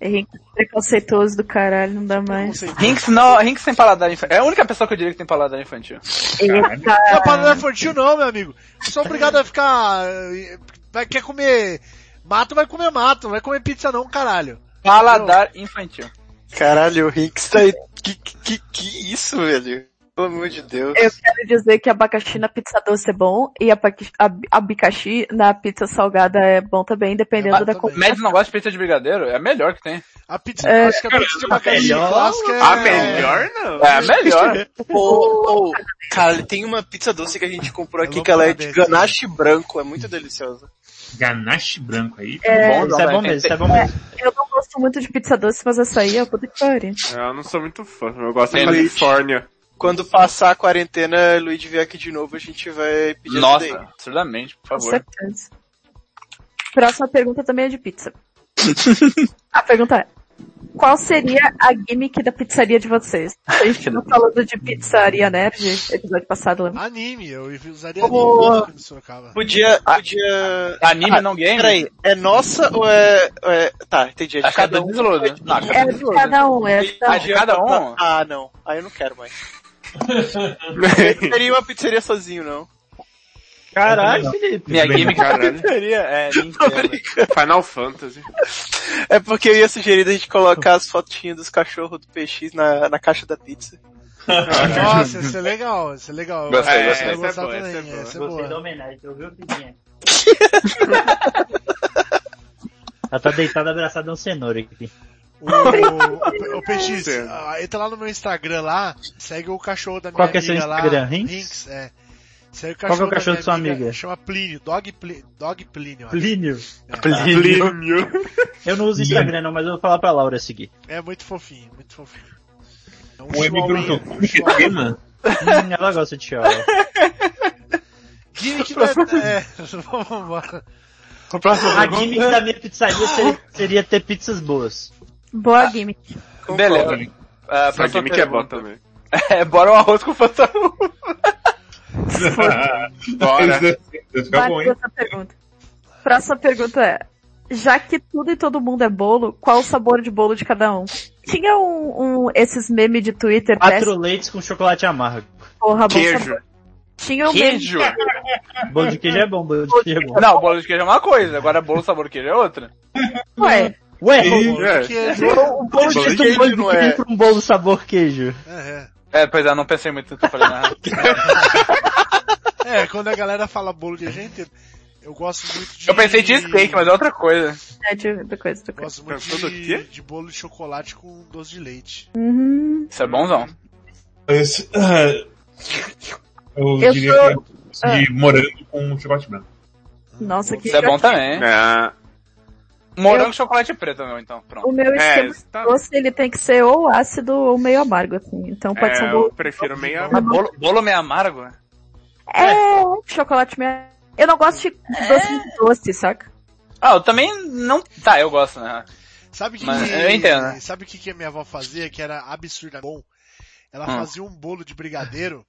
Henrique preconceituoso do caralho, não dá mais. Rinks não, Rinks tem paladar infantil. É a única pessoa que eu diria que tem paladar infantil. Não é Eita. paladar infantil não, meu amigo. Você sou obrigado a ficar... eh, Vai, quer comer mato, vai comer mato. Não vai comer pizza não, caralho. Paladar infantil. Caralho, o Rinks tá aí. Que, que, que isso, velho? Pelo amor de Deus. Eu quero dizer que abacaxi na pizza doce é bom e abacaxi, ab- abacaxi na pizza salgada é bom também, dependendo Ah, da cor. Médios não gosta de pizza de brigadeiro? É a melhor que tem. A pizza, É, que a pizza de abacaxi melhor- clássica é... A melhor não. É a melhor. Ô, ô, cara, tem uma pizza doce que a gente comprou aqui que ela é de ganache branco, é muito deliciosa. Ganache branco aí. É, Bom, Isso é bom mesmo, isso é bom mesmo. eu não gosto muito de pizza doce, mas essa aí é puta que pariu. Eu não sou muito fã. Eu gosto da Tem Califórnia. Quando passar a quarentena, Luiz vier aqui de novo, a gente vai pedir Nossa, daí. absurdamente, por Com favor. certeza. Próxima pergunta também é de pizza. <laughs> a pergunta é, qual seria a gimmick da pizzaria de vocês? A gente não <laughs> falando de pizzaria nerd, episódio passado, lembra? Anime, eu usaria Ô, anime Sorocaba. Podia, podia... Anime Ah, não game? Peraí, é nossa ou é... é... Tá, entendi. É de é cada um. Não, acho que É de Desload. cada um, é de cada Ah, um. de cada um? Ah, não. Aí eu não quero mais. Eu <laughs> teria uma pizzaria sozinho, não. Caralho, Felipe. Minha Bem, gimmick caralho. seria é <laughs> Tô Nintendo. brincando. Final Fantasy. É porque eu ia sugerir a gente colocar as fotinhas dos cachorros do PX na, na caixa da pizza. Nossa, isso é legal, isso é legal. Gostei, Eu gostei. ia Essa é boa, também, essa é boa. essa é Gostei da boa. homenagem, tu ouviu, Fidinha? Ela tá deitada abraçada a um cenoura aqui. O, Certo. ah, entra lá no meu Instagram lá, segue o cachorro da minha Qual que é seu amiga lá. Instagram, Rinks? Rinks, é. Segue o Qual que é o da cachorro minha de sua amiga? Chama Plínio, Dog, Pli, Dog Plínio. eu acho. Plínio. Plínio. Eu não uso Instagram não, mas eu vou falar pra Laura seguir. É muito fofinho, muito fofinho. É um O M perguntou, um como que é chihuahua. tema? Hum, ela gosta de chihuahua. Gimmick da... É, <laughs> <laughs> vamos embora. A gimmick da minha pizzaria seria, seria ter pizzas boas. Boa gimmick. Beleza. Ah, Essa gimmick é boa pergunta. também. <laughs> É, bora um arroz com fantasma. <laughs> <laughs> Bora. Ficar bom, hein? pra essa pergunta. Próxima pergunta é, já que tudo e todo mundo é bolo, qual o sabor de bolo de cada um? Tinha um, um esses memes de Twitter, Quatro péssimo, leites com chocolate amargo. porra, Queijo. sabor. Tinha um meme Queijo. Bolo de queijo é bom, bolo de queijo é bom. Não, bolo de queijo é uma coisa, agora bolo sabor queijo é outra. Ué, Ué, É. O bolo de Bolo de queijo, um bolo de queijo não é. pra um bolo sabor queijo. É, É, pois é, não pensei muito no que eu falei na é. <laughs> É, quando a galera fala bolo de gente, eu gosto muito de... Eu pensei de steak, mas é outra coisa. é de outra coisa, outra Eu coisa. gosto muito de, quê? de bolo de chocolate com doce de leite. Uhum. Isso é bonzão. Esse, ah, eu, Eu diria sou- que é de morango com chocolate branco. Nossa, que Isso é bom também. É. Morango e chocolate preto, meu, então. Pronto. O meu É, esquema isso tá- doce, ele tem que ser ou ácido ou meio amargo, assim. Então pode ser um É, bolo... eu prefiro meio Mas bolo, bolo meio amargo? É, chocolate meio... Eu não gosto de doce muito doce, saca? Ah, eu também não... Tá, eu gosto, né? Sabe que, Mas eu entendo, né? sabe o que, que a minha avó fazia que era absurda bom? Ela Hum. fazia um bolo de brigadeiro,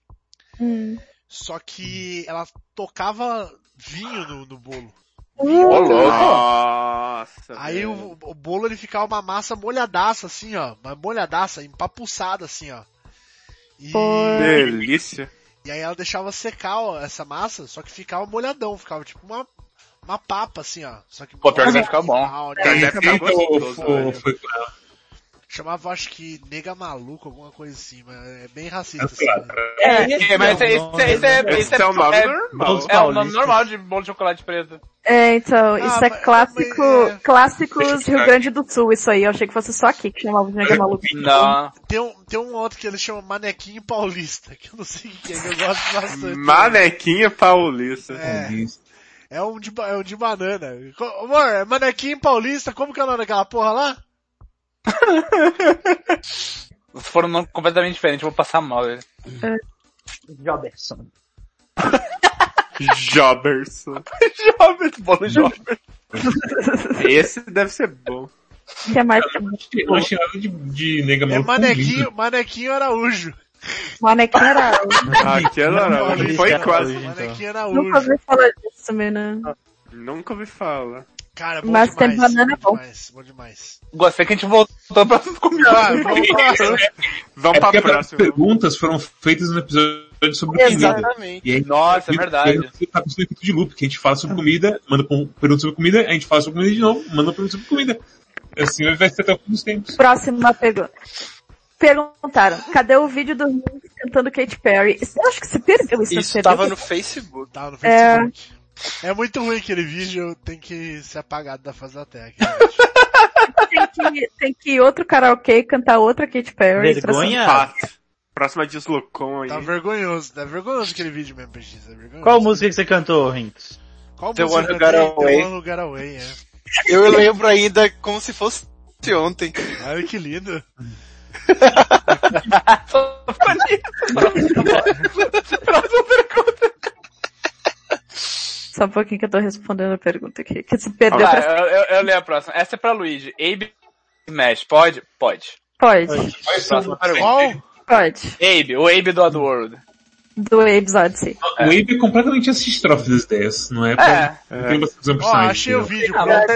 Hum. só que ela tocava vinho no, no bolo. Ô, louco. Nossa. Aí o, o bolo ele ficava uma massa molhadaça assim, ó, uma molhadaça, empapuçada assim, ó. E, Delícia. e aí ela deixava secar ó, essa massa, só que ficava molhadão, ficava tipo uma uma papa, assim, ó. Só que Pô, pior que vai ficar bom. áudio, Deve né? ficar Então, gostoso, foi- foi. Chamava, acho que, nega maluco, alguma coisa assim, mas é bem racista, É assim. né? É, mas esse, é, Esse é o nome é, normal. é o nome normal de bolo de chocolate preto. É, então, isso é mas- clássico, mas, é- clássicos Rio Grande do Sul, isso aí. Eu achei que fosse só aqui que chamava de nega maluco. Não. Tem um, tem um outro que eles chamam Manequinho Paulista, que eu não sei o que é, que eu gosto bastante. Manequinha paulista. É, Isso. é um de, é um de banana. Amor, é Manequinho Paulista, como que é o nome daquela porra lá? <laughs> Se for um nome completamente diferente, eu vou passar mal. velho. Joberson. <laughs> Joberson. <laughs> Jovem, bolo jovem. Esse deve ser bom. O que é mais? Eu não chamava de, de nega É com Manequinho, Manequinho Araújo. Manequim era. Aquela era, Paulista. foi Era quase. então. Manequinho Nunca Araújo. ouvi falar disso também, né? Nunca ouvi falar. Cara, bom Mas tem demais. banana, é bom bom. demais, bom demais. Gostei que a gente voltou pra <laughs> comida. Ah, vamos próximo. Vamos É pra porque as próxima. perguntas foram feitas no episódio sobre comida. Exatamente. E aí, Nossa, é verdade. Tá com esse efeito de loop, que a gente fala sobre comida, manda pra pergunta sobre comida, a gente fala sobre comida de novo, manda uma pergunta sobre comida. Assim vai ser até o fim dos tempos. Próxima pergunta. Perguntaram, cadê o vídeo do Rick cantando Katy Perry? Eu acho que você perdeu isso, Isso tava no Facebook. Tá no Facebook. É... muito ruim aquele vídeo, tem que ser apagado da vídeo. <laughs> Tem que, tem que ir outro karaokê e cantar outra Katy Perry. Vergonha? Próxima deslocou aí. Tá vergonhoso, tá vergonhoso aquele vídeo mesmo, PX, é. Qual música que você cantou, Rinks? Qual The música One Got? Away. The One Who Got Away, é. Eu lembro ainda como se fosse ontem. Olha que lindo. <laughs> <laughs> Só um pouquinho que eu tô respondendo a pergunta aqui. Que se perdeu Vai, pra... eu, eu, eu leio a próxima. Essa é pra Luigi. Abe Smash. Pode? Pode. Pode, Próxima pergunta. Qual? pode. Abe, o Abe do Oddworld. Do Abe's Odyssey. O Abe é completamente assistrófe das ideias, não é? pra- É. Não tem bastante opções. Ó, achei o vídeo, Ah, pô.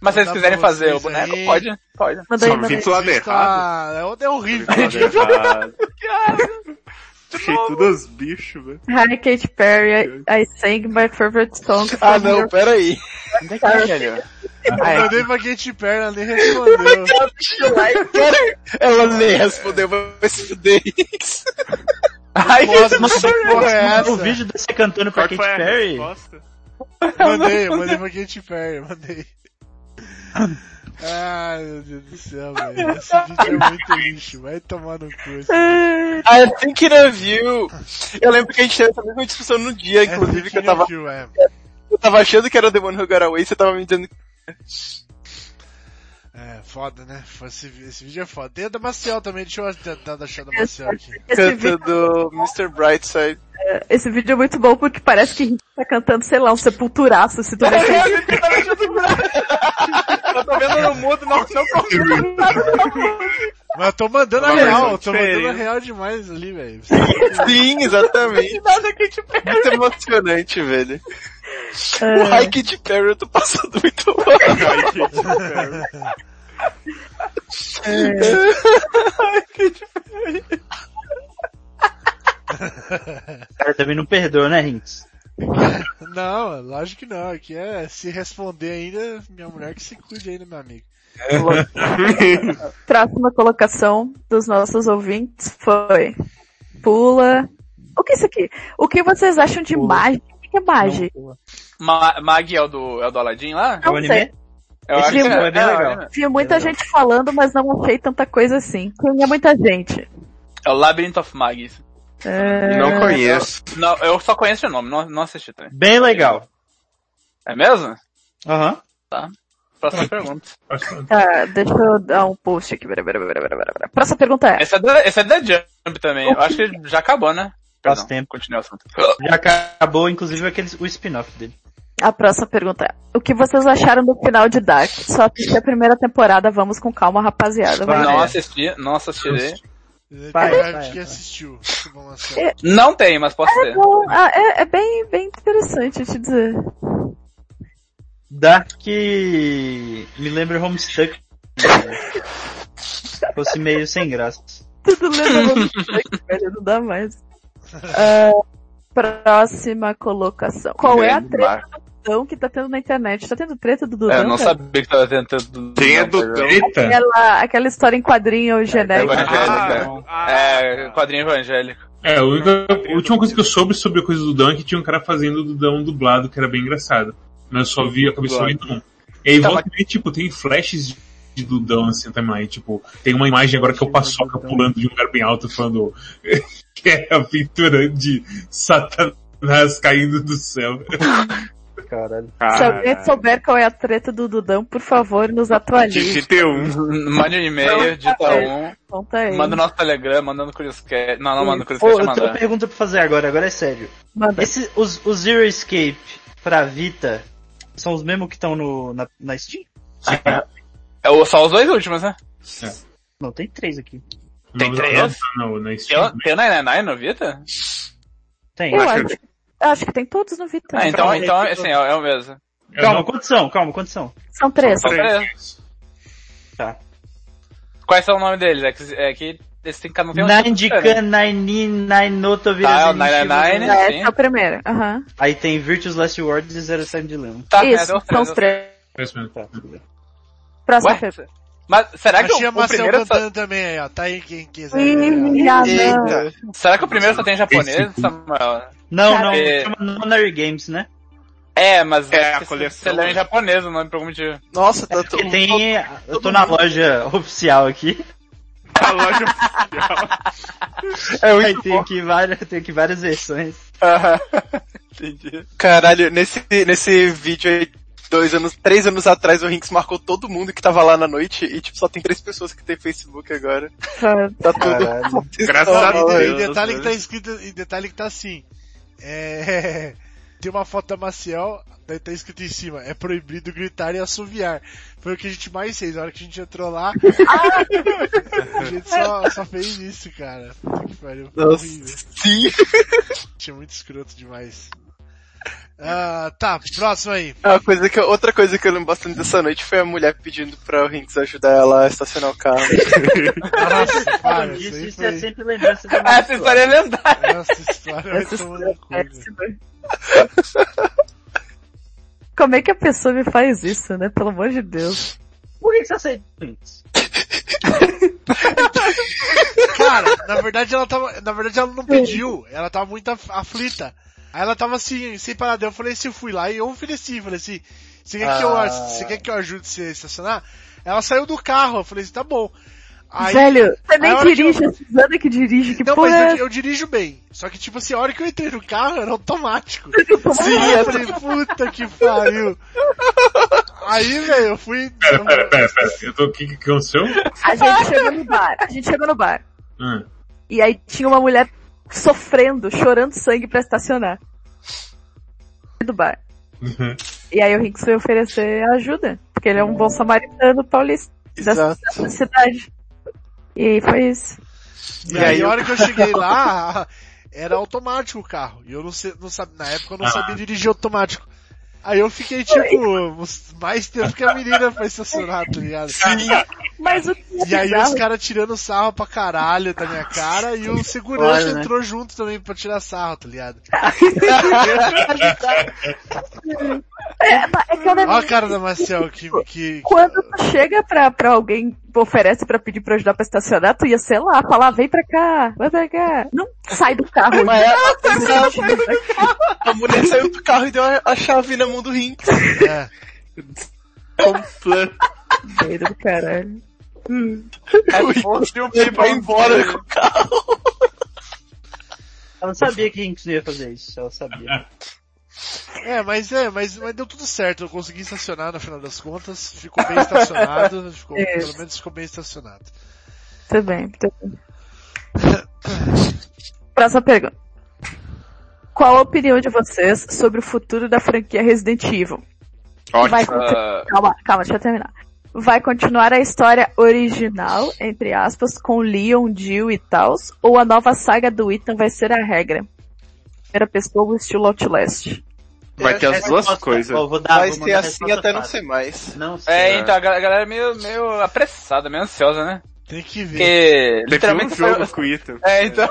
mas, se eles quiserem fazer o boneco, aí. pode. Pode. Manda aí, Só do lado errado. Tá... É horrível. Do lado <laughs> errado. Achei tudo os bichos, velho. Hi Katy Perry, I sang my favorite song Ah não, your... peraí. Onde é que é, velho? Eu mandei pra Katy Perry, ela nem respondeu. Ela nem respondeu, vai se fuder. Ai, Nossa, que porra é O essa? vídeo de você cantando pra Katy a Perry? Mandei, mandei pra Katy Perry, mandei. Ai, meu Deus do céu, velho. Esse vídeo é muito lixo. Vai tomar no cu. I think it of you. Eu lembro que a gente teve essa mesma discussão no dia, É inclusive, que eu Thinking tava, of You, é. eu tava achando que era The One Who Got Away, você tava me dizendo que É, foda, né? Esse, esse vídeo é foda. Tem a da Maciel também, deixa eu tentar achar da Maciel aqui. Esse canta do Mr. Brightside. esse vídeo é muito bom porque parece que a gente tá cantando, sei lá, um sepulturaço, se tu vai Eu tô vendo no mudo, não, não consigo. Mas eu tô mandando a real, eu tô mandando a real demais ali, velho. Sim, exatamente. Muito emocionante, velho. O High Katy Perry eu tô passando muito mal. <laughs> Perry. Cara, também não perdoa, né, Rinks? <laughs> Não, lógico que não. Aqui é se responder ainda, minha mulher que se cuide ainda, meu amigo. <laughs> Próxima colocação dos nossos ouvintes foi Pula. O que é isso aqui? O que vocês acham de Pula. Magi? O que é Magi? Ma Mag é o do, é o do Aladdin lá? É o Não anime? sei. Eu acho que filme é bem legal. Vi muita gente falando, mas não achei tanta coisa assim. É muita gente? É o Labyrinth of Mag. É... Não conheço. Não, eu só conheço o nome, não, não assisti também. Bem legal. É mesmo? Aham. Próxima pergunta. Tá, deixa eu dar um post aqui. Pera, pera, pera, pera, pera, pera. Próxima pergunta é. Esse é da, esse é da Jump também. Eu acho que já acabou, né? Faz Perdão, tempo. continua o assunto. Já acabou, inclusive, aquele, o spin-off dele. A próxima pergunta é. O que vocês acharam do final de Dark? Só assisti a primeira temporada, vamos com calma, rapaziada. Não assisti, não assistirei. Vai, vai, de que assistiu. Marcelo. Não tem, mas posso É, ter. bom, ah, é, é bem, bem interessante te dizer. Dark me lembra Homestuck. Fosse meio sem graça. Tudo lembra muito <laughs> velho, não dá mais. <laughs> Ah, próxima colocação. Qual é a treta do Dudão que tá tendo na internet. Tá tendo treta do Dudão? É, eu não cara? sabia que tava tentando. Quem é Dudão? Eita! Aquela, aquela história em quadrinho genérico. Evangélica. Ah, É, quadrinho evangélico. É, a, única, a última coisa que eu soube sobre a coisa do Dudão é que tinha um cara fazendo o Dudão dublado, que era bem engraçado. Mas eu só vi, eu acabei só vendo um. E aí Tá, volta e meia, tipo, tem flashes de, de Dudão assim também. Aí, tipo, tem uma imagem agora que é o Paçoca pulando de um lugar bem alto falando <laughs> que é a pintura de Satanás caindo do céu. <laughs> Caralho. Se alguém souber qual é a treta do Dudão, por favor, nos atualize. Que ter um. Mande um e-mail, digita um. Conta aí. Manda no nosso Telegram, manda no Curioscat. Não, não manda no Ô, Curioscat, eu tenho uma pergunta pra fazer agora, agora é sério. Manda. Esse, os, os Zero Escape pra Vita são os mesmos que estão no, na, na Steam? É o- só os dois últimos, né? Não, tem três aqui. Tem três? Não, na Tem Steam. o- Tem o 99 no Vita? Tem. Eu acho acho, acho que tem todos no Vita. Ah, então, então, assim, é, é o mesmo. Calma, não- quantos são? Calma, quantos são? São três. São três. Tá. Quais são o nome deles? É que, é que esse tem, não tem um Nine tipo diferente. Dikan, Nine Nine Noto Tá, é o Vira 99, É, esse é o primeiro. Aham. Aí tem Virtuous Last Words e Zero Time Dilemma. Tá, é, Isso, os são os três. É. Tá. Próxima pergunta. Mas será que o, o Marcel primeiro só, cantando também aí, ó. Tá aí quem quiser. Eita. será que o primeiro só tem japonês, Samuel? Não, Cara, não, é- chama Nonary Games, né? É, mas É, acho a coleção, leu em japonês o nome por algum motivo. Nossa, tá todo Porque tem. Eu tô na loja oficial aqui. <laughs> A loja É Aí muito tem aqui várias, tem aqui várias versões. <laughs> Entendi. Caralho, nesse, nesse vídeo aí, dois anos, três anos atrás, o Rinks marcou todo mundo que tava lá na noite e, tipo, só tem três pessoas que tem Facebook agora. Tá tudo. <laughs> Graças a E, Deus. e detalhe que tá escrito, e detalhe que tá assim. É, <laughs> tem uma foto da Maciel, daí tá escrito em cima, é proibido gritar e assoviar. Foi o que a gente mais fez, na hora que a gente entrou lá. <laughs> a gente só, só fez isso, cara. Puta que pariu. Foi Nossa, horrível. sim. Tinha muito escroto demais. Ah, tá, próximo aí. Uma coisa que, outra coisa que eu lembro bastante dessa noite foi a mulher pedindo pra o Rinks ajudar ela a estacionar o carro. <laughs> Nossa, para, isso isso é foi... sempre lembrança da Essa história é lendária. Essa história Essa cu, É, daí. <laughs> Como é que a pessoa me faz isso, né? Pelo amor de Deus. Por que que você aceita isso? Cara, na verdade ela tava. Na verdade ela não pediu, ela tava muito af- aflita. Aí ela tava assim, sem parada. Eu falei assim, eu fui lá e eu ofereci, falei assim, você quer, que eu, Ah. você quer que eu ajude você a estacionar? Ela saiu do carro, eu falei assim, tá bom. Aí, Velho, você nem dirige, a Suzana que dirige, que Não, porra mas é eu, eu dirijo bem. Só que, tipo assim, a hora que eu entrei no carro era <laughs> automático. Sim, eu falei, puta que pariu. Aí, velho, eu fui. Pera, pera, pera, pera. Eu tô aqui, o que que aconteceu? A gente chegou no bar, a gente chegou no bar. Hum. E aí tinha uma mulher sofrendo, chorando sangue pra estacionar. Do bar. Uhum. E aí o Rinks foi oferecer ajuda, porque ele é um bom samaritano paulista dessa, Exato. dessa cidade. E foi isso. E, E aí, aí a eu- hora que eu cheguei <laughs> lá, era automático o carro. E eu não, sei, não sabia, na época eu não Ah. sabia dirigir automático. Aí eu fiquei, tipo, mais tempo que a menina pra estacionar, tá ligado? Mas o que é E aí os caras tirando sarro pra caralho da minha cara e o segurança Olha, né? entrou junto também pra tirar sarro, tá ligado? <laughs> <laughs> <laughs> É, é que é Olha a cara da Marcel que, que, Quando tu chega pra, pra alguém, oferece pra pedir pra ajudar pra estacionar, tu ia, sei lá, falar, vem pra cá, vai pra cá. Não sai do carro. Mas a mulher saiu do carro e deu a, a chave na mão do Rinks. é. completo. Doido do caralho. Ele vai embora com o carro. Ela sabia que Rinks não ia fazer isso, ela sabia. É, mas é, mas, mas deu tudo certo. Eu consegui estacionar no final das contas. Ficou bem estacionado. <laughs> Ficou, pelo menos ficou bem estacionado. Tudo bem, tudo bem. <laughs> Próxima pergunta. Qual a opinião de vocês sobre o futuro da franquia Resident Evil? Vai continuar, Ah, calma, calma, deixa eu terminar. Vai continuar a história original, entre aspas, com Leon, Jill e tals, ou a nova saga do Ethan vai ser a regra? Primeira pessoa, estilo Outlast. Vai ter as duas Resposta- coisas. Vai ser assim até não ser mais. Não sei. é, então a gal- a galera é meio, meio apressada, meio ansiosa, né? Tem que ver. Porque Teve um literalmente jogo com. <laughs> É, então.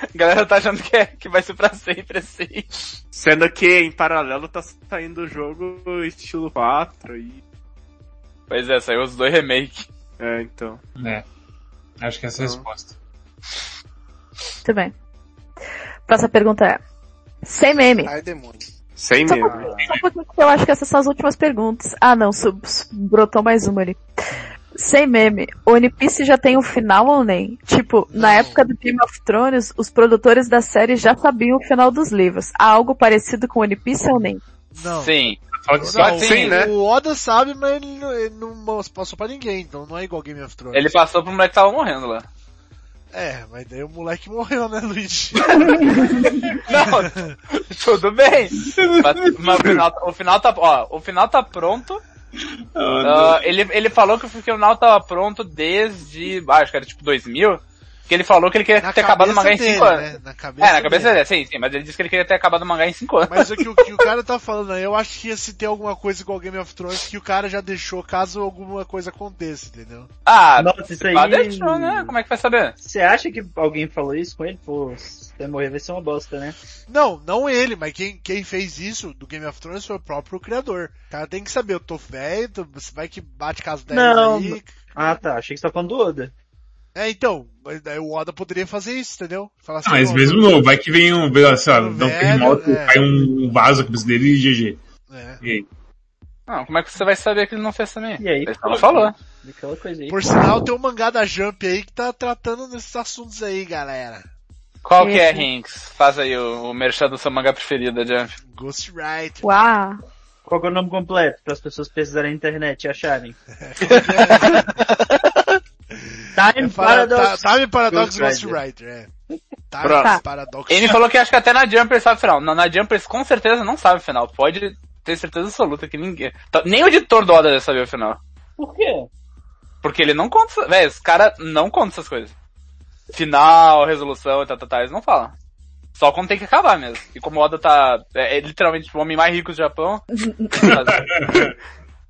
A galera tá achando que, é, que vai ser pra sempre assim. Sendo que em paralelo tá saindo o jogo estilo 4 e. Pois é, saiu os dois remakes. É, então. É. Acho que essa é a resposta. Muito bem. Próxima pergunta é. Sem meme. Ai, demônio. Sem Só meme. porque, só porque eu acho que essas são as últimas perguntas. Ah, não, sub, sub- brotou mais uma ali. Sem meme, o One Piece já tem um final ou nem? Tipo, na época do Game of Thrones, os produtores da série já sabiam o final dos livros. Há algo parecido com One Piece ou nem? Não. Sim. Não, Sim, né? O Oda sabe, mas ele não, ele não passou pra ninguém, então não é igual Game of Thrones. Ele passou pro moleque que tava morrendo lá. É, mas daí o moleque morreu, né, Luigi? <laughs> Não, tudo bem. Mas, mas o, final, o final tá, ó, o final tá pronto. Ah, ele, ele falou que o final tava pronto desde, ah, acho que era tipo 2000. Que ele falou que ele queria Na ter acabado o mangá em cabeça 5 dele, anos. né? Na cabeça É, na cabeça dele. dele, sim, sim, mas ele disse que ele queria ter acabado o mangá em 5 anos. Mas o que, o que o <laughs> cara tá falando aí, eu acho que se tem alguma coisa igual Game of Thrones que o cara já deixou caso alguma coisa aconteça, entendeu? Ah, Nossa, isso aí. deixou, né? Como é que vai saber? Você acha que alguém falou isso com ele? Pô, se morrer vai ser uma bosta, né? Não, não ele, mas quem, quem fez isso do Game of Thrones foi o próprio criador. O cara tem que saber, eu tô velho, vai que bate caso 10 Não, aí. Ah, tá. Achei que você tá falando do Oda. É, então, mas daí o Oda poderia fazer isso, entendeu? Falar assim, Ah, mas "Ó, mesmo não, vai que vem um, sei lá, dá um Velho, terremoto, é. cai um vaso na cabeça dele e GG. É. E aí? Não, como é que você vai saber que ele não fez também? E aí? Ele só falou. Aquela coisa aí. Por sinal, tem um mangá da Jump aí que tá tratando desses assuntos aí, galera. Qual que é. Rinks? Faz aí o, o merchan do seu mangá preferido, Jump. Ghostwriter. Uau! Qual que é o nome completo? Para as pessoas pesquisarem na internet e acharem. <laughs> <laughs> Time É para, Paradox. tá, Time Paradox Ghostwriter. Ghostwriter, é. <laughs> Time Pronto. Paradox. Ele falou que acho que até na Jumper sabe o final. Na, na Jumper com certeza não sabe o final. Pode ter certeza absoluta que ninguém... tá- Nem o editor do Oda deve saber o final. Por quê? Porque ele não conta... Véi, os caras não contam essas coisas. Final, resolução e tal, tal, tal, eles não falam. Só quando tem que acabar mesmo. E como o Oda tá... É, é literalmente o homem mais rico do Japão. <laughs> tem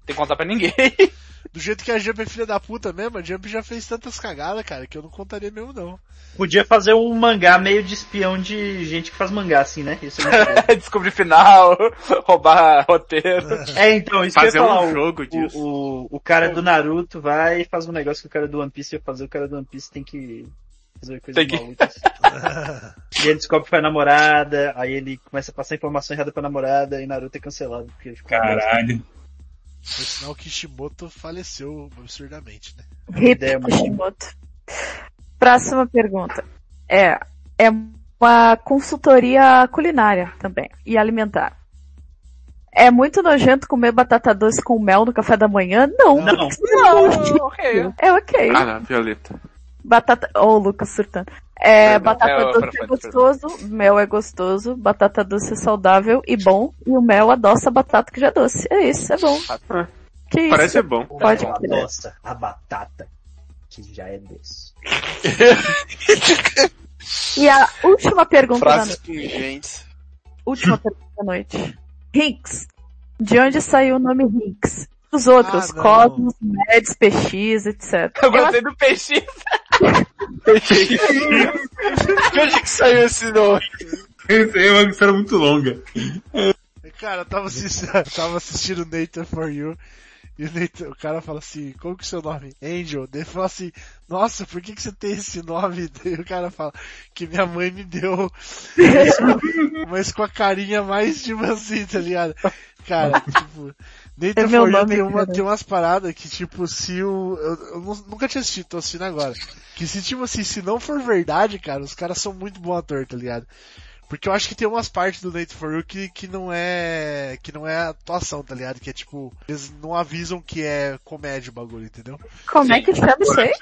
que contar pra ninguém. <laughs> Do jeito que a Jump é filha da puta mesmo, a Jump já fez tantas cagadas, cara, que eu não contaria mesmo não. Podia fazer um mangá meio de espião de gente que faz mangá, assim, né? Isso é. <laughs> Descobrir final, <laughs> roubar roteiro. É, então, isso Fazer que eu ia falar. um o- jogo o, disso. o, o cara do Naruto vai e faz um negócio que o cara do One Piece ia fazer, o cara do One Piece tem que fazer coisas que- malucas. e ele descobre que foi a namorada, aí ele começa a passar informação errada pra namorada e Naruto é cancelado. Porque ele ficou Caralho. Por sinal, Kishimoto faleceu absurdamente, né? Ideia muito Kishimoto. Próxima pergunta. É, é uma consultoria culinária também. E alimentar. É muito nojento comer batata doce com mel no café da manhã? Não. Não. Não. ok. É ok. Ah, não, Violeta. Batata. Ô, o Lucas surtando. É, Perdão, batata é, doce é gostoso, mel é gostoso, batata doce é saudável e bom, e o mel adoça a batata que já é doce. É isso, é bom. Ah, Que isso? Parece bom. Pode crer. Nossa, a batata, que já é doce. E a última pergunta da Frases noite. pungentes. Última pergunta da noite. Hinks. De onde saiu o nome Hinks? Os outros, Ah. Cosmos, Meds, PX, etc. Eu gostei do peixe. De <laughs> onde que saiu esse nome? Essa aí é uma história muito longa. Cara, eu tava assistindo, eu <laughs> tava assistindo Nathan For You. E o, Nathan, o cara fala assim, como que é o seu nome? Angel. Daí ele fala assim, nossa, por que que você tem esse nome? <laughs> Daí o cara fala, que minha mãe me deu. Mas com a carinha mais tipo assim, tá ligado? Cara, tipo, Nathan É meu For You nome, tem, uma, cara. tem umas paradas que tipo, se o... Eu, eu nu- nunca tinha assistido, tô assistindo agora. Que se tipo assim, se não for verdade, cara, os caras são muito bom ator, tá ligado? Porque eu acho que tem umas partes do Nate For You que, que não é. que não é atuação, tá ligado? Que é tipo, eles não avisam que é comédia o bagulho, entendeu? Como é que chama isso aí?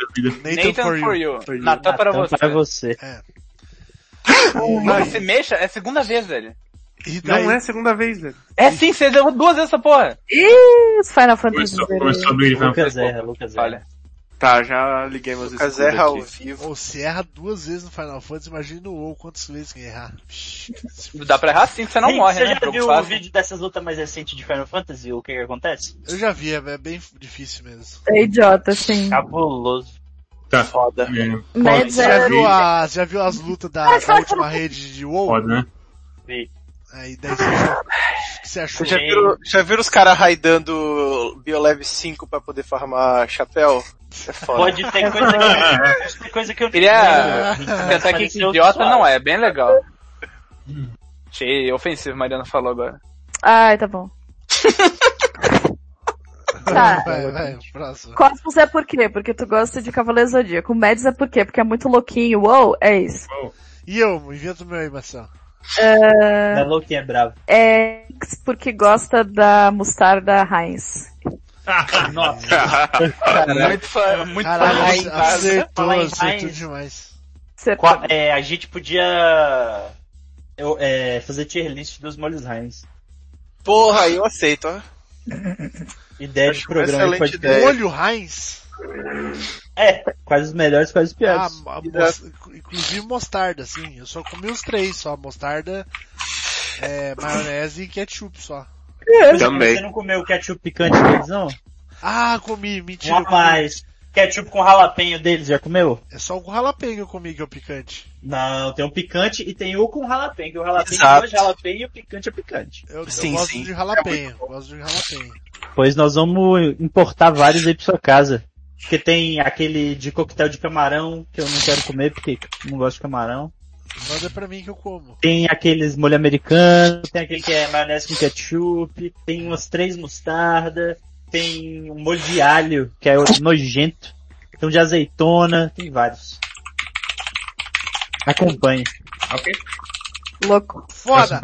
Nathan for you. Natan para você. Para você. Não, esse mexa é a segunda vez, velho. E Não é a segunda vez, velho. É sim, você deu duas vezes essa porra. Ih, os Final Fantasy. Começou, começou a abrir Final Lucas erra, Lucas erra. Olha. Tá, já liguei meus Lucas erra ao vivo. ou se erra duas vezes no Final Fantasy, imagina no WoW quantas vezes que errar. Dá pra errar sim, que você não Hey, morre, você né? já Jogo viu o vídeo dessas lutas mais recentes de Final Fantasy? O que que acontece? Eu já vi, é é bem difícil mesmo. É idiota, sim. Cabuloso. Tá. Foda. É, Você já é... viu, as, já viu as lutas da, da última rede de WoW? foda, né? Aí daí você já, o que você achou? Já viram, já viram os caras raidando Bioleve 5 pra poder farmar chapéu? É foda. Pode ter coisa que, pode ter coisa que eu Queria Mas tentar que pareceu idiota não é, é bem legal. Achei ofensivo, Mariana falou agora. Ai, tá bom. <laughs> Tá. Vai, vai, próximo. Cosmos é por quê? Porque tu gosta de Cavaleiro Zodíaco. Mads é por quê? Porque é muito louquinho. Uou, é isso. E eu, invento meu aí, Da Louquinha é bravo. É porque gosta da mostarda Heinz. <laughs> Nossa. Muito fã, muito Caralho, fã. ace- acertou, acertou demais. Qua- é, a gente podia eu, é, fazer tier list dos molhos Heinz. Porra, eu aceito, ó. Ideia de programa excelente pode ideia. Olho Heinz? É, quais os melhores, quais os Ah, piores. a mos- inclusive mostarda, sim. Eu só comi os três, só. Mostarda, é, maionese e ketchup só. Também. Você não comeu o ketchup picante deles, não? Ah, comi, mentira. Um eu comi. mais. Ketchup com jalapenho deles, já comeu? É só o jalapeño que eu comi que é o picante. Não, tem o picante e tem o com jalapenho, que o jalapenho Exato. gosta de jalapenho e o picante é picante. Eu, eu Sim, gosto sim. de jalapeño. gosto de jalapeño. Pois nós vamos importar vários aí pra sua casa. Porque tem aquele de coquetel de camarão, que eu não quero comer porque eu não gosto de camarão. Manda pra mim que eu como. Tem aqueles molho americano, tem aquele que é maionese com ketchup, tem umas três mostarda, tem um molho de alho, que é nojento, tem um de azeitona, tem vários. Acompanhe. Ok. Louco. Foda!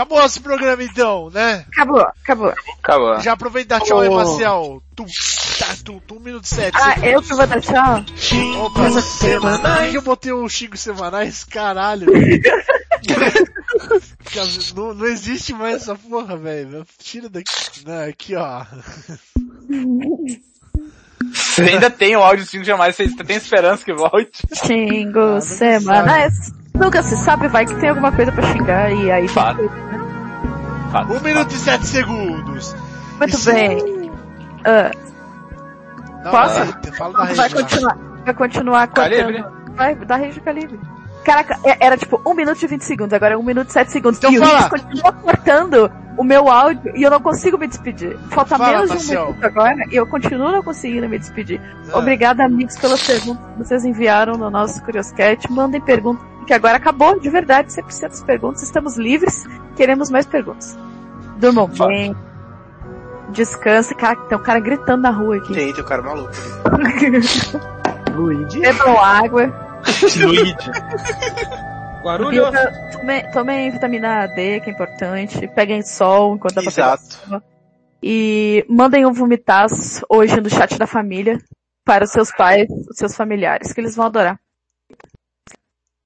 Acabou esse programa então, né? Acabou, acabou. Acabou. Já aproveita e dá tchau aí. Marcel. Tu, tá, tu, tu, um minuto e sete. Ah, eu que vou dar tchau? Opa, semanais. Por que eu botei o Chico Semanais? Caralho. <laughs> não, não existe mais essa porra, velho. Tira daqui. Não, aqui, ó. Você ainda tem o áudio 5 jamais, você tem esperança que volte. Xingo se semanais. Nunca se sabe, vai que tem alguma coisa pra xingar e aí. Fato. Fato. Um minuto e sete segundos. Muito Isso- bem. Ah, Não, Posso? vai, Fala da vai continuar, vai continuar Calibre. cortando. Vai, da rede do calibre. Caraca, é- era tipo 1 minuto e 20 segundos, agora é 1 minuto e 7 segundos. Então e o fala. Continua cortando o meu áudio e eu não consigo me despedir. Falta Fala, menos de um minuto agora e eu continuo não conseguindo me despedir. Ah. Obrigada, amigos, pelas perguntas que vocês enviaram no nosso Curioscat. Mandem perguntas, que agora acabou, de verdade, 100% das perguntas. Estamos livres, queremos mais perguntas. Durmam bem. Descanse. Cara, tem um cara gritando na rua aqui. Tem, tem o cara maluco. <laughs> Luigi. Bebam água. Luigi. <laughs> Guarulhos. Tomem, tomem vitamina D, que é importante. Peguem sol enquanto dá pra pegar Exato. E mandem um vomitas hoje no chat da família para os seus pais, os seus familiares, que eles vão adorar.